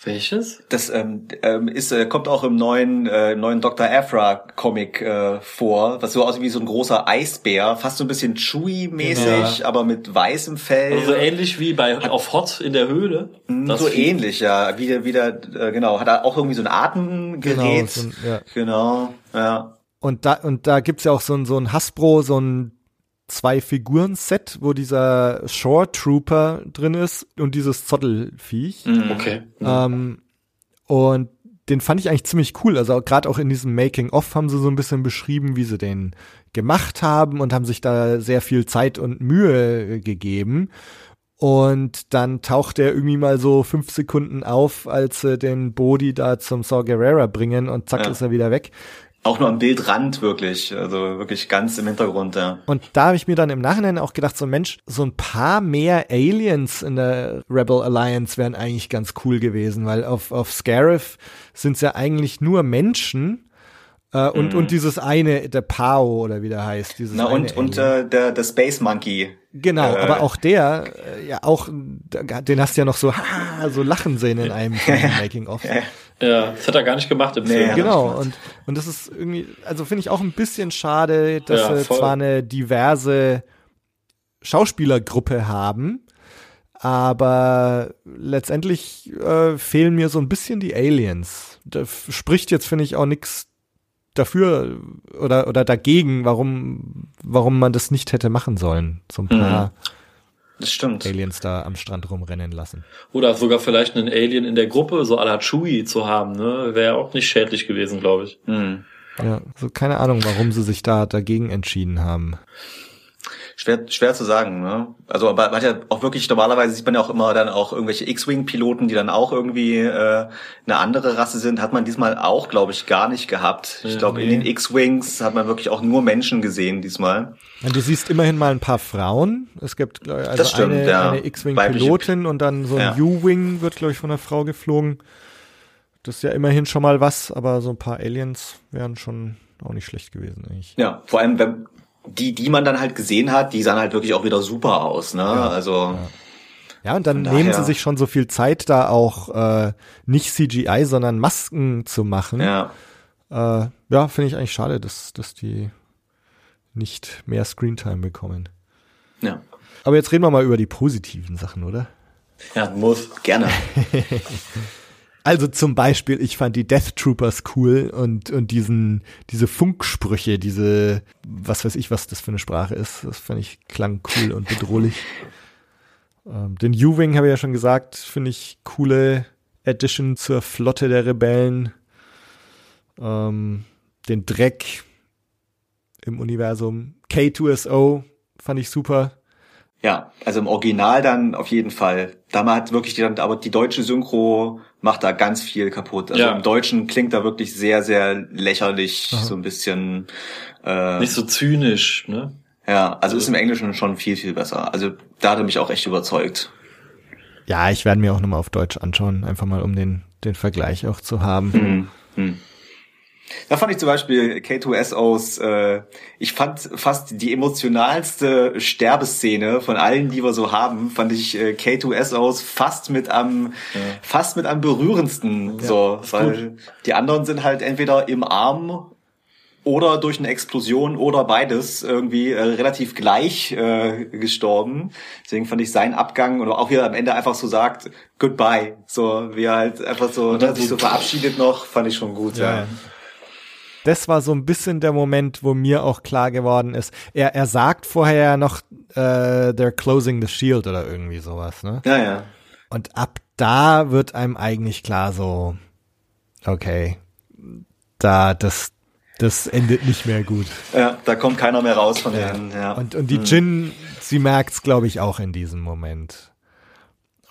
Welches? Das ähm, ähm, ist, äh, kommt auch im neuen, äh, neuen Dr. Afra Comic äh, vor, was so aussieht wie so ein großer Eisbär, fast so ein bisschen Chewy-mäßig, genau. aber mit weißem Fell. Also so ähnlich wie bei Hat, auf Hot in der Höhle. Mhm, so ähnlich, ja. Wieder, wieder, äh, genau. Hat er auch irgendwie so ein Atemgerät. Genau, so ein, ja. genau ja. Und da, und da gibt's ja auch so ein, so ein Hasbro, so ein zwei Figuren-Set, wo dieser Shore Trooper drin ist und dieses Zottelfiech. Mhm. Okay. Mhm. Ähm, und den fand ich eigentlich ziemlich cool. Also gerade auch in diesem Making-of haben sie so ein bisschen beschrieben, wie sie den gemacht haben und haben sich da sehr viel Zeit und Mühe gegeben. Und dann taucht er irgendwie mal so fünf Sekunden auf, als sie den Body da zum Saw Gerrera bringen und zack ja. ist er wieder weg. Auch nur am Bildrand wirklich, also wirklich ganz im Hintergrund, ja. Und da habe ich mir dann im Nachhinein auch gedacht, so Mensch, so ein paar mehr Aliens in der Rebel Alliance wären eigentlich ganz cool gewesen, weil auf, auf Scarif sind es ja eigentlich nur Menschen, äh, und, mm. und dieses eine, der Pao oder wie der heißt. Dieses Na, und, und äh, der, der Space Monkey. Genau, äh, aber auch der, äh, ja auch, den hast du ja noch so, so lachen sehen in einem Making-of. Ja, das hat er gar nicht gemacht im Nee, Film. Genau, und, und das ist irgendwie, also finde ich auch ein bisschen schade, dass Ja, sie voll. zwar eine diverse Schauspielergruppe haben, aber letztendlich äh, fehlen mir so ein bisschen die Aliens. Da spricht jetzt, finde ich, auch nichts dafür oder, oder dagegen, warum, warum man das nicht hätte machen sollen. So ein paar Das stimmt. Aliens da am Strand rumrennen lassen. Oder sogar vielleicht einen Alien in der Gruppe, so à la Chewie zu haben, ne? Wäre auch nicht schädlich gewesen, glaube ich. Hm. Ja, so keine Ahnung, warum sie sich da dagegen entschieden haben. Schwer, schwer zu sagen, ne? Also, aber man hat ja auch wirklich, normalerweise sieht man ja auch immer dann auch irgendwelche X-Wing-Piloten, die dann auch irgendwie äh, eine andere Rasse sind. Hat man diesmal auch, glaube ich, gar nicht gehabt. Ich glaube, in nee. den X-Wings hat man wirklich auch nur Menschen gesehen diesmal. Und du siehst immerhin mal ein paar Frauen. Es gibt also Das stimmt, eine, ja. eine X-Wing-Pilotin und dann so ein Ja. U-Wing wird, glaube ich, von einer Frau geflogen. Das ist ja immerhin schon mal was, aber so ein paar Aliens wären schon auch nicht schlecht gewesen eigentlich. Ja, vor allem, wenn die, die man dann halt gesehen hat, die sahen halt wirklich auch wieder super aus, ne? Also, Ja, und dann nehmen sie sich schon so viel Zeit, da auch äh, nicht CGI, sondern Masken zu machen. ja. äh, ja finde ich eigentlich schade, dass, dass die nicht mehr Screentime bekommen. Ja. Aber jetzt reden wir mal über die positiven Sachen, oder? Ja, muss. Gerne. Also zum Beispiel, ich fand die Death Troopers cool und, und diesen, diese Funksprüche, diese, was weiß ich, was das für eine Sprache ist, das fand ich klang cool und bedrohlich. Ähm, den U-Wing habe ich ja schon gesagt, finde ich coole Addition zur Flotte der Rebellen. Ähm, den Dreck im Universum. K2SO fand ich super. Ja, also im Original dann auf jeden Fall. Da hat wirklich die, aber die deutsche Synchro macht da ganz viel kaputt. Also Ja. im Deutschen klingt da wirklich sehr, sehr lächerlich, so ein bisschen. Äh, Nicht so zynisch, ne? ja, also ist im Englischen schon viel, viel besser. Also da hat er mich auch echt überzeugt. Ja, ich werde mir auch nochmal auf Deutsch anschauen, einfach mal um den, den Vergleich auch zu haben. Hm, hm. Da fand ich zum Beispiel K2SOs, äh, ich fand fast die emotionalste Sterbeszene von allen, die wir so haben, fand ich äh, K2SOs fast mit am, fast mit am berührendsten, so, weil die anderen sind halt entweder im Arm oder durch eine Explosion oder beides irgendwie äh, relativ gleich äh, gestorben. Deswegen fand ich seinen Abgang oder auch wie er am Ende einfach so sagt, goodbye. So, wie er halt einfach so, Und dann ne, sich so- so verabschiedet noch, fand ich schon gut, ja. Ja. Das war so ein bisschen der Moment, wo mir auch klar geworden ist. Er, er sagt vorher ja noch, äh, they're closing the shield oder irgendwie sowas, ne? Ja, ja. Und ab da wird einem eigentlich klar so, okay, da, das, das endet nicht mehr gut. Ja, da kommt keiner mehr raus von Ja. denen, ja. Und, und die Jin, sie merkt's, glaube ich, auch in diesem Moment.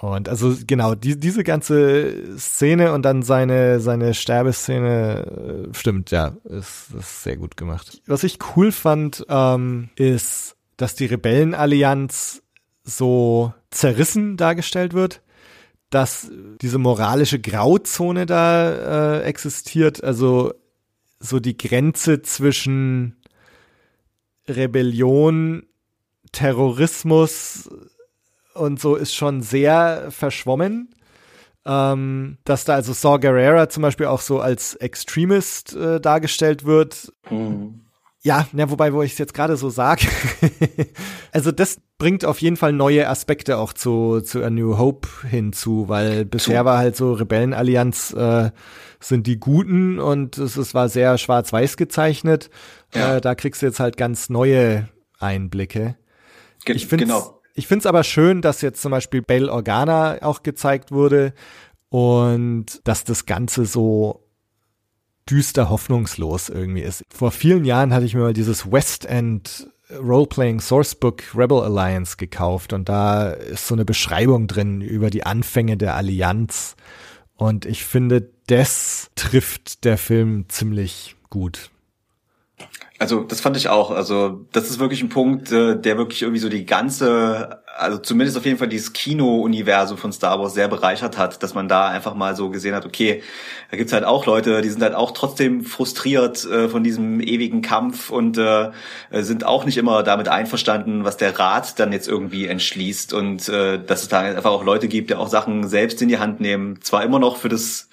Und also genau, die, diese ganze Szene und dann seine, seine Sterbeszene, äh, stimmt, ja, ist, ist sehr gut gemacht. Was ich cool fand, ähm, ist, dass die Rebellenallianz so zerrissen dargestellt wird, dass diese moralische Grauzone da äh, existiert, also so die Grenze zwischen Rebellion, Terrorismus und so ist schon sehr verschwommen. Ähm, dass da also Saw Gerrera zum Beispiel auch so als Extremist äh, dargestellt wird. Ja, na, wobei, wo ich es jetzt gerade so sage. also das bringt auf jeden Fall neue Aspekte auch zu, zu A New Hope hinzu, weil bisher war halt so Rebellenallianz äh, sind die Guten und es, es war sehr schwarz-weiß gezeichnet. Ja. Äh, da kriegst du jetzt halt ganz neue Einblicke. Ge Ich finde genau. Ich find's aber schön, dass jetzt zum Beispiel Bail Organa auch gezeigt wurde und dass das Ganze so düster hoffnungslos irgendwie ist. Vor vielen Jahren hatte ich mir mal dieses West End Roleplaying Sourcebook Rebel Alliance gekauft und da ist so eine Beschreibung drin über die Anfänge der Allianz und ich finde, das trifft der Film ziemlich gut. Also das fand ich auch. Also das ist wirklich ein Punkt, äh, der wirklich irgendwie so die ganze, also zumindest auf jeden Fall dieses Kino-Universum von Star Wars sehr bereichert hat, dass man da einfach mal so gesehen hat, okay, da gibt's halt auch Leute, die sind halt auch trotzdem frustriert äh, von diesem ewigen Kampf und äh, sind auch nicht immer damit einverstanden, was der Rat dann jetzt irgendwie entschließt und äh, dass es da einfach auch Leute gibt, die auch Sachen selbst in die Hand nehmen, zwar immer noch für das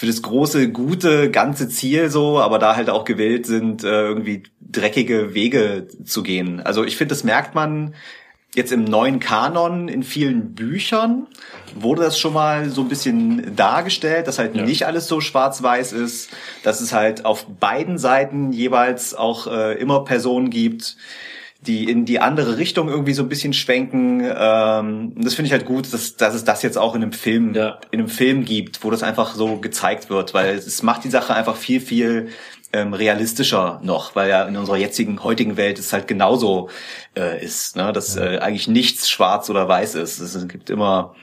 für das große, gute, ganze Ziel so, aber da halt auch gewillt sind, äh, irgendwie dreckige Wege zu gehen. Also ich finde, das merkt man jetzt im neuen Kanon in vielen Büchern wurde das schon mal so ein bisschen dargestellt, dass halt ja. nicht alles so schwarz-weiß ist, dass es halt auf beiden Seiten jeweils auch äh, immer Personen gibt, die in die andere Richtung irgendwie so ein bisschen schwenken. Ähm, das finde ich halt gut, dass, dass es das jetzt auch in einem Film, ja. in einem Film gibt, wo das einfach so gezeigt wird, weil es macht die Sache einfach viel, viel ähm, realistischer noch, weil ja in unserer jetzigen, heutigen Welt es halt genauso äh, ist, ne? dass äh, eigentlich nichts schwarz oder weiß ist. Es gibt immer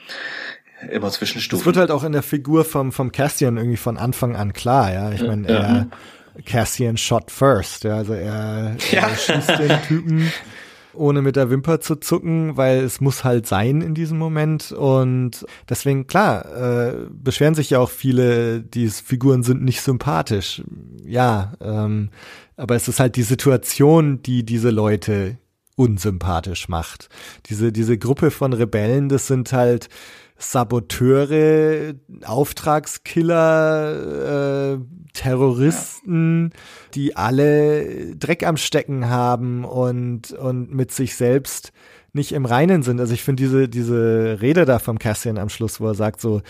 immer Zwischenstufen. Es wird halt auch in der Figur vom, vom Cassian irgendwie von Anfang an klar, ja. Ich meine, ja. er Cassian shot first, ja. Also er, ja. er schießt den Typen ohne mit der Wimper zu zucken, weil es muss halt sein in diesem Moment. Und deswegen, klar, äh, beschweren sich ja auch viele, die Figuren sind nicht sympathisch. Ja, ähm, aber es ist halt die Situation, die diese Leute unsympathisch macht. Diese, diese Gruppe von Rebellen, das sind halt Saboteure, Auftragskiller, äh, Terroristen, ja. die alle Dreck am Stecken haben und, und mit sich selbst nicht im Reinen sind. Also ich finde diese, diese Rede da vom Cassian am Schluss, wo er sagt so,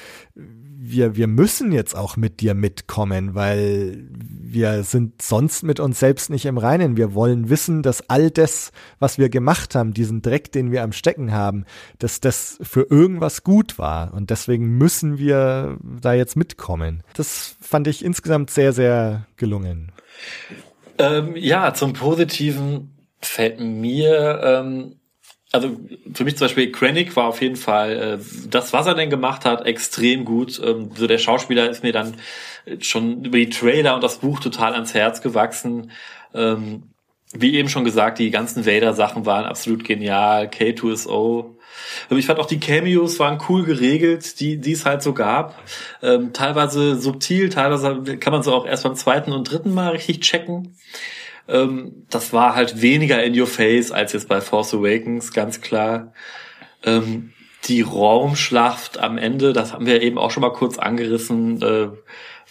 wir, wir müssen jetzt auch mit dir mitkommen, weil wir sind sonst mit uns selbst nicht im Reinen. Wir wollen wissen, dass all das, was wir gemacht haben, diesen Dreck, den wir am Stecken haben, dass das für irgendwas gut war. Und deswegen müssen wir da jetzt mitkommen. Das fand ich insgesamt sehr, sehr gelungen. Ähm, ja, zum Positiven fällt mir ähm, also für mich zum Beispiel Krennic war auf jeden Fall äh, das, was er denn gemacht hat, extrem gut. Ähm, so der Schauspieler ist mir dann schon über die Trailer und das Buch total ans Herz gewachsen. Ähm, wie eben schon gesagt, die ganzen Vader-Sachen waren absolut genial. K2SO. Ich fand auch die Cameos waren cool geregelt, die, die es halt so gab. Ähm, teilweise subtil, teilweise kann man so auch erst beim zweiten und dritten Mal richtig checken. Ähm, das war halt weniger in your face als jetzt bei Force Awakens, ganz klar. Ähm, die Raumschlacht am Ende, das haben wir eben auch schon mal kurz angerissen, äh,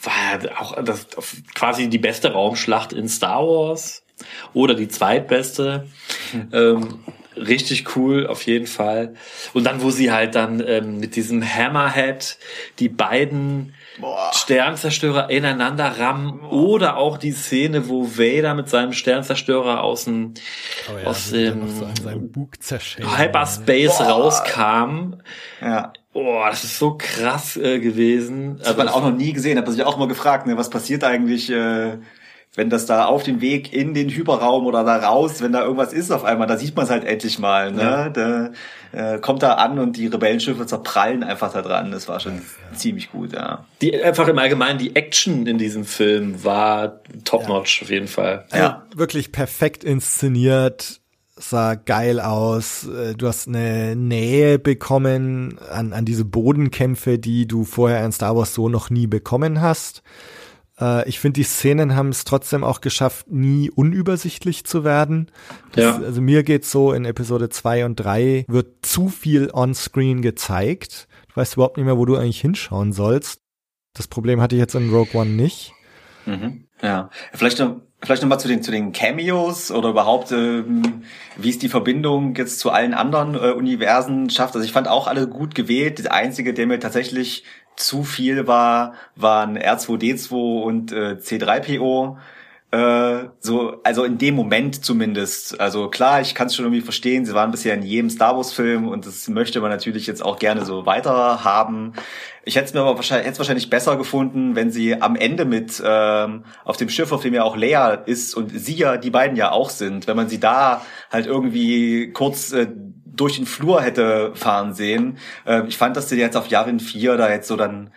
war auch das, quasi die beste Raumschlacht in Star Wars oder die zweitbeste. Mhm. Ähm, richtig cool auf jeden Fall. Und dann, wo sie halt dann ähm, mit diesem Hammerhead die beiden Boah. Sternzerstörer ineinander rammen Boah. oder auch die Szene, wo Vader mit seinem Sternzerstörer aus dem, oh ja, aus dem so Hyperspace Boah. rauskam. Ja. Boah, das ist so krass äh, gewesen. Das hat man auch noch nie gesehen. Hat man sich auch immer gefragt, ne, was passiert eigentlich, äh, wenn das da auf dem Weg in den Hyperraum oder da raus, wenn da irgendwas ist auf einmal, da sieht man es halt endlich mal. Ne? Ja. Da äh, kommt da an und die Rebellenschiffe zerprallen einfach da dran. Das war schon ja. ziemlich gut, ja. Die einfach im Allgemeinen, die Action in diesem Film war top-notch ja. auf jeden Fall. Ja, wirklich perfekt inszeniert sah geil aus. Äh, du hast eine Nähe bekommen an, an diese Bodenkämpfe, die du vorher in Star Wars so noch nie bekommen hast. Äh, ich finde, die Szenen haben es trotzdem auch geschafft, nie unübersichtlich zu werden. Das, ja. Also mir geht's so, in Episode 2 und 3 wird zu viel on-screen gezeigt. Du weißt überhaupt nicht mehr, wo du eigentlich hinschauen sollst. Das Problem hatte ich jetzt in Rogue One nicht. Mhm. Ja, vielleicht noch, vielleicht noch mal zu den zu den Cameos oder überhaupt ähm, wie es die Verbindung jetzt zu allen anderen äh, Universen schafft. Also ich fand auch alle gut gewählt. Der einzige, der mir tatsächlich zu viel war, waren R2D2 und äh, C3PO. Äh, so, also in dem Moment zumindest. Also klar, ich kann es schon irgendwie verstehen. Sie waren bisher in jedem Star Wars Film und das möchte man natürlich jetzt auch gerne so weiter haben. Ich hätte es mir aber wahrscheinlich, hätte wahrscheinlich besser gefunden, wenn sie am Ende mit ähm, auf dem Schiff, auf dem ja auch Leia ist und sie ja die beiden ja auch sind, wenn man sie da halt irgendwie kurz äh, durch den Flur hätte fahren sehen. Äh, ich fand, dass sie jetzt auf Yavin 4 da jetzt so dann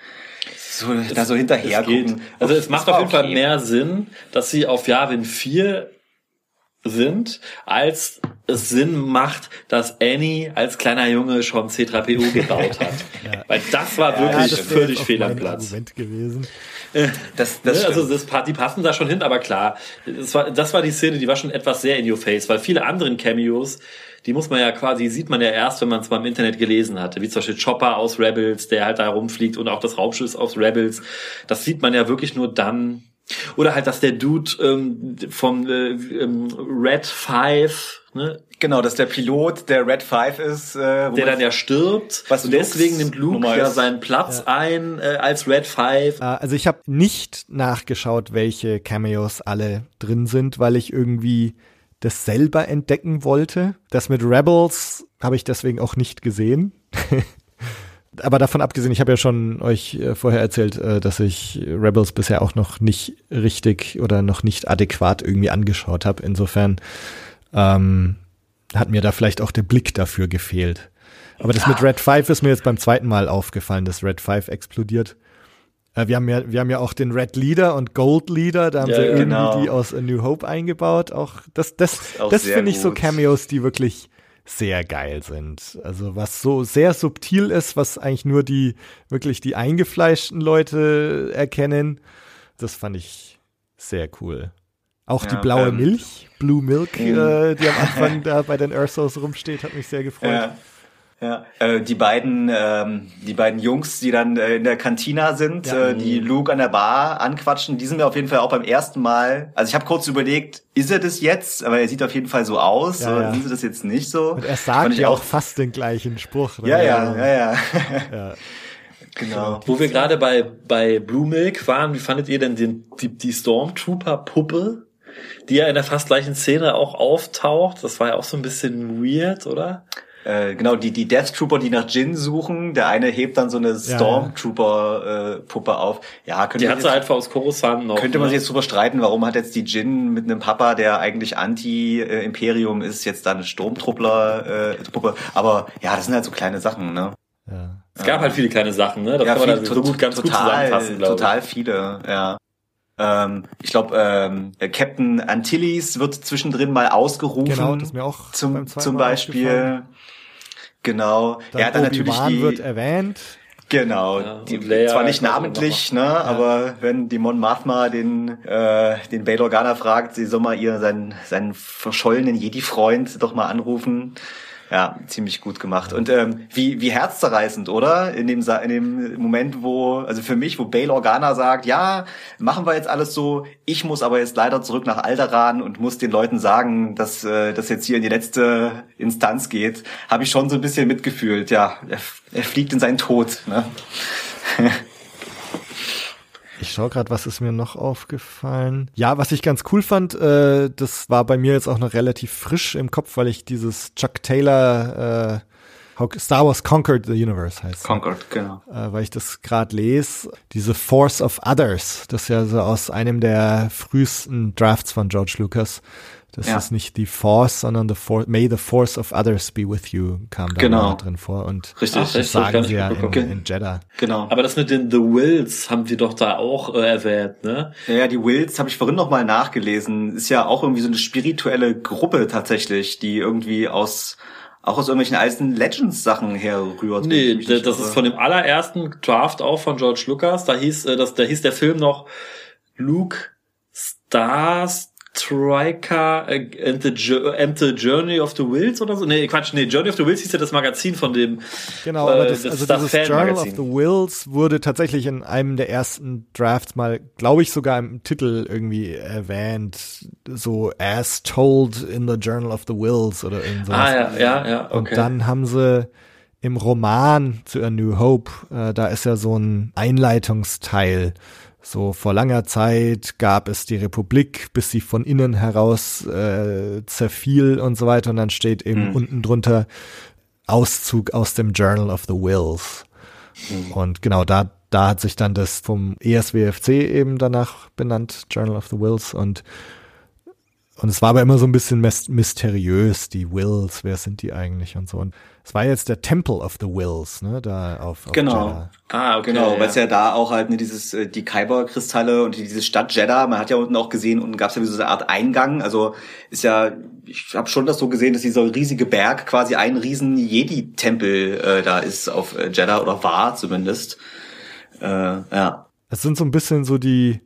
so, es, da so hinterher gucken. Also es macht auf jeden okay. Fall mehr Sinn, dass sie auf Yavin 4 sind, als es Sinn macht, dass Annie als kleiner Junge schon C3PO gebaut hat. ja. Weil das war wirklich ja, das völlig fehl am Platz. Gewesen. Das, das ne? Also das, die passen da schon hin, aber klar, das war, das war die Szene, die war schon etwas sehr in your face, weil viele anderen Cameos, die muss man ja quasi, sieht man ja erst, wenn man es mal im Internet gelesen hatte, wie zum Beispiel Chopper aus Rebels, der halt da rumfliegt und auch das Raumschiff aus Rebels, das sieht man ja wirklich nur dann, oder halt, dass der Dude ähm, vom äh, ähm, Red Five, ne, Genau, dass der Pilot der Red Five ist. Äh, wo der dann ja stirbt. Was und deswegen nimmt Luke ja seinen Platz ein äh, als Red Five. Äh, Also ich habe nicht nachgeschaut, welche Cameos alle drin sind, weil ich irgendwie das selber entdecken wollte. Das mit Rebels habe ich deswegen auch nicht gesehen. Aber davon abgesehen, ich habe ja schon euch äh, vorher erzählt, äh, dass ich Rebels bisher auch noch nicht richtig oder noch nicht adäquat irgendwie angeschaut habe. Insofern ähm, hat mir da vielleicht auch der Blick dafür gefehlt. Aber das mit Red 5 ist mir jetzt beim zweiten Mal aufgefallen, dass Red 5 explodiert. Äh, Wir haben ja, wir haben ja auch den Red Leader und Gold Leader, da haben Ja, sie ja. irgendwie Genau. die aus A New Hope eingebaut. Auch das, das, auch das finde ich so. Cameos, die wirklich sehr geil sind. Also was so sehr subtil ist, was eigentlich nur die wirklich die eingefleischten Leute erkennen, das fand ich sehr cool. Auch die Ja, blaue ähm, Milch, Blue Milk, äh, die am Anfang da bei den Ursos rumsteht, hat mich sehr gefreut. Ja. Ja, äh, die beiden, ähm, die beiden Jungs, die dann äh, in der Kantina sind, Ja. äh, die Luke an der Bar anquatschen, die sind mir auf jeden Fall auch beim ersten Mal. Also ich habe kurz überlegt, ist er das jetzt? Aber er sieht auf jeden Fall so aus. Ja, oder ja. sind sie das jetzt nicht so? Und er sagt ja auch fast den gleichen Spruch. ne? Ja, ja, ja, ja. ja. genau. Wo wir gerade bei, bei Blue Milk waren, wie fandet ihr denn den, die, die Stormtrooper-Puppe, die ja in der fast gleichen Szene auch auftaucht? Das war ja auch so ein bisschen weird, oder? Äh, genau, die, die Death Trooper, die nach Jin suchen, der eine hebt dann so eine Stormtrooper-Puppe auf. Ja, könnte Die man hat sie halt aus Coruscant noch. Könnte man ne? sich jetzt drüber streiten, warum hat jetzt die Jin mit einem Papa, der eigentlich Anti-Imperium ist, jetzt da eine Sturmtruppler-Puppe. Aber ja, das sind halt so kleine Sachen, ne? ja. Es gab halt viele kleine Sachen, ne? Das ja, kann man viel- da so gut, ganz gut zusammenfassen, glaube ich. Total viele, ja. Ähm, ich glaube, ähm, Captain Antilles wird zwischendrin mal ausgerufen. Genau, das ist mir auch beim zum, zum Mal Beispiel. Genau. Dann er hat dann natürlich die, wird erwähnt. Genau, Ja, die, Leia zwar nicht namentlich, ne, aber wenn die Mon Mothma den, äh, den Bail Organa fragt, sie soll mal ihr seinen, seinen verschollenen Jedi-Freund doch mal anrufen. Ja, ziemlich gut gemacht. Und ähm, wie, wie herzzerreißend, oder? In dem, in dem Moment, wo, also für mich, wo Bail Organa sagt, ja, machen wir jetzt alles so, ich muss aber jetzt leider zurück nach Alderaan und muss den Leuten sagen, dass äh, das jetzt hier in die letzte Instanz geht, habe ich schon so ein bisschen mitgefühlt. Ja, er, er fliegt in seinen Tod. Ne? Ich schaue gerade, was ist mir noch aufgefallen. Ja, was ich ganz cool fand, äh, das war bei mir jetzt auch noch relativ frisch im Kopf, weil ich dieses Chuck Taylor äh, Star Wars Conquered the Universe heißt. Concord, genau. äh, weil ich das gerade lese, diese Force of Others, das ist ja so aus einem der frühesten Drafts von George Lucas. Das Ja. ist nicht die Force, sondern the for May the Force of Others be with you kam da Genau. drin vor und Richtig. Ach, das ich sagen sie ja in, mitbekommen. in Jeddah. Genau. Aber das mit den The Wills haben wir doch da auch äh, erwähnt, ne? Ja, ja, die Wills habe ich vorhin noch mal nachgelesen. Ist ja auch irgendwie so eine spirituelle Gruppe tatsächlich, die irgendwie aus auch aus irgendwelchen alten Legends-Sachen herrührt. Nee, das nicht ist irre. von dem allerersten Draft auch von George Lucas. Da hieß, äh, das, da hieß der Film noch Luke Star Striker äh, and the, and the Journey of the Wills oder so. Nee, Quatsch, nee, Journey of the Wills hieß ja das Magazin von dem. Genau, äh, aber das, das also das dieses Journal of the Wills wurde tatsächlich in einem der ersten Drafts mal, glaube ich, sogar im Titel irgendwie erwähnt, so as told in the Journal of the Wills oder irgend sowas. Ah ja, ja, ja. Okay. Und dann haben sie im Roman zu A New Hope, äh, da ist ja so ein Einleitungsteil. So vor langer Zeit gab es die Republik, bis sie von innen heraus äh, zerfiel und so weiter. Und dann steht eben Hm. unten drunter Auszug aus dem Journal of the Wills. Und genau da, da hat sich dann das vom ESWFC eben danach benannt, Journal of the Wills. Und und es war aber immer so ein bisschen mys- mysteriös, die Wills, wer sind die eigentlich und so. Und es war jetzt der Temple of the Wills, ne, da auf, auf Genau. Jeddah. ah, okay. Genau, ja. weil es ja da auch halt ne, dieses äh, die Kyber-Kristalle und diese Stadt Jeddah, man hat ja unten auch gesehen, unten gab es ja wie so eine Art Eingang, also ist ja, ich habe schon das so gesehen, dass dieser riesige Berg quasi ein riesen Jedi-Tempel äh, da ist auf äh, Jeddah oder war zumindest. Äh, ja. Es sind so ein bisschen so die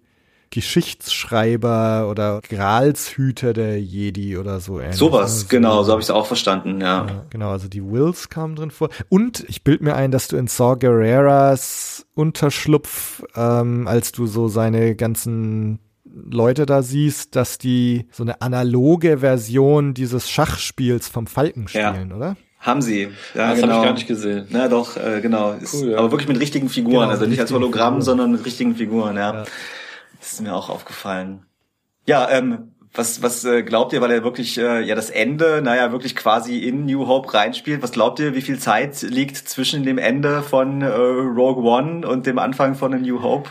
Geschichtsschreiber oder Gralshüter der Jedi oder so ähnlich. Sowas, ne? genau, so habe ich es auch verstanden, ja. ja. Genau, also die Wills kamen drin vor. Und ich bild mir ein, dass du in Saw Gerreras Unterschlupf, ähm, als du so seine ganzen Leute da siehst, dass die so eine analoge Version dieses Schachspiels vom Falken spielen, ja. oder? Haben sie. Ja, das genau. habe ich gar nicht gesehen. Na doch, äh, genau. Ist, cool, ja. Aber wirklich mit richtigen Figuren. Genau, also nicht als Hologramm, Figuren. sondern mit richtigen Figuren, ja. ja. Das ist mir auch aufgefallen. Ja, ähm, was, was äh, glaubt ihr, weil er wirklich äh, ja das Ende, naja, wirklich quasi in New Hope reinspielt? Was glaubt ihr, wie viel Zeit liegt zwischen dem Ende von äh, Rogue One und dem Anfang von A New Hope?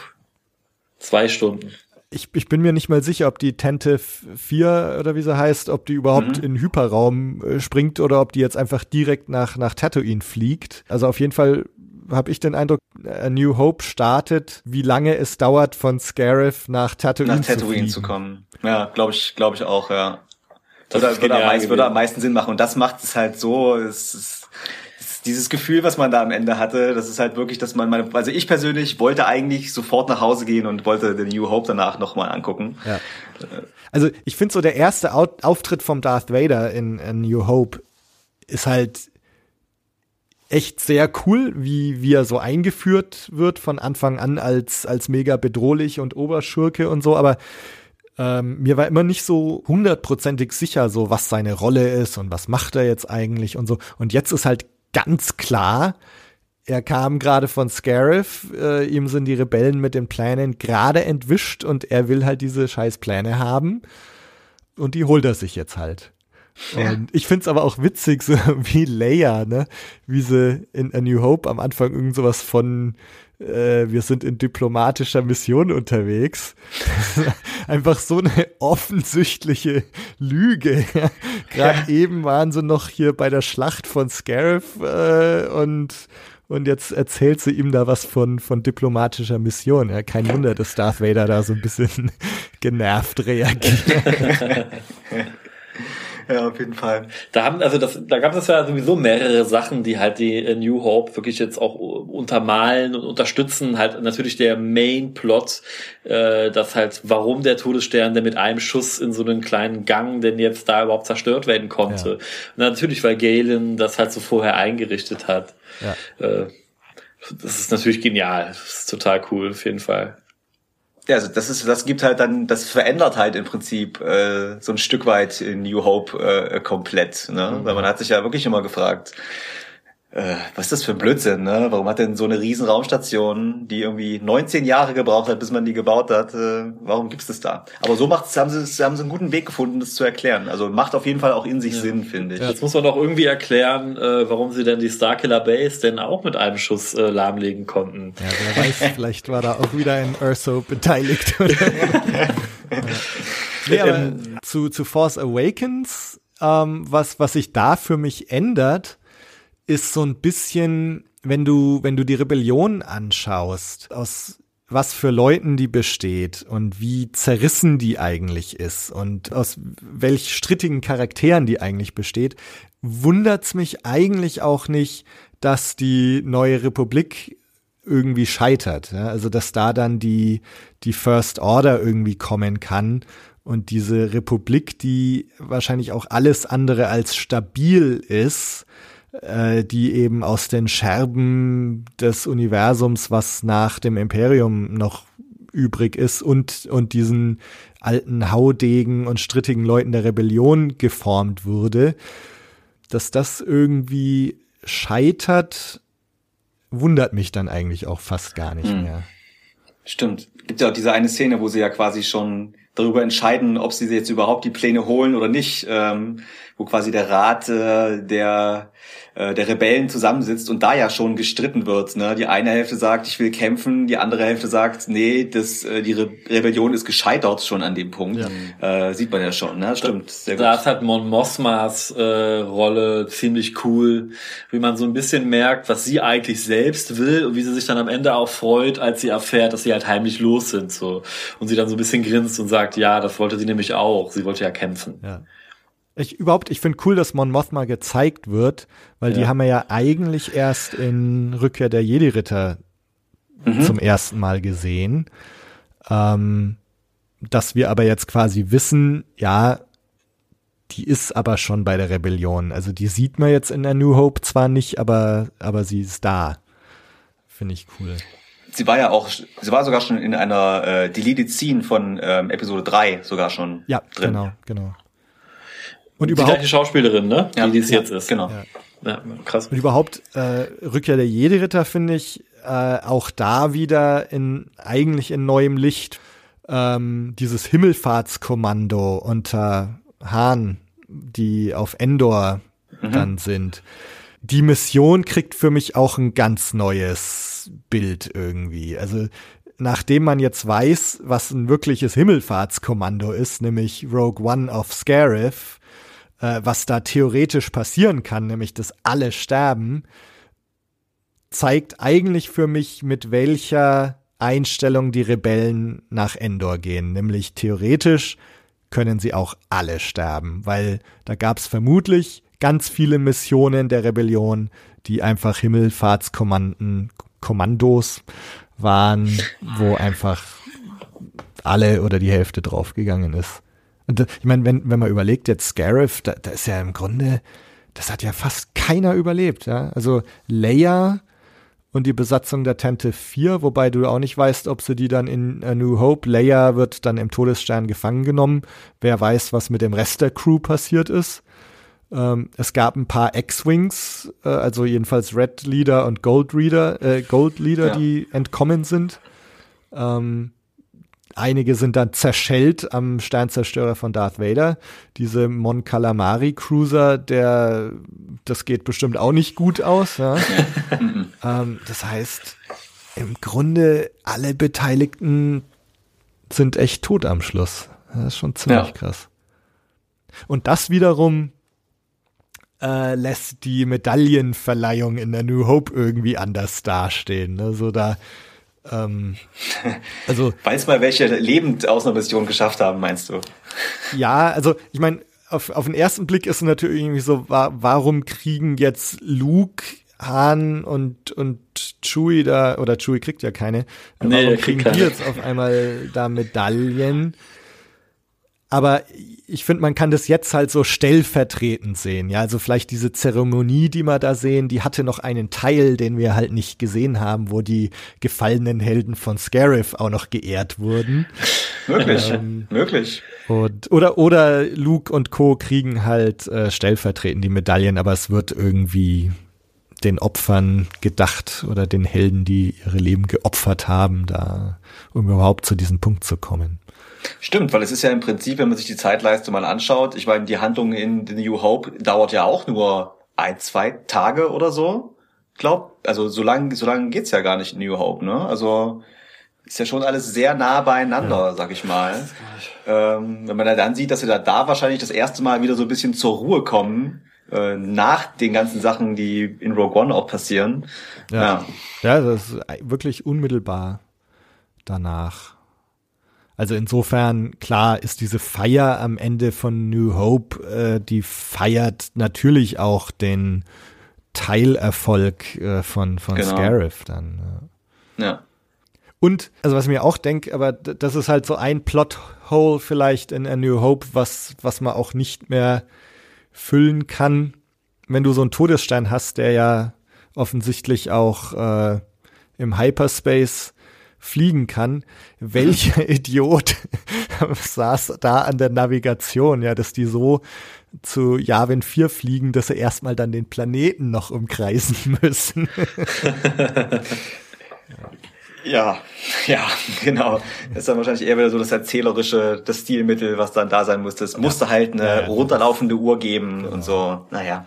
Zwei Stunden ich, ich bin mir nicht mal sicher, ob die Tente 4 oder wie sie heißt, ob die überhaupt mhm. in Hyperraum äh, springt oder ob die jetzt einfach direkt nach, nach Tatooine fliegt. Also auf jeden Fall habe ich den Eindruck, A New Hope startet, wie lange es dauert, von Scarif nach Tatooine, nach Tatooine zu, zu kommen. Ja, glaube ich, glaube ich auch, ja. Das würde, würde, am meisten, würde am meisten Sinn machen. Und das macht es halt so, es ist dieses Gefühl, was man da am Ende hatte, das ist halt wirklich, dass man meine, also ich persönlich wollte eigentlich sofort nach Hause gehen und wollte den New Hope danach nochmal angucken. Ja. Also ich finde so der erste Auftritt vom Darth Vader in, in New Hope ist halt echt sehr cool, wie, wie er so eingeführt wird von Anfang an als, als mega bedrohlich und Oberschurke und so, aber ähm, mir war immer nicht so hundertprozentig sicher, so was seine Rolle ist und was macht er jetzt eigentlich und so. Und jetzt ist halt ganz klar, er kam gerade von Scarif, äh, ihm sind die Rebellen mit den Plänen gerade entwischt und er will halt diese scheiß Pläne haben. Und die holt er sich jetzt halt. Ja. Und ich find's aber auch witzig, so wie Leia, ne? Wie sie in A New Hope am Anfang irgend sowas von äh, wir sind in diplomatischer Mission unterwegs. Einfach so eine offensichtliche Lüge. Gerade ja. eben waren sie noch hier bei der Schlacht von Scarif äh, und und jetzt erzählt sie ihm da was von, von diplomatischer Mission. Ja, kein Wunder, dass Darth Vader da so ein bisschen genervt reagiert. Ja, auf jeden Fall. Da haben, also das, da gab es ja sowieso mehrere Sachen, die halt die äh, New Hope wirklich jetzt auch untermalen und unterstützen. Halt natürlich der Main Plot, äh, dass halt, warum der Todesstern, der mit einem Schuss in so einen kleinen Gang denn jetzt da überhaupt zerstört werden konnte. Ja. Und natürlich, weil Galen das halt so vorher eingerichtet hat. Ja. Äh, das ist natürlich genial. Das ist total cool, auf jeden Fall. Ja, also das ist, das gibt halt dann, das verändert halt im Prinzip äh, so ein Stück weit in New Hope äh, komplett, ne? Mhm. Weil man hat sich ja wirklich immer gefragt, äh, was ist das für ein Blödsinn, ne? Warum hat denn so eine riesen Raumstation, die irgendwie 19 Jahre gebraucht hat, bis man die gebaut hat, äh, warum gibt's das da? Aber so macht's, haben sie, haben sie einen guten Weg gefunden, das zu erklären. Also macht auf jeden Fall auch in sich ja. Sinn, finde ich. Jetzt muss man doch irgendwie erklären, äh, warum sie denn die Starkiller Base denn auch mit einem Schuss äh, lahmlegen konnten. Ja, wer weiß, vielleicht war da auch wieder ein Urso beteiligt. Oder? nee, aber ähm, zu, zu Force Awakens, ähm, was, was sich da für mich ändert, ist so ein bisschen, wenn du, wenn du die Rebellion anschaust, aus was für Leuten die besteht und wie zerrissen die eigentlich ist und aus welch strittigen Charakteren die eigentlich besteht, wundert's mich eigentlich auch nicht, dass die neue Republik irgendwie scheitert. Ja? Also dass da dann die, die First Order irgendwie kommen kann und diese Republik, die wahrscheinlich auch alles andere als stabil ist, äh, die eben aus den Scherben des Universums, was nach dem Imperium noch übrig ist und, und diesen alten Haudegen und strittigen Leuten der Rebellion geformt wurde, dass das irgendwie scheitert, wundert mich dann eigentlich auch fast gar nicht hm. mehr. Stimmt. Gibt ja auch diese eine Szene, wo sie ja quasi schon darüber entscheiden, ob sie jetzt überhaupt die Pläne holen oder nicht, ähm, wo quasi der Rat äh, der äh, der Rebellen zusammensitzt und da ja schon gestritten wird. Ne? Die eine Hälfte sagt, ich will kämpfen, die andere Hälfte sagt, nee, das, äh, die Re Rebellion ist gescheitert schon an dem Punkt. Ja. Äh, sieht man ja schon, ne? Stimmt. Sehr da gut. ist halt Mon Mothmas äh, Rolle ziemlich cool, wie man so ein bisschen merkt, was sie eigentlich selbst will und wie sie sich dann am Ende auch freut, als sie erfährt, dass sie halt heimlich los sind. so Und sie dann so ein bisschen grinst und sagt, ja, das wollte sie nämlich auch. Sie wollte ja kämpfen. Ja. Ich überhaupt, ich finde cool, dass Mon Mothma gezeigt wird, weil ja. die haben wir ja eigentlich erst in Rückkehr der Jedi-Ritter mhm. zum ersten Mal gesehen. Ähm, dass wir aber jetzt quasi wissen, ja, die ist aber schon bei der Rebellion. Also die sieht man jetzt in der New Hope zwar nicht, aber, aber sie ist da. Finde ich cool. Sie war ja auch, sie war sogar schon in einer äh, Deleted Scene von ähm, Episode 3 sogar schon ja, drin. genau, genau. Und die überhaupt, gleiche Schauspielerin, ne? Ja, die, die es ja, jetzt ist. Genau. Ja. krass. Und überhaupt äh, Rückkehr der Jedi-Ritter finde ich äh, auch da wieder in eigentlich in neuem Licht. Ähm, dieses Himmelfahrtskommando unter Hahn, die auf Endor mhm. dann sind. Die Mission kriegt für mich auch ein ganz neues Bild irgendwie. Also nachdem man jetzt weiß, was ein wirkliches Himmelfahrtskommando ist, nämlich Rogue One of Scarif, äh, was da theoretisch passieren kann, nämlich dass alle sterben, zeigt eigentlich für mich, mit welcher Einstellung die Rebellen nach Endor gehen. Nämlich theoretisch können sie auch alle sterben, weil da gab es vermutlich ganz viele Missionen der Rebellion, die einfach Himmelfahrtskommanden, Kommandos waren, wo einfach alle oder die Hälfte draufgegangen ist. Und ich meine, wenn, wenn man überlegt, jetzt Scarif, da, da ist ja im Grunde, das hat ja fast keiner überlebt, ja. Also Leia und die Besatzung der Tente 4, wobei du auch nicht weißt, ob sie die dann in A New Hope, Leia wird dann im Todesstern gefangen genommen. Wer weiß, was mit dem Rest der Crew passiert ist. Ähm, es gab ein paar X-Wings, äh, also jedenfalls Red Leader und Gold Reader, äh, Gold Leader, ja. die entkommen sind. Ähm, Einige sind dann zerschellt am Sternzerstörer von Darth Vader. Diese Mon Calamari Cruiser, der, das geht bestimmt auch nicht gut aus. Ja? ähm, das heißt, im Grunde alle Beteiligten sind echt tot am Schluss. Das ist schon ziemlich ja. krass. Und das wiederum äh, lässt die Medaillenverleihung in der New Hope irgendwie anders dastehen. Ne? So da ähm, also weiß mal, welche lebend aus einer Mission geschafft haben, meinst du? Ja, also ich meine, auf, auf den ersten Blick ist es natürlich irgendwie so, wa warum kriegen jetzt Luke, Han und und Chewie da oder Chewie kriegt ja keine, nee, warum kriegen die jetzt auf einmal da Medaillen? Aber ich finde, man kann das jetzt halt so stellvertretend sehen. Ja, also vielleicht diese Zeremonie, die wir da sehen, die hatte noch einen Teil, den wir halt nicht gesehen haben, wo die gefallenen Helden von Scarif auch noch geehrt wurden. Möglich, ähm, möglich. Und, oder, oder Luke und Co. kriegen halt äh, stellvertretend die Medaillen, aber es wird irgendwie den Opfern gedacht oder den Helden, die ihre Leben geopfert haben, da, um überhaupt zu diesem Punkt zu kommen. Stimmt, weil es ist ja im Prinzip, wenn man sich die Zeitleiste mal anschaut, ich meine, die Handlung in The New Hope dauert ja auch nur ein, zwei Tage oder so. Glaub, also so lange so lang geht's ja gar nicht in New Hope, ne? Also ist ja schon alles sehr nah beieinander, ja. sag ich mal. Ähm, wenn man dann sieht, dass sie da, da wahrscheinlich das erste Mal wieder so ein bisschen zur Ruhe kommen, äh, nach den ganzen Sachen, die in Rogue One auch passieren. Ja, ja. ja das ist wirklich unmittelbar danach. Also insofern, klar, ist diese Feier am Ende von New Hope, äh, die feiert natürlich auch den Teilerfolg äh, von, von genau. Scarif dann. Ja. ja. Und, also was ich mir auch denke, aber das ist halt so ein Plothole vielleicht in A New Hope, was, was man auch nicht mehr füllen kann, wenn du so einen Todesstein hast, der ja offensichtlich auch äh, im Hyperspace fliegen kann. Welcher Idiot saß da an der Navigation, ja, dass die so zu Yavin 4 fliegen, dass sie erstmal dann den Planeten noch umkreisen müssen. ja, ja, genau. Das ist dann wahrscheinlich eher wieder so das erzählerische, das Stilmittel, was dann da sein musste. Es musste halt eine runterlaufende Uhr geben genau. und so. Naja.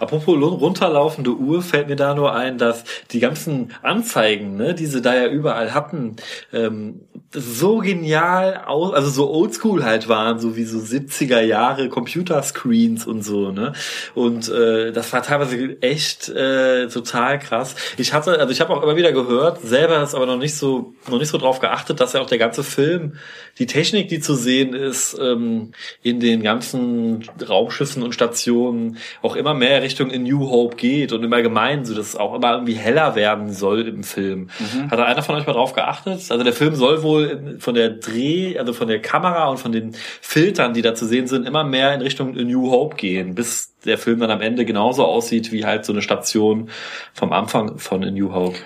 Apropos runterlaufende Uhr fällt mir da nur ein, dass die ganzen Anzeigen, ne, die sie da ja überall hatten, ähm, so genial aus, also so oldschool halt waren, so wie so 70er Jahre Computerscreens und so, ne? Und äh, das war teilweise echt äh, total krass. Ich hatte, also ich habe auch immer wieder gehört, selber ist aber noch nicht so, noch nicht so drauf geachtet, dass ja auch der ganze Film, die Technik, die zu sehen ist, ähm, in den ganzen Raumschiffen und Stationen auch immer mehr Richtung in New Hope geht und immer gemein, so dass es auch immer irgendwie heller werden soll im Film. Mhm. Hat da einer von euch mal drauf geachtet? Also der Film soll wohl von der Dreh, also von der Kamera und von den Filtern, die da zu sehen sind, immer mehr in Richtung in New Hope gehen, bis der Film dann am Ende genauso aussieht wie halt so eine Station vom Anfang von in New Hope.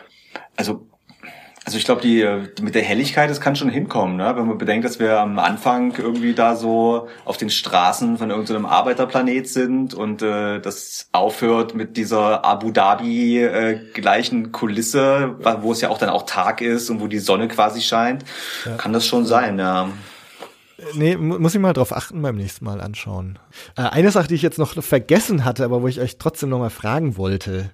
Also also ich glaube, die, die mit der Helligkeit, das kann schon hinkommen, ne? wenn man bedenkt, dass wir am Anfang irgendwie da so auf den Straßen von irgendeinem Arbeiterplanet sind und äh, das aufhört mit dieser Abu Dhabi äh, gleichen Kulisse, wo es ja auch dann auch Tag ist und wo die Sonne quasi scheint, ja. kann das schon sein, ja. Nee, muss ich mal drauf achten beim nächsten Mal anschauen. Äh, eine Sache, die ich jetzt noch vergessen hatte, aber wo ich euch trotzdem noch mal fragen wollte,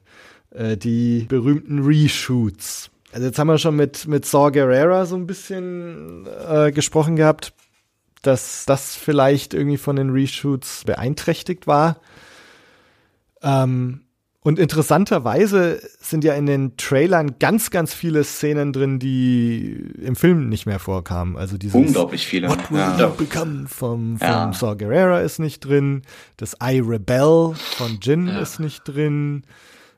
äh, die berühmten Reshoots. Also jetzt haben wir schon mit, mit Saw Gerrera so ein bisschen äh, gesprochen gehabt, dass das vielleicht irgendwie von den Reshoots beeinträchtigt war. Ähm, und interessanterweise sind ja in den Trailern ganz, ganz viele Szenen drin, die im Film nicht mehr vorkamen. Also dieses Unglaublich viele. What will ja. become vom, vom ja. Saw Gerrera ist nicht drin. Das I Rebel von Jin ja. ist nicht drin.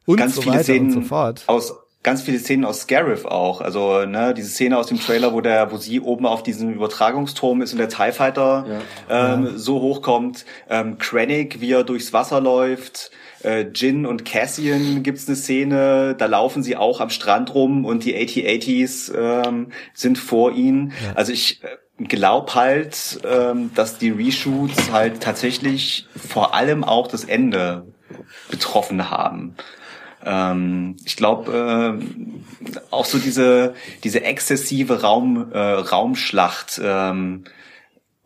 Und ganz so viele weiter Szenen und so fort. Aus ganz viele Szenen aus Scarif auch. Also ne, diese Szene aus dem Trailer, wo der, wo sie oben auf diesem Übertragungsturm ist und der TIE Fighter ja. Ähm, ja. so hochkommt. Ähm, Krennic, wie er durchs Wasser läuft. Äh, Jin und Cassian gibt's eine Szene, da laufen sie auch am Strand rum und die AT-ATs ähm, sind vor ihnen. Ja. Also ich äh, glaub halt, ähm, dass die Reshoots halt tatsächlich vor allem auch das Ende betroffen haben. Ähm, ich glaube, äh, auch so diese, diese exzessive Raum, äh, Raumschlacht ähm,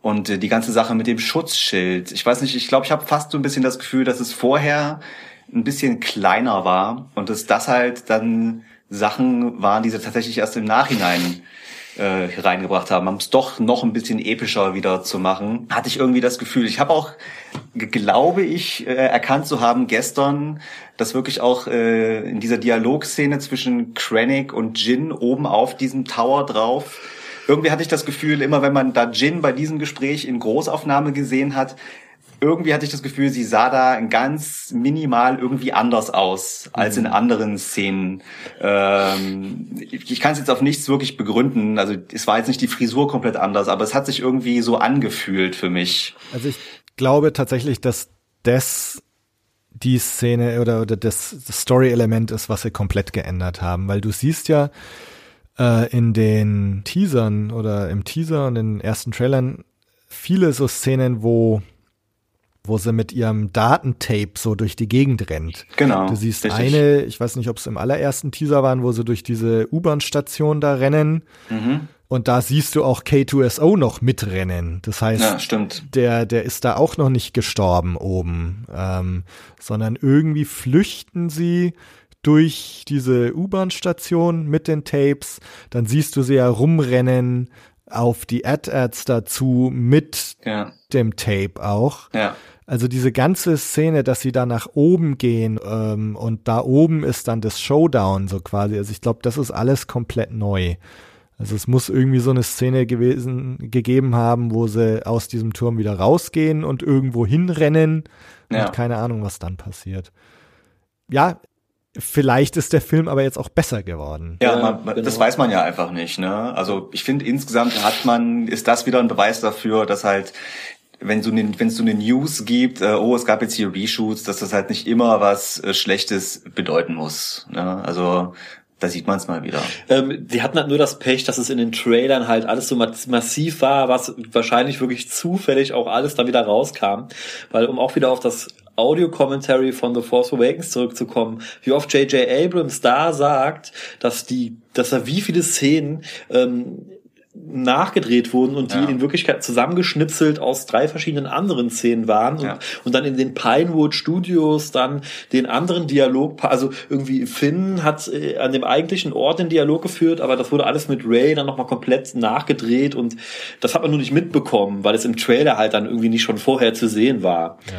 und äh, die ganze Sache mit dem Schutzschild. Ich weiß nicht, ich glaube, ich habe fast so ein bisschen das Gefühl, dass es vorher ein bisschen kleiner war und dass das halt dann Sachen waren, die sie tatsächlich erst im Nachhinein äh, reingebracht haben, haben es doch noch ein bisschen epischer wieder zu machen. Hatte ich irgendwie das Gefühl. Ich habe auch, glaube ich, äh, erkannt zu haben gestern, dass wirklich auch äh, in dieser Dialogszene zwischen Krennic und Jin oben auf diesem Tower drauf irgendwie hatte ich das Gefühl, immer wenn man da Jin bei diesem Gespräch in Großaufnahme gesehen hat, irgendwie hatte ich das Gefühl, sie sah da ganz minimal irgendwie anders aus als in mhm. anderen Szenen. Ähm, ich, ich kann es jetzt auf nichts wirklich begründen. Also es war jetzt nicht die Frisur komplett anders, aber es hat sich irgendwie so angefühlt für mich. Also ich glaube tatsächlich, dass das die Szene oder, oder das, das Story-Element ist, was sie komplett geändert haben, weil du siehst ja äh, in den Teasern oder im Teaser und in den ersten Trailern viele so Szenen, wo wo sie mit ihrem Datentape so durch die Gegend rennt. Genau. Du siehst richtig. eine, ich weiß nicht, ob es im allerersten Teaser waren, wo sie durch diese U-Bahn-Station da rennen. Mhm. Und da siehst du auch K2SO noch mitrennen. Das heißt, ja, der, der ist da auch noch nicht gestorben oben, ähm, sondern irgendwie flüchten sie durch diese U-Bahn-Station mit den Tapes. Dann siehst du sie ja rumrennen auf die Ad-Ads dazu mit ja. dem Tape auch. Ja. Also diese ganze Szene, dass sie da nach oben gehen ähm, und da oben ist dann das Showdown so quasi. Also ich glaube, das ist alles komplett neu. Also es muss irgendwie so eine Szene gewesen gegeben haben, wo sie aus diesem Turm wieder rausgehen und irgendwo hinrennen ja. und keine Ahnung, was dann passiert. Ja, vielleicht ist der Film aber jetzt auch besser geworden. Ja, man, man, genau. das weiß man ja einfach nicht. Ne? Also ich finde insgesamt hat man ist das wieder ein Beweis dafür, dass halt wenn so eine, wenn es so eine News gibt, äh, oh, es gab jetzt hier Reshoots, dass das halt nicht immer was äh, Schlechtes bedeuten muss. Ne? Also da sieht man es mal wieder. Ähm, die hatten halt nur das Pech, dass es in den Trailern halt alles so massiv war, was wahrscheinlich wirklich zufällig auch alles da wieder rauskam. Weil um auch wieder auf das Audio-Commentary von The Force Awakens zurückzukommen, wie oft J.J. Abrams da sagt, dass die, dass er wie viele Szenen ähm, nachgedreht wurden und die ja. in Wirklichkeit zusammengeschnitzelt aus drei verschiedenen anderen Szenen waren und, ja. und dann in den Pinewood Studios dann den anderen Dialog, also irgendwie Finn hat äh, an dem eigentlichen Ort den Dialog geführt, aber das wurde alles mit Ray dann nochmal komplett nachgedreht und das hat man nur nicht mitbekommen, weil es im Trailer halt dann irgendwie nicht schon vorher zu sehen war. Ja.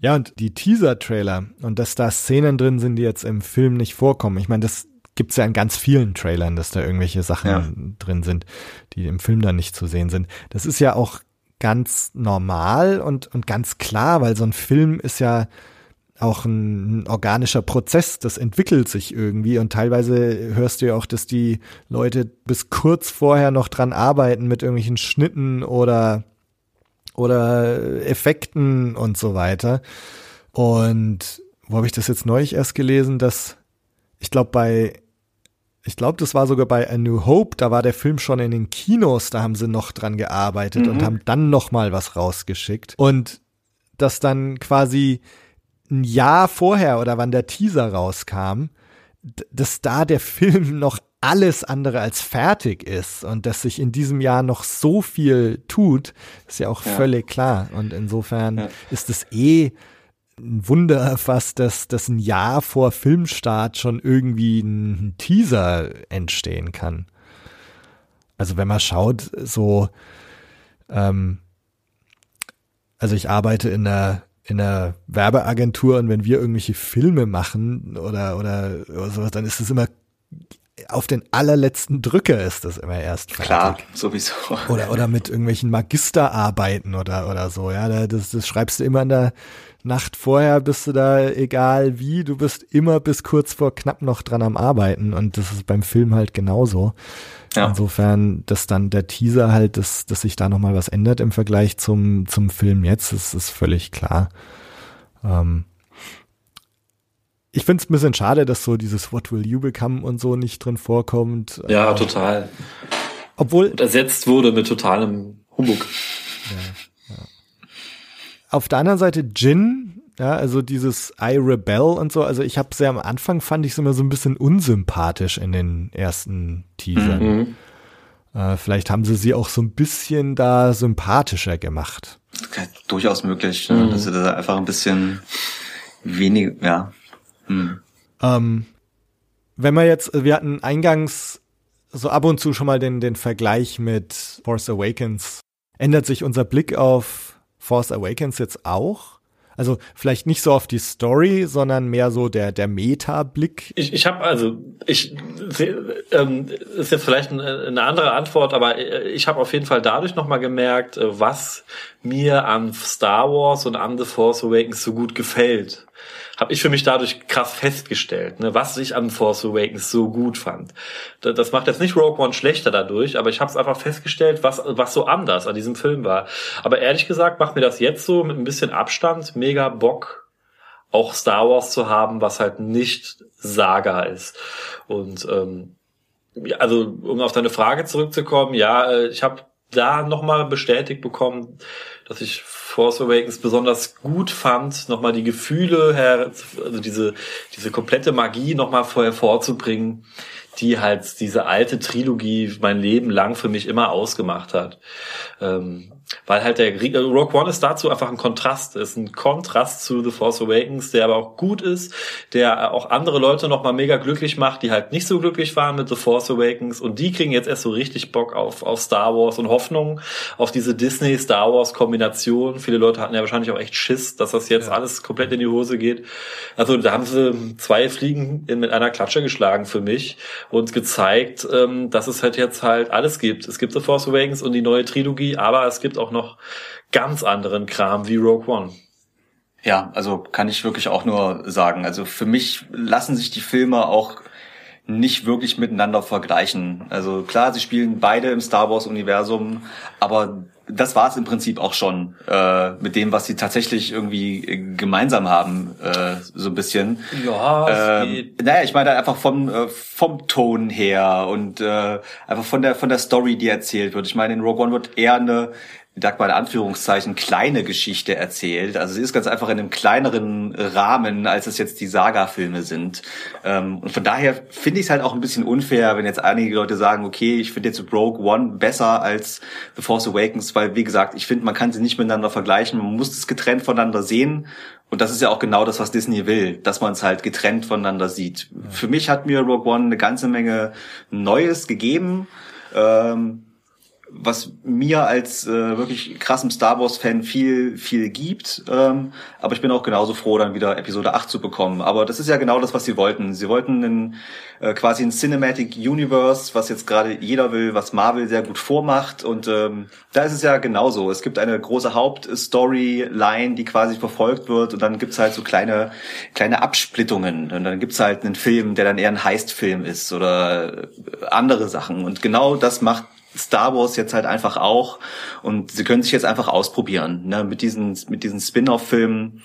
Ja, und die Teaser-Trailer und dass da Szenen drin sind, die jetzt im Film nicht vorkommen. Ich meine, das gibt's ja in ganz vielen Trailern, dass da irgendwelche Sachen ja. drin sind, die im Film dann nicht zu sehen sind. Das ist ja auch ganz normal und, und ganz klar, weil so ein Film ist ja auch ein, ein, organischer Prozess, das entwickelt sich irgendwie und teilweise hörst du ja auch, dass die Leute bis kurz vorher noch dran arbeiten mit irgendwelchen Schnitten oder oder Effekten und so weiter. Und wo habe ich das jetzt neulich erst gelesen, dass ich glaube bei ich glaube, das war sogar bei A New Hope, da war der Film schon in den Kinos, da haben sie noch dran gearbeitet mhm. und haben dann noch mal was rausgeschickt und das dann quasi ein Jahr vorher oder wann der Teaser rauskam, dass da der Film noch alles andere als fertig ist und dass sich in diesem Jahr noch so viel tut, ist ja auch ja. völlig klar. Und insofern ja. ist es eh ein Wunder fast, dass, dass ein Jahr vor Filmstart schon irgendwie ein Teaser entstehen kann. Also wenn man schaut, so, ähm, also ich arbeite in einer in einer Werbeagentur und wenn wir irgendwelche Filme machen oder oder, oder sowas, dann ist es immer auf den allerletzten Drücker ist das immer erst fertig. Klar, sowieso. Oder oder mit irgendwelchen Magisterarbeiten oder oder so, ja, das, das schreibst du immer in der Nacht vorher bist du da egal wie, du bist immer bis kurz vor knapp noch dran am Arbeiten und das ist beim Film halt genauso. Ja. Insofern, dass dann der Teaser halt, dass, dass sich da nochmal was ändert im Vergleich zum, zum Film jetzt, das ist völlig klar. Ähm ich finde es ein bisschen schade, dass so dieses What will you become und so nicht drin vorkommt. Ja, ähm, total. Obwohl. Und ersetzt wurde mit totalem Humbug. Ja, ja. Auf der anderen Seite Jin, ja, also dieses I Rebel und so, also ich habe sehr am Anfang fand ich es immer so ein bisschen unsympathisch in den ersten Teasern. Mhm. Äh, vielleicht haben sie sie auch so ein bisschen da sympathischer gemacht. Durchaus möglich, ne? mhm. dass sie da einfach ein bisschen wenig, ja. Mhm. Ähm, wenn wir jetzt, wir hatten eingangs so ab und zu schon mal den, den Vergleich mit Force Awakens. Ändert sich unser Blick auf Force Awakens jetzt auch? Also vielleicht nicht so auf die Story, sondern mehr so der der Meta-Blick. Ich, ich habe also ich ähm, ist jetzt vielleicht eine, andere Antwort, aber ich habe auf jeden Fall dadurch nochmal gemerkt, äh, was mir an Star Wars und an The Force Awakens so gut gefällt habe ich für mich dadurch krass festgestellt, ne, was ich an Force Awakens so gut fand. Das macht jetzt nicht Rogue One schlechter dadurch, aber ich habe es einfach festgestellt, was, was so anders an diesem Film war. Aber ehrlich gesagt macht mir das jetzt so mit ein bisschen Abstand mega Bock, auch Star Wars zu haben, was halt nicht Saga ist. Und ähm, also um auf deine Frage zurückzukommen, ja, äh, ich habe da nochmal bestätigt bekommen, dass ich Force Awakens besonders gut fand, nochmal die Gefühle her, also diese, diese komplette Magie nochmal hervorzubringen, die halt diese alte Trilogie mein Leben lang für mich immer ausgemacht hat. Ähm, weil halt der äh, Rogue One ist dazu einfach ein Kontrast, ist ein Kontrast zu The Force Awakens, der aber auch gut ist, der auch andere Leute nochmal mega glücklich macht, die halt nicht so glücklich waren mit The Force Awakens und die kriegen jetzt erst so richtig Bock auf, auf Star Wars und Hoffnung auf diese Disney-Star Wars-Kombination. Viele Leute hatten ja wahrscheinlich auch echt Schiss, dass das jetzt ja. alles komplett in die Hose geht. Also da haben sie zwei Fliegen mit einer Klatsche geschlagen für mich und gezeigt, ähm, dass es halt jetzt halt alles gibt. Es gibt The Force Awakens und die neue Trilogie, aber es gibt gibt auch noch ganz anderen Kram wie Rogue One. Ja, also kann ich wirklich auch nur sagen. Also für mich lassen sich die Filme auch nicht wirklich miteinander vergleichen. Also klar, sie spielen beide im Star Wars Universum, aber das war es im Prinzip auch schon äh, mit dem, was sie tatsächlich irgendwie gemeinsam haben, äh, so ein bisschen. Ja. Ähm, naja, ich meine einfach vom äh, vom Ton her und äh, einfach von der von der Story, die erzählt wird. Ich meine, in Rogue One wird eher eine ich sag mal in Anführungszeichen, kleine Geschichte erzählt. Also sie ist ganz einfach in einem kleineren Rahmen, als es jetzt die Saga-Filme sind. Ähm, und von daher finde ich es halt auch ein bisschen unfair, wenn jetzt einige Leute sagen, okay, ich finde jetzt Rogue One besser als The Force Awakens, weil, wie gesagt, ich finde, man kann sie nicht miteinander vergleichen. Man muss es getrennt voneinander sehen. Und das ist ja auch genau das, was Disney will, dass man es halt getrennt voneinander sieht. Für mich hat mir Rogue One eine ganze Menge Neues gegeben. Ähm, was mir als äh, wirklich krassem Star Wars Fan viel viel gibt, ähm, aber ich bin auch genauso froh dann wieder Episode 8 zu bekommen, aber das ist ja genau das, was sie wollten. Sie wollten einen, äh, quasi ein Cinematic Universe, was jetzt gerade jeder will, was Marvel sehr gut vormacht. Und ähm, da ist es ja genauso. Es gibt eine große Hauptstoryline, die quasi verfolgt wird. Und dann gibt's halt so kleine kleine Absplittungen. Und dann gibt's halt einen Film, der dann eher ein Heist-Film ist oder andere Sachen. Und genau das macht Star Wars jetzt halt einfach auch und sie können sich jetzt einfach ausprobieren ne? mit diesen mit diesen Spin-off-Filmen.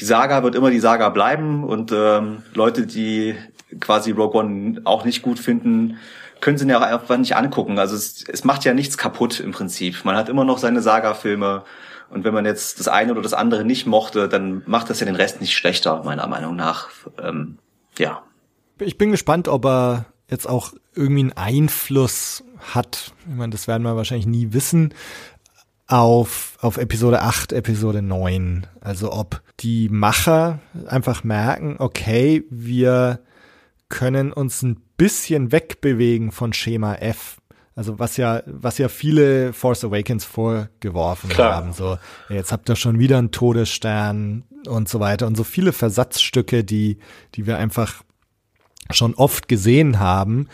Die Saga wird immer die Saga bleiben und ähm, Leute, die quasi Rogue One auch nicht gut finden, können sie ja auch einfach nicht angucken. Also es, es macht ja nichts kaputt im Prinzip. Man hat immer noch seine Saga-Filme und wenn man jetzt das eine oder das andere nicht mochte, dann macht das ja den Rest nicht schlechter, meiner Meinung nach. Ähm, ja. Ich bin gespannt, ob er jetzt auch irgendwie einen Einfluss hat, ich meine, das werden wir wahrscheinlich nie wissen, auf, auf Episode 8, Episode 9. Also ob die Macher einfach merken, okay, wir können uns ein bisschen wegbewegen von Schema F. Also was ja, was ja viele Force Awakens vorgeworfen Klar. haben. So, jetzt habt ihr schon wieder einen Todesstern und so weiter und so viele Versatzstücke, die, die wir einfach schon oft gesehen haben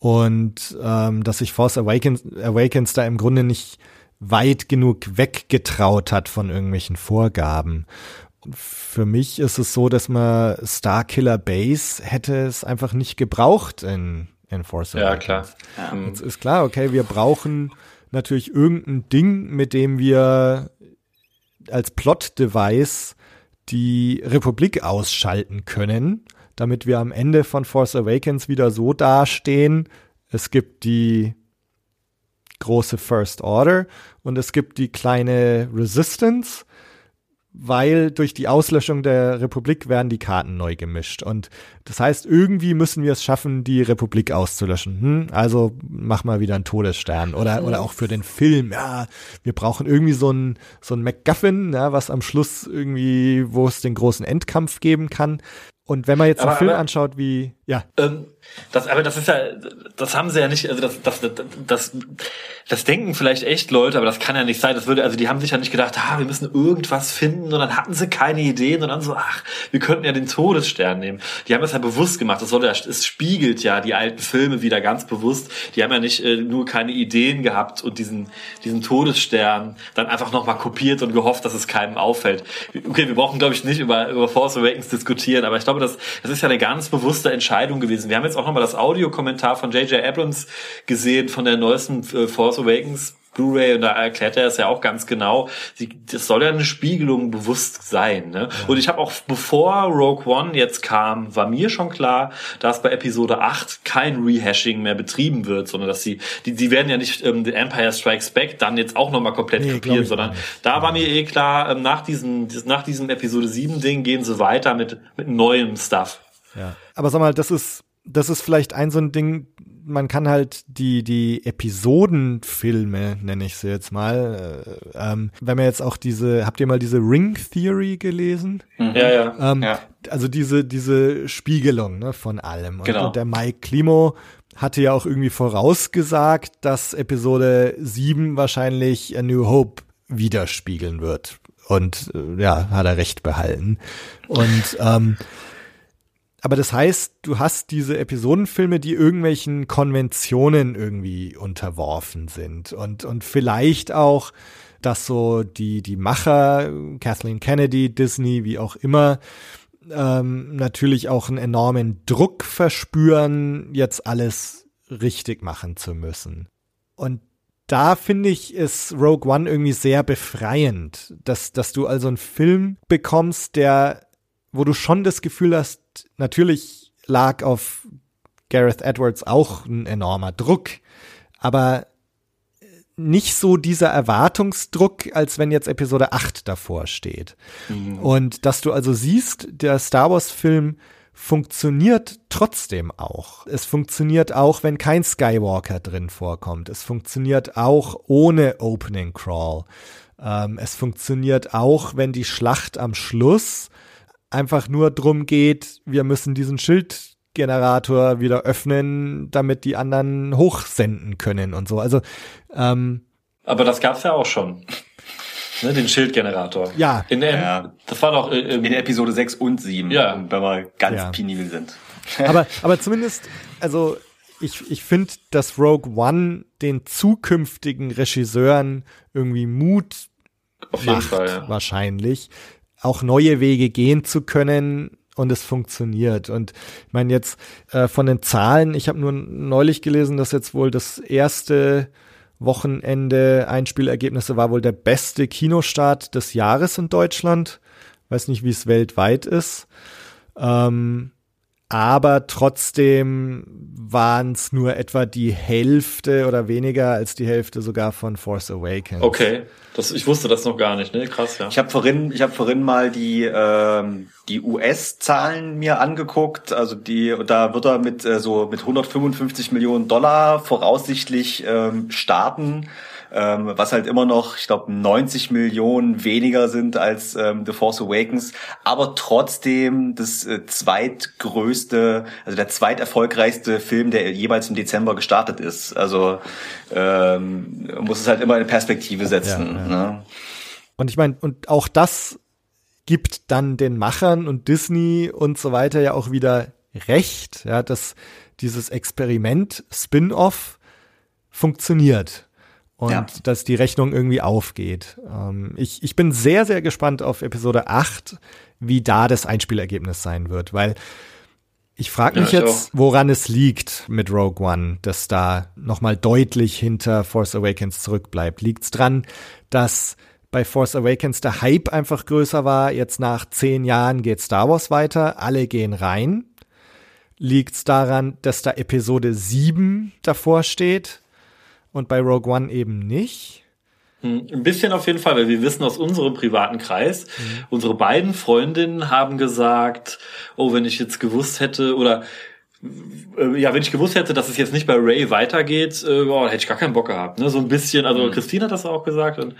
und ähm, dass sich Force Awakens, Awakens da im Grunde nicht weit genug weggetraut hat von irgendwelchen Vorgaben. Für mich ist es so, dass man Starkiller Base hätte es einfach nicht gebraucht in, in Force Awakens. Ja, klar. Jetzt ist klar, okay, wir brauchen natürlich irgendein Ding, mit dem wir als Plot-Device die Republik ausschalten können damit wir am Ende von Force Awakens wieder so dastehen, es gibt die große First Order und es gibt die kleine Resistance, weil durch die Auslöschung der Republik werden die Karten neu gemischt. Und das heißt, irgendwie müssen wir es schaffen, die Republik auszulöschen. Hm? Also mach mal wieder einen Todesstern. Oder, oder auch für den Film. Ja, wir brauchen irgendwie so ein, so ein MacGuffin, ja, was am Schluss irgendwie, wo es den großen Endkampf geben kann. Und wenn man jetzt aber, einen Film aber, anschaut, wie, ja. Ähm, das, aber das ist ja, das haben sie ja nicht, also das, das, das, das, das denken vielleicht echt Leute, aber das kann ja nicht sein. Das würde, also die haben sich ja nicht gedacht, ah, wir müssen irgendwas finden und dann hatten sie keine Ideen und dann so, ach, wir könnten ja den Todesstern nehmen. Die haben das ja bewusst gemacht. Das soll ja, es spiegelt ja die alten Filme wieder ganz bewusst. Die haben ja nicht äh, nur keine Ideen gehabt und diesen, diesen Todesstern dann einfach nochmal kopiert und gehofft, dass es keinem auffällt. Okay, wir brauchen, glaube ich, nicht über, über Force Awakens diskutieren, aber ich glaube, das, das ist ja eine ganz bewusste Entscheidung gewesen. Wir haben jetzt auch nochmal das Audiokommentar von J.J. Abrams gesehen von der neuesten äh, Force Awakens Blu-ray und da erklärt er es ja auch ganz genau. Das soll ja eine Spiegelung bewusst sein. Ne? Und ich habe auch, bevor Rogue One jetzt kam, war mir schon klar, dass bei Episode 8 kein Rehashing mehr betrieben wird, sondern dass sie, die, die werden ja nicht ähm, The Empire Strikes Back dann jetzt auch nochmal komplett nee, kopieren, sondern da war mir eh klar, ähm, nach diesem, nach diesem Episode 7 Ding gehen sie weiter mit, mit neuem Stuff. Ja. Aber sag mal, das ist, das ist vielleicht ein so ein Ding, man kann halt die, die Episodenfilme, nenne ich sie jetzt mal, äh, ähm, wenn man jetzt auch diese, habt ihr mal diese Ring Theory gelesen? Mhm. Ja, ja. Ähm, ja. Also diese, diese Spiegelung ne, von allem. Und, genau. und der Mike Klimo hatte ja auch irgendwie vorausgesagt, dass Episode 7 wahrscheinlich A New Hope widerspiegeln wird. Und äh, ja, hat er recht behalten. Und ähm, aber das heißt, du hast diese Episodenfilme, die irgendwelchen Konventionen irgendwie unterworfen sind und, und vielleicht auch, dass so die, die Macher, Kathleen Kennedy, Disney, wie auch immer, ähm, natürlich auch einen enormen Druck verspüren, jetzt alles richtig machen zu müssen. Und da finde ich, ist Rogue One irgendwie sehr befreiend, dass, dass du also einen Film bekommst, der wo du schon das Gefühl hast, natürlich lag auf Gareth Edwards auch ein enormer Druck, aber nicht so dieser Erwartungsdruck, als wenn jetzt Episode 8 davor steht. Mhm. Und dass du also siehst, der Star Wars Film funktioniert trotzdem auch. Es funktioniert auch, wenn kein Skywalker drin vorkommt. Es funktioniert auch ohne Opening Crawl. Ähm, es funktioniert auch, wenn die Schlacht am Schluss einfach nur drum geht, wir müssen diesen Schildgenerator wieder öffnen, damit die anderen hochsenden können und so. Also ähm, Aber das gab's ja auch schon. Ne, den Schildgenerator. Ja. In, in, Ja. Das war doch äh, In äh, Episode 6 und 7, Ja. wenn wir ganz Ja. penibel sind. aber, aber zumindest, also ich, ich finde, dass Rogue One den zukünftigen Regisseuren irgendwie Mut auf jeden macht, Fall. Ja. wahrscheinlich, auch neue Wege gehen zu können und es funktioniert. Und ich meine jetzt äh, von den Zahlen, ich habe nur neulich gelesen, dass jetzt wohl das erste Wochenende Einspielergebnisse war wohl der beste Kinostart des Jahres in Deutschland. Weiß nicht, wie es weltweit ist. Ähm, aber trotzdem waren es nur etwa die Hälfte oder weniger als die Hälfte sogar von Force Awakens. Okay, das, ich wusste das noch gar nicht, ne? Krass, ja. Ich habe vorhin, ich habe vorhin mal die ähm, die US-Zahlen mir angeguckt. Also die, da wird er mit äh, so mit 155 Millionen Dollar voraussichtlich ähm, starten, ähm, was halt immer noch, ich glaube, 90 Millionen weniger sind als ähm, The Force Awakens, aber trotzdem das äh, zweitgrößte, also der zweiterfolgreichste Film, der jeweils im Dezember gestartet ist. Also ähm, muss es halt immer in Perspektive setzen. Ja, ja. Ne? Und ich meine, und auch das gibt dann den Machern und Disney und so weiter ja auch wieder recht, ja, dass dieses Experiment Spin-off funktioniert und Ja. dass die Rechnung irgendwie aufgeht. Ähm, ich, ich bin sehr, sehr gespannt auf Episode 8, wie da das Einspielergebnis sein wird, weil ich frage Ja, mich ich jetzt, woran es liegt mit Rogue One, dass da nochmal deutlich hinter Force Awakens zurückbleibt. Liegt es dran, dass bei Force Awakens der Hype einfach größer war, jetzt nach zehn Jahren geht Star Wars weiter, alle gehen rein? Liegt es daran, dass da Episode 7 davor steht und bei Rogue One eben nicht? Hm, Ein bisschen auf jeden Fall, weil wir wissen aus unserem privaten Kreis, unsere beiden Freundinnen haben gesagt, oh, wenn ich jetzt gewusst hätte oder äh, ja, wenn ich gewusst hätte, dass es jetzt nicht bei Ray weitergeht, äh, boah, hätte ich gar keinen Bock gehabt. Ne? So ein bisschen, also Christine hat das auch gesagt und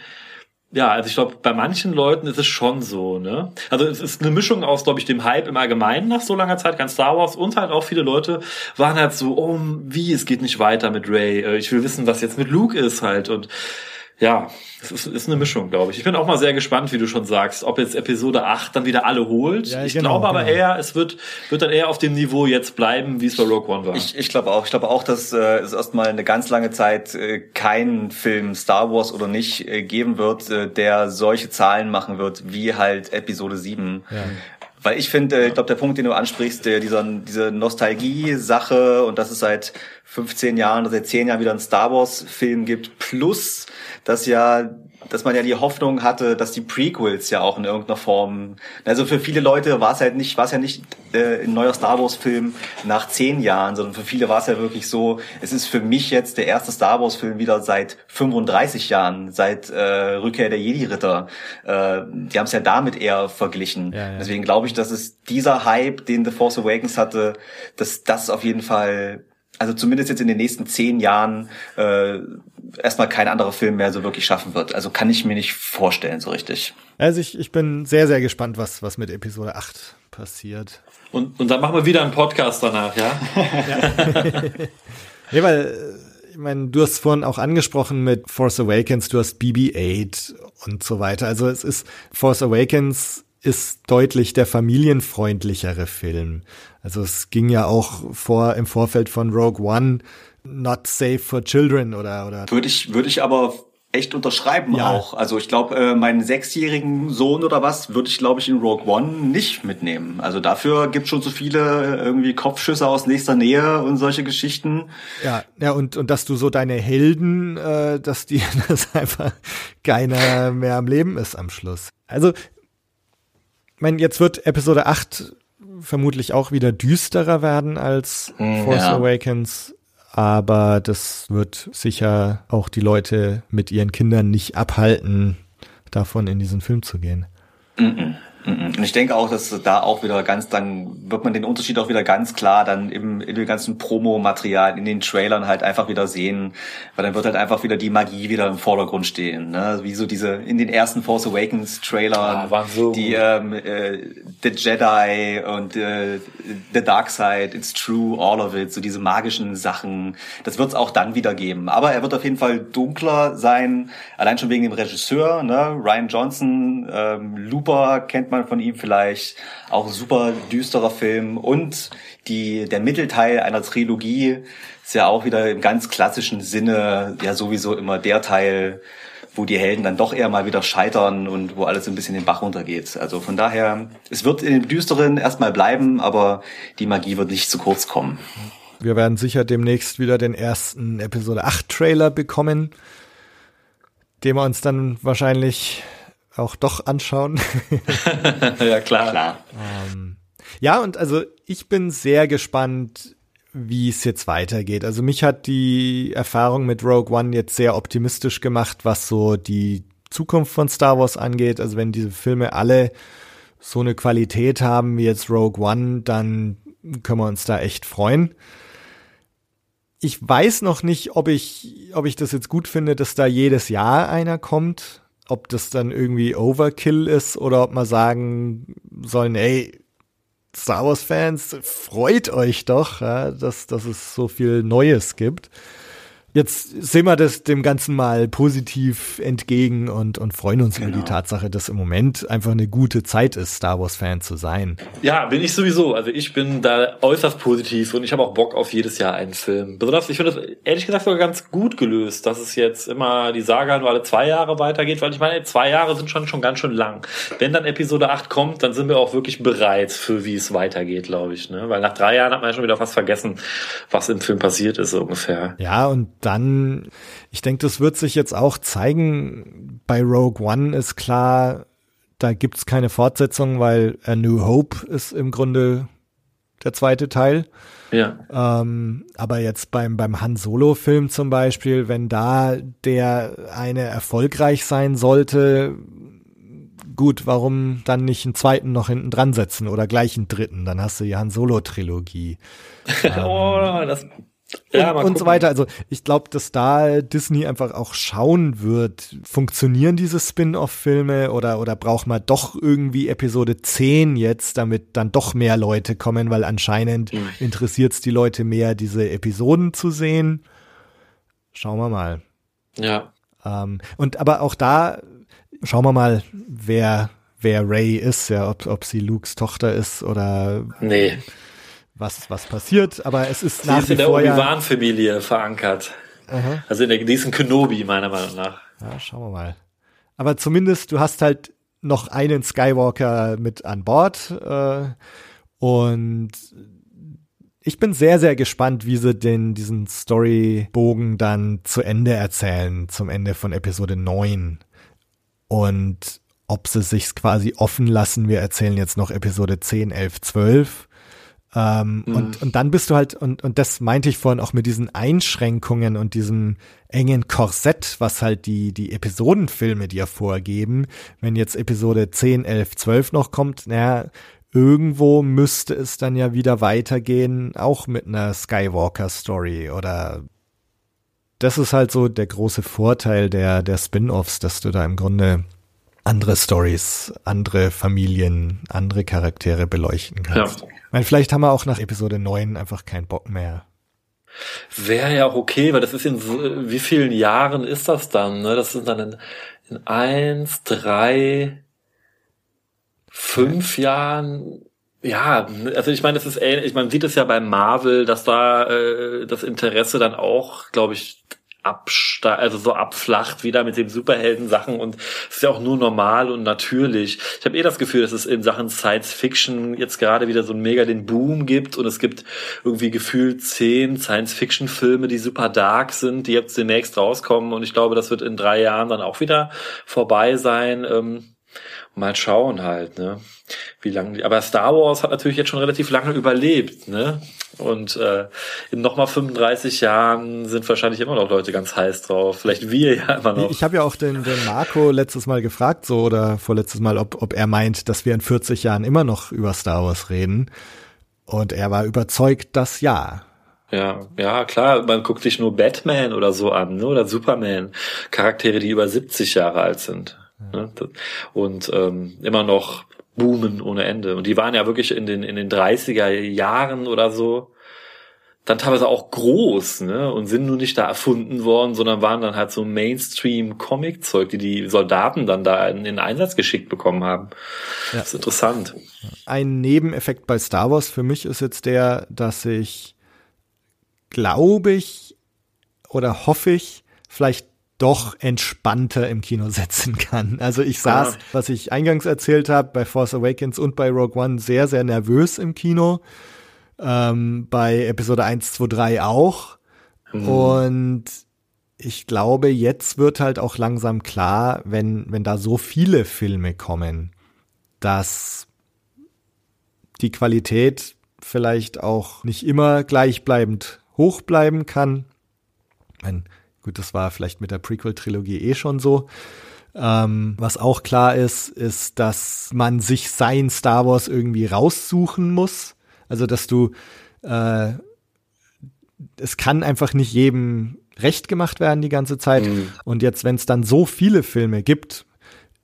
ja, also ich glaube, bei manchen Leuten ist es schon so, ne? Also es ist eine Mischung aus, glaube ich, dem Hype im Allgemeinen nach so langer Zeit, ganz Star Wars und halt auch viele Leute waren halt so, oh, wie, es geht nicht weiter mit Ray. Äh, Ich will wissen, was jetzt mit Luke ist halt und ja, es ist, ist eine Mischung, glaube ich. Ich bin auch mal sehr gespannt, wie du schon sagst, ob jetzt Episode 8 dann wieder alle holt. Ja, ich genau, glaube aber genau. eher, es wird, wird dann eher auf dem Niveau jetzt bleiben, wie es bei Rogue One war. Ich, ich glaube auch. Ich glaube auch, dass äh, es erstmal eine ganz lange Zeit äh, keinen Film Star Wars oder nicht äh, geben wird, äh, der solche Zahlen machen wird wie halt Episode 7. Ja. Weil ich finde, äh, ich glaube, der Punkt, den du ansprichst, dieser, diese Nostalgie-Sache und dass es seit 15 Jahren seit 10 Jahren wieder einen Star Wars-Film gibt, plus, dass ja, dass man ja die Hoffnung hatte, dass die Prequels ja auch in irgendeiner Form, also für viele Leute war es halt nicht, war es ja nicht äh, ein neuer Star Wars-Film nach 10 Jahren, sondern für viele war es ja wirklich so, es ist für mich jetzt der erste Star Wars-Film wieder seit 35 Jahren, seit äh, Rückkehr der Jedi-Ritter. Äh, die haben es ja damit eher verglichen. Ja, ja. Deswegen glaube ich, dass es dieser Hype, den The Force Awakens hatte, dass das auf jeden Fall, also zumindest jetzt in den nächsten zehn Jahren, äh, erstmal kein anderer Film mehr so wirklich schaffen wird. Also kann ich mir nicht vorstellen so richtig. Also ich, ich bin sehr, sehr gespannt, was, was mit Episode 8 passiert. und, und dann machen wir wieder einen Podcast danach, ja? Nee, weil, äh, ich meine, du hast vorhin auch angesprochen mit Force Awakens, du hast BB-8 und so weiter. Also es ist, Force Awakens ist deutlich der familienfreundlichere Film. Also es ging ja auch vor, im Vorfeld von Rogue One, not safe for children oder, oder Würde ich, würde ich aber echt unterschreiben Ja. auch. Also ich glaube, äh, meinen sechsjährigen Sohn oder was würde ich, glaube ich, in Rogue One nicht mitnehmen. Also dafür gibt schon so viele äh, irgendwie Kopfschüsse aus nächster Nähe und solche Geschichten. Ja, ja, und, und dass du so deine Helden, äh, dass die, dass einfach keiner mehr am Leben ist am Schluss. Also, meine, jetzt wird Episode 8 vermutlich auch wieder düsterer werden als Force ja. Awakens, aber das wird sicher auch die Leute mit ihren Kindern nicht abhalten, davon in diesen Film zu gehen. Und ich denke auch, dass da auch wieder ganz, dann wird man den Unterschied auch wieder ganz klar dann im, in dem ganzen Promo-Material, in den Trailern halt einfach wieder sehen, weil dann wird halt einfach wieder die Magie wieder im Vordergrund stehen. Ne? Wie so diese, in den ersten Force Awakens Trailern, waren so die ähm, äh, The Jedi und äh, The Dark Side, It's True, all of it, so diese magischen Sachen, das wird es auch dann wieder geben. Aber er wird auf jeden Fall dunkler sein, allein schon wegen dem Regisseur, ne? Ryan Johnson, ähm, Looper kennt man von ihm vielleicht, auch super düsterer Film und die, der Mittelteil einer Trilogie ist ja auch wieder im ganz klassischen Sinne ja sowieso immer der Teil, wo die Helden dann doch eher mal wieder scheitern und wo alles ein bisschen den Bach runtergeht. Also von daher, es wird in dem Düsteren erstmal bleiben, aber die Magie wird nicht zu kurz kommen. Wir werden sicher demnächst wieder den ersten Episode 8 Trailer bekommen, den wir uns dann wahrscheinlich auch doch anschauen. ja, klar. Klar. ja, und also ich bin sehr gespannt, wie es jetzt weitergeht. Also mich hat die Erfahrung mit Rogue One jetzt sehr optimistisch gemacht, was so die Zukunft von Star Wars angeht. Also wenn diese Filme alle so eine Qualität haben wie jetzt Rogue One, dann können wir uns da echt freuen. Ich weiß noch nicht, ob ich, ob ich das jetzt gut finde, dass da jedes Jahr einer kommt. Ob das dann irgendwie Overkill ist oder ob man sagen sollen, ey, Star Wars Fans, freut euch doch, ja, dass, dass es so viel Neues gibt. Jetzt sehen wir das dem Ganzen mal positiv entgegen und, und freuen uns über Genau. die Tatsache, dass im Moment einfach eine gute Zeit ist, Star Wars Fan zu sein. Ja, bin ich sowieso. Also ich bin da äußerst positiv und ich habe auch Bock auf jedes Jahr einen Film. Besonders, ich finde das ehrlich gesagt sogar ganz gut gelöst, dass es jetzt immer die Saga nur alle zwei Jahre weitergeht, weil ich meine, zwei Jahre sind schon, schon ganz schön lang. Wenn dann Episode 8 kommt, dann sind wir auch wirklich bereit für wie es weitergeht, glaube ich. Ne? Weil nach drei Jahren hat man ja schon wieder fast vergessen, was im Film passiert ist, so ungefähr. Ja, und dann, ich denke, das wird sich jetzt auch zeigen. Bei Rogue One ist klar, da gibt's keine Fortsetzung, weil A New Hope ist im Grunde der zweite Teil. Ja. Ähm, aber jetzt beim, beim Han Solo-Film zum Beispiel, wenn da der eine erfolgreich sein sollte, gut, warum dann nicht einen zweiten noch hinten dran setzen oder gleich einen dritten? Dann hast du die Han Solo-Trilogie. oh, das, ja, und, und so weiter. Also ich glaube, dass da Disney einfach auch schauen wird, funktionieren diese Spin-off-Filme oder, oder braucht man doch irgendwie Episode 10 jetzt, damit dann doch mehr Leute kommen, weil anscheinend Mhm. interessiert es die Leute mehr, diese Episoden zu sehen. Schauen wir mal. Ja. Ähm, und aber auch da schauen wir mal, wer wer Ray ist, ja, ob, ob sie Lukes Tochter ist oder Nee. Was was passiert. Aber es ist Sie nach ist in der Obi-Wan-Familie verankert. Aha. Also in der diesen Kenobi, meiner Meinung nach. Ja, schauen wir mal. Aber zumindest, du hast halt noch einen Skywalker mit an Bord. Äh, und ich bin sehr, sehr gespannt, wie sie den, diesen Storybogen dann zu Ende erzählen, zum Ende von Episode 9. Und ob sie sich's quasi offen lassen, wir erzählen jetzt noch Episode 10, 11, 12. Ähm, und, und dann bist du halt, und, und das meinte ich vorhin auch mit diesen Einschränkungen und diesem engen Korsett, was halt die, die Episodenfilme dir vorgeben. Wenn jetzt Episode 10, 11, 12 noch kommt, naja, irgendwo müsste es dann ja wieder weitergehen, auch mit einer Skywalker-Story oder das ist halt so der große Vorteil der, der Spin-offs, dass du da im Grunde andere Stories, andere Familien, andere Charaktere beleuchten kannst. Ja. Meine, vielleicht haben wir auch nach Episode 9 einfach keinen Bock mehr. Wäre ja auch okay, weil das ist in so, wie vielen Jahren ist das dann? Ne? Das sind dann in, in eins, drei, fünf Jahren. Ja, also ich meine, das ist ähnlich, man sieht es ja bei Marvel, dass da äh, das Interesse dann auch, glaube ich, abste also so abflacht wieder mit den Superhelden-Sachen und es ist ja auch nur normal und natürlich. Ich habe eh das Gefühl, dass es in Sachen Science Fiction jetzt gerade wieder so mega den Boom gibt und es gibt irgendwie gefühlt zehn Science Fiction Filme, die super dark sind, die jetzt demnächst rauskommen und ich glaube, das wird in drei Jahren dann auch wieder vorbei sein. Ähm, Mal schauen halt, ne? Wie lange. Aber Star Wars hat natürlich jetzt schon relativ lange überlebt, ne? Und äh, in nochmal 35 Jahren sind wahrscheinlich immer noch Leute ganz heiß drauf. Vielleicht wir ja immer noch. Ich habe ja auch den, den Marco letztes Mal gefragt, so oder vorletztes Mal, ob, ob er meint, dass wir in 40 Jahren immer noch über Star Wars reden. Und er war überzeugt, dass ja. Ja, ja, klar, man guckt sich nur Batman oder so an, ne? oder Superman. Charaktere, die über 70 Jahre alt sind. Ne? Und ähm, immer noch boomen ohne Ende. Und die waren ja wirklich in den, in den 30er Jahren oder so dann teilweise auch groß, ne? Und sind nur nicht da erfunden worden, sondern waren dann halt so Mainstream-Comic-Zeug, die die Soldaten dann da in den Einsatz geschickt bekommen haben. Ja. Das ist interessant. Ein Nebeneffekt bei Star Wars für mich ist jetzt der, dass ich, glaube ich, oder hoffe ich, vielleicht doch entspannter im Kino setzen kann. Also ich saß, ja. was ich eingangs erzählt habe, bei Force Awakens und bei Rogue One sehr, sehr nervös im Kino. Ähm, bei Episode 1, 2, 3 auch. Mhm. Und ich glaube, jetzt wird halt auch langsam klar, wenn, wenn da so viele Filme kommen, dass die Qualität vielleicht auch nicht immer gleichbleibend hoch bleiben kann. Meine, Gut, das war vielleicht mit der Prequel-Trilogie eh schon so. Ähm, was auch klar ist, ist, dass man sich sein Star Wars irgendwie raussuchen muss. Also, dass du, äh, es kann einfach nicht jedem recht gemacht werden die ganze Zeit. Mhm. Und jetzt, wenn es dann so viele Filme gibt,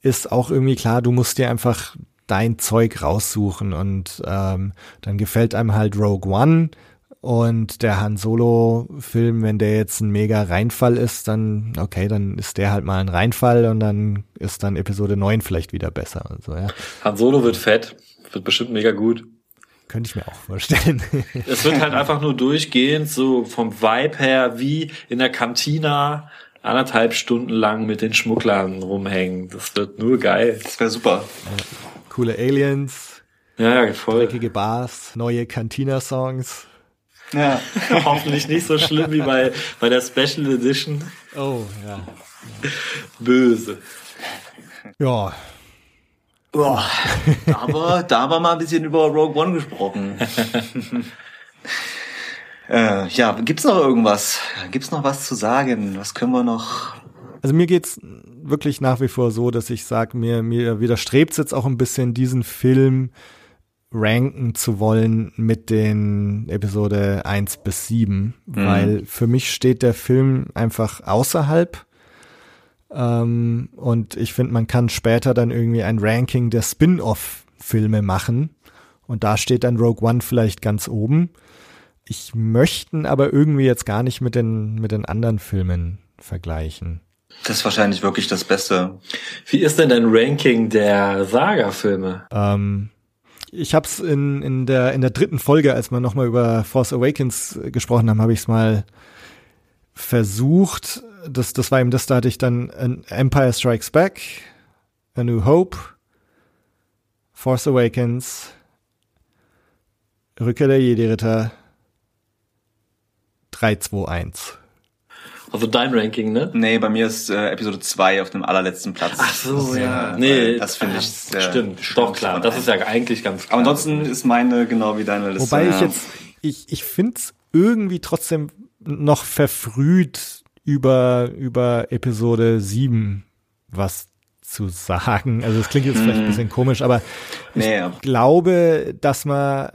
ist auch irgendwie klar, du musst dir einfach dein Zeug raussuchen und ähm, dann gefällt einem halt Rogue One und der Han Solo-Film, wenn der jetzt ein mega Reinfall ist, dann, okay, dann ist der halt mal ein Reinfall und dann ist dann Episode 9 vielleicht wieder besser. Und so, ja. Han Solo wird fett, wird bestimmt mega gut. Könnte ich mir auch vorstellen. es wird halt einfach nur durchgehend so vom Vibe her wie in der Kantina anderthalb Stunden lang mit den Schmugglern rumhängen. Das wird nur geil. Das wäre super. Ja. Coole Aliens. Ja, voll. Dreckige Bars, neue Cantina-Songs. Ja. Hoffentlich nicht so schlimm wie bei, bei der Special Edition. Oh, ja. Böse. Ja. Oh, aber da haben wir mal ein bisschen über Rogue One gesprochen. äh, ja, gibt's noch irgendwas? Gibt's noch was zu sagen? Was können wir noch? Also mir geht's wirklich nach wie vor so, dass ich sage, mir, mir widerstrebt jetzt auch ein bisschen diesen Film ranken zu wollen mit den Episode 1 bis 7, mhm. weil für mich steht der Film einfach außerhalb. Ähm, und ich finde, man kann später dann irgendwie ein Ranking der Spin-off-Filme machen. Und da steht dann Rogue One vielleicht ganz oben. Ich möchte aber irgendwie jetzt gar nicht mit den, mit den anderen Filmen vergleichen. Das ist wahrscheinlich wirklich das Beste. Wie ist denn dein Ranking der Saga-Filme? Ähm, ich habe es in, in, der, in der dritten Folge, als wir nochmal über Force Awakens gesprochen haben, habe ich es mal versucht. Das, das war eben das, da hatte ich dann Empire Strikes Back, A New Hope, Force Awakens, Rückkehr der Jedi-Ritter, 3, 2, 1. Also dein Ranking, ne? Nee, bei mir ist äh, Episode 2 auf dem allerletzten Platz. Ach so, das, ja. Äh, nee, das finde ich sehr Stimmt, doch klar. Das ist ja eigentlich ganz klar. Aber ansonsten ist meine genau wie deine Liste. Wobei ich jetzt, ich, ich finde es irgendwie trotzdem noch verfrüht über, über Episode 7 was zu sagen. Also es klingt jetzt vielleicht ein hm. bisschen komisch, aber nee, ich glaube, dass man,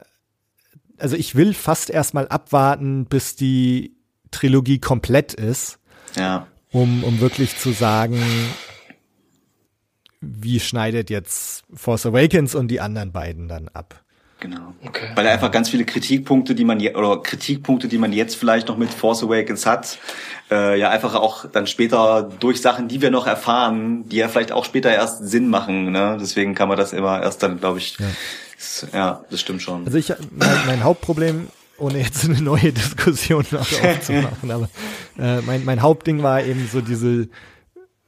also ich will fast erstmal abwarten, bis die Trilogie komplett ist. Ja. Um, um wirklich zu sagen, wie schneidet jetzt Force Awakens und die anderen beiden dann ab. Genau. Okay. Weil er einfach ganz viele Kritikpunkte, die man je, oder Kritikpunkte, die man jetzt vielleicht noch mit Force Awakens hat, äh, ja einfach auch dann später durch Sachen, die wir noch erfahren, die ja vielleicht auch später erst Sinn machen. Ne? Deswegen kann man das immer erst dann, glaube ich, ja. Das, ja, das stimmt schon. Also ich, mein, mein Hauptproblem ohne jetzt eine neue Diskussion aufzumachen, aber äh, mein, mein Hauptding war eben so diese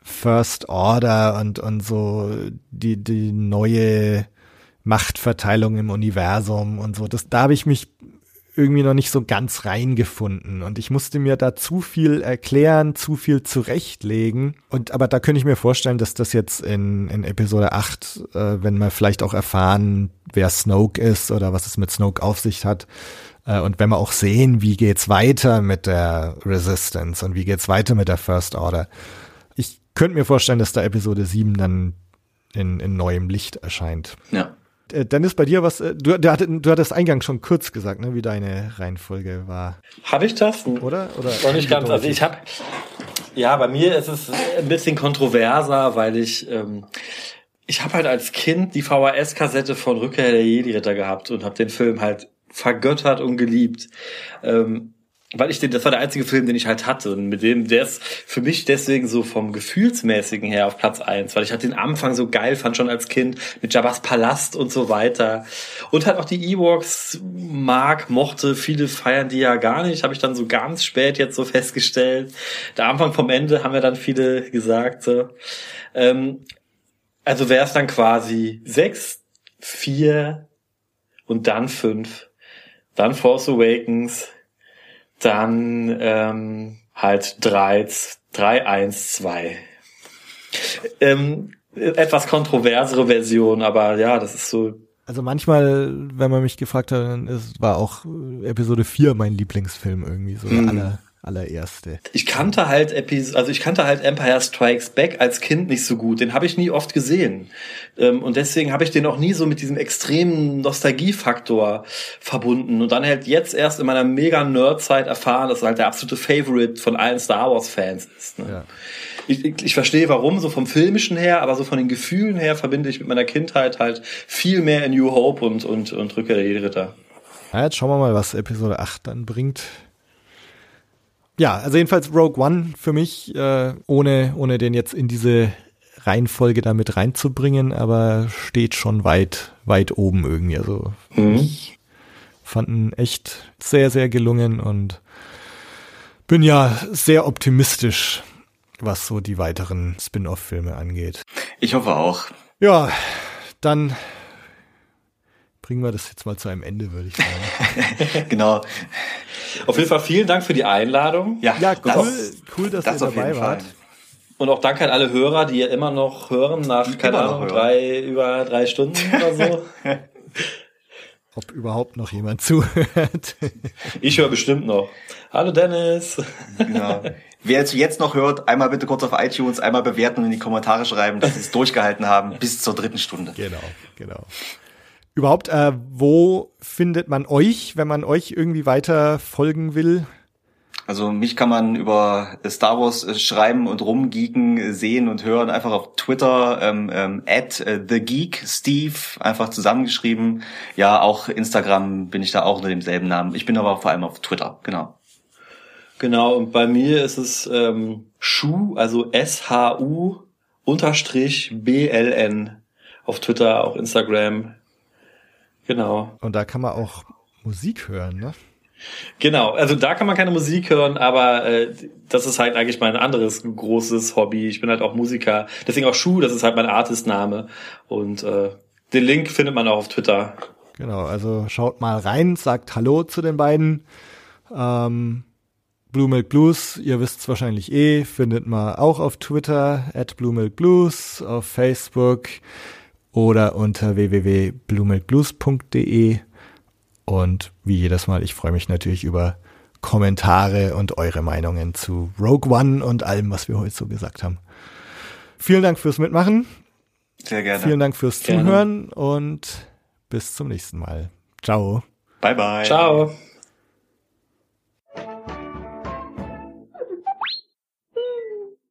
First Order und, und so die, die neue Machtverteilung im Universum und so. Das, da habe ich mich irgendwie noch nicht so ganz reingefunden und ich musste mir da zu viel erklären, zu viel zurechtlegen und aber da könnte ich mir vorstellen, dass das jetzt in, in Episode 8, äh, wenn wir vielleicht auch erfahren, wer Snoke ist oder was es mit Snoke auf sich hat und wenn wir auch sehen, wie geht's weiter mit der Resistance und wie geht's weiter mit der First Order. Ich könnte mir vorstellen, dass da Episode 7 dann in, in neuem Licht erscheint. Ja. Äh, Dennis, bei dir was, äh, du, du, hattest, du hattest eingangs schon kurz gesagt, ne, wie deine Reihenfolge war. Habe ich das? Oder? Oder Noch nicht ganz. Also ich habe, ja, bei mir ist es ein bisschen kontroverser, weil ich, ähm, ich habe halt als Kind die VHS-Kassette von Rückkehr der Jedi-Ritter gehabt und habe den Film halt vergöttert und geliebt. Ähm, weil ich den, das war der einzige Film, den ich halt hatte und mit dem, der ist für mich deswegen so vom Gefühlsmäßigen her auf Platz eins, weil ich halt den Anfang so geil fand schon als Kind mit Jabba's Palast und so weiter und halt auch die Ewoks mag, mochte, viele feiern die ja gar nicht, habe ich dann so ganz spät jetzt so festgestellt. Der Anfang vom Ende haben ja dann viele gesagt, so. Ähm, also wäre es dann quasi sechs, vier und dann fünf, dann Force Awakens, dann ähm, halt 3, 3, 1, 2. Ähm, etwas kontroversere Version, aber ja, das ist so. Also manchmal, wenn man mich gefragt hat, dann ist, war auch Episode 4 mein Lieblingsfilm irgendwie, so Hm. der aller, allererste. Ich kannte halt Epis also ich kannte halt Empire Strikes Back als Kind nicht so gut. Den habe ich nie oft gesehen. Ähm, und deswegen habe ich den auch nie so mit diesem extremen Nostalgiefaktor verbunden. Und dann halt jetzt erst in meiner mega Nerd-Zeit erfahren, dass er halt der absolute Favorite von allen Star Wars-Fans ist. Ne? Ja. Ich, ich, ich verstehe warum, so vom filmischen her, aber so von den Gefühlen her verbinde ich mit meiner Kindheit halt viel mehr in New Hope und, und, und Rückkehr der Jedi-Ritter. Ja, jetzt schauen wir mal, was Episode 8 dann bringt. Ja, also jedenfalls Rogue One für mich, äh, ohne, ohne den jetzt in diese Reihenfolge damit reinzubringen, aber steht schon weit, weit oben irgendwie. Also ich fand ihn echt sehr, sehr gelungen und bin ja sehr optimistisch, was so die weiteren Spin-off-Filme angeht. Ich hoffe auch. Ja, dann bringen wir das jetzt mal zu einem Ende, würde ich sagen. Genau. Auf jeden Fall vielen Dank für die Einladung. Ja, das, cool, cool dass das ihr dabei Fall. wart. Und auch danke an alle Hörer, die ihr immer noch hören nach, keine Immer noch Ahnung, drei, über drei Stunden oder so. Ob überhaupt noch jemand zuhört. Ich höre bestimmt noch. Hallo Dennis. Genau. Wer jetzt- jetzt noch hört, einmal bitte kurz auf iTunes, einmal bewerten und in die Kommentare schreiben, dass sie es durchgehalten haben bis zur dritten Stunde. genau, genau. Überhaupt, äh, wo findet man euch, wenn man euch irgendwie weiter folgen will? Also mich kann man über Star Wars äh, schreiben und rumgeeken äh, sehen und hören. Einfach auf Twitter ähm, ähm, at äh, thegeeksteve einfach zusammengeschrieben. Ja, auch Instagram bin ich da auch unter demselben Namen. Ich bin aber vor allem auf Twitter, genau. Genau, und bei mir ist es ähm, Shu, also S-H-U unterstrich B-L-N. Auf Twitter, auch Instagram. Genau. Und da kann man auch Musik hören, ne? Genau, also da kann man keine Musik hören, aber äh, das ist halt eigentlich mein anderes großes Hobby. Ich bin halt auch Musiker, deswegen auch Schuh, das ist halt mein Artistname. Und äh, den Link findet man auch auf Twitter. Genau, also schaut mal rein, sagt Hallo zu den beiden. Ähm, Blue Milk Blues, ihr wisst es wahrscheinlich eh, findet man auch auf Twitter, at Blue Milk Blues, auf Facebook oder unter www.bluemilkblues.de. Und wie jedes Mal, ich freue mich natürlich über Kommentare und eure Meinungen zu Rogue One und allem, was wir heute so gesagt haben. Vielen Dank fürs Mitmachen, Sehr gerne. vielen Dank fürs Gerne. Zuhören und bis zum nächsten Mal. Ciao. Bye bye. Ciao.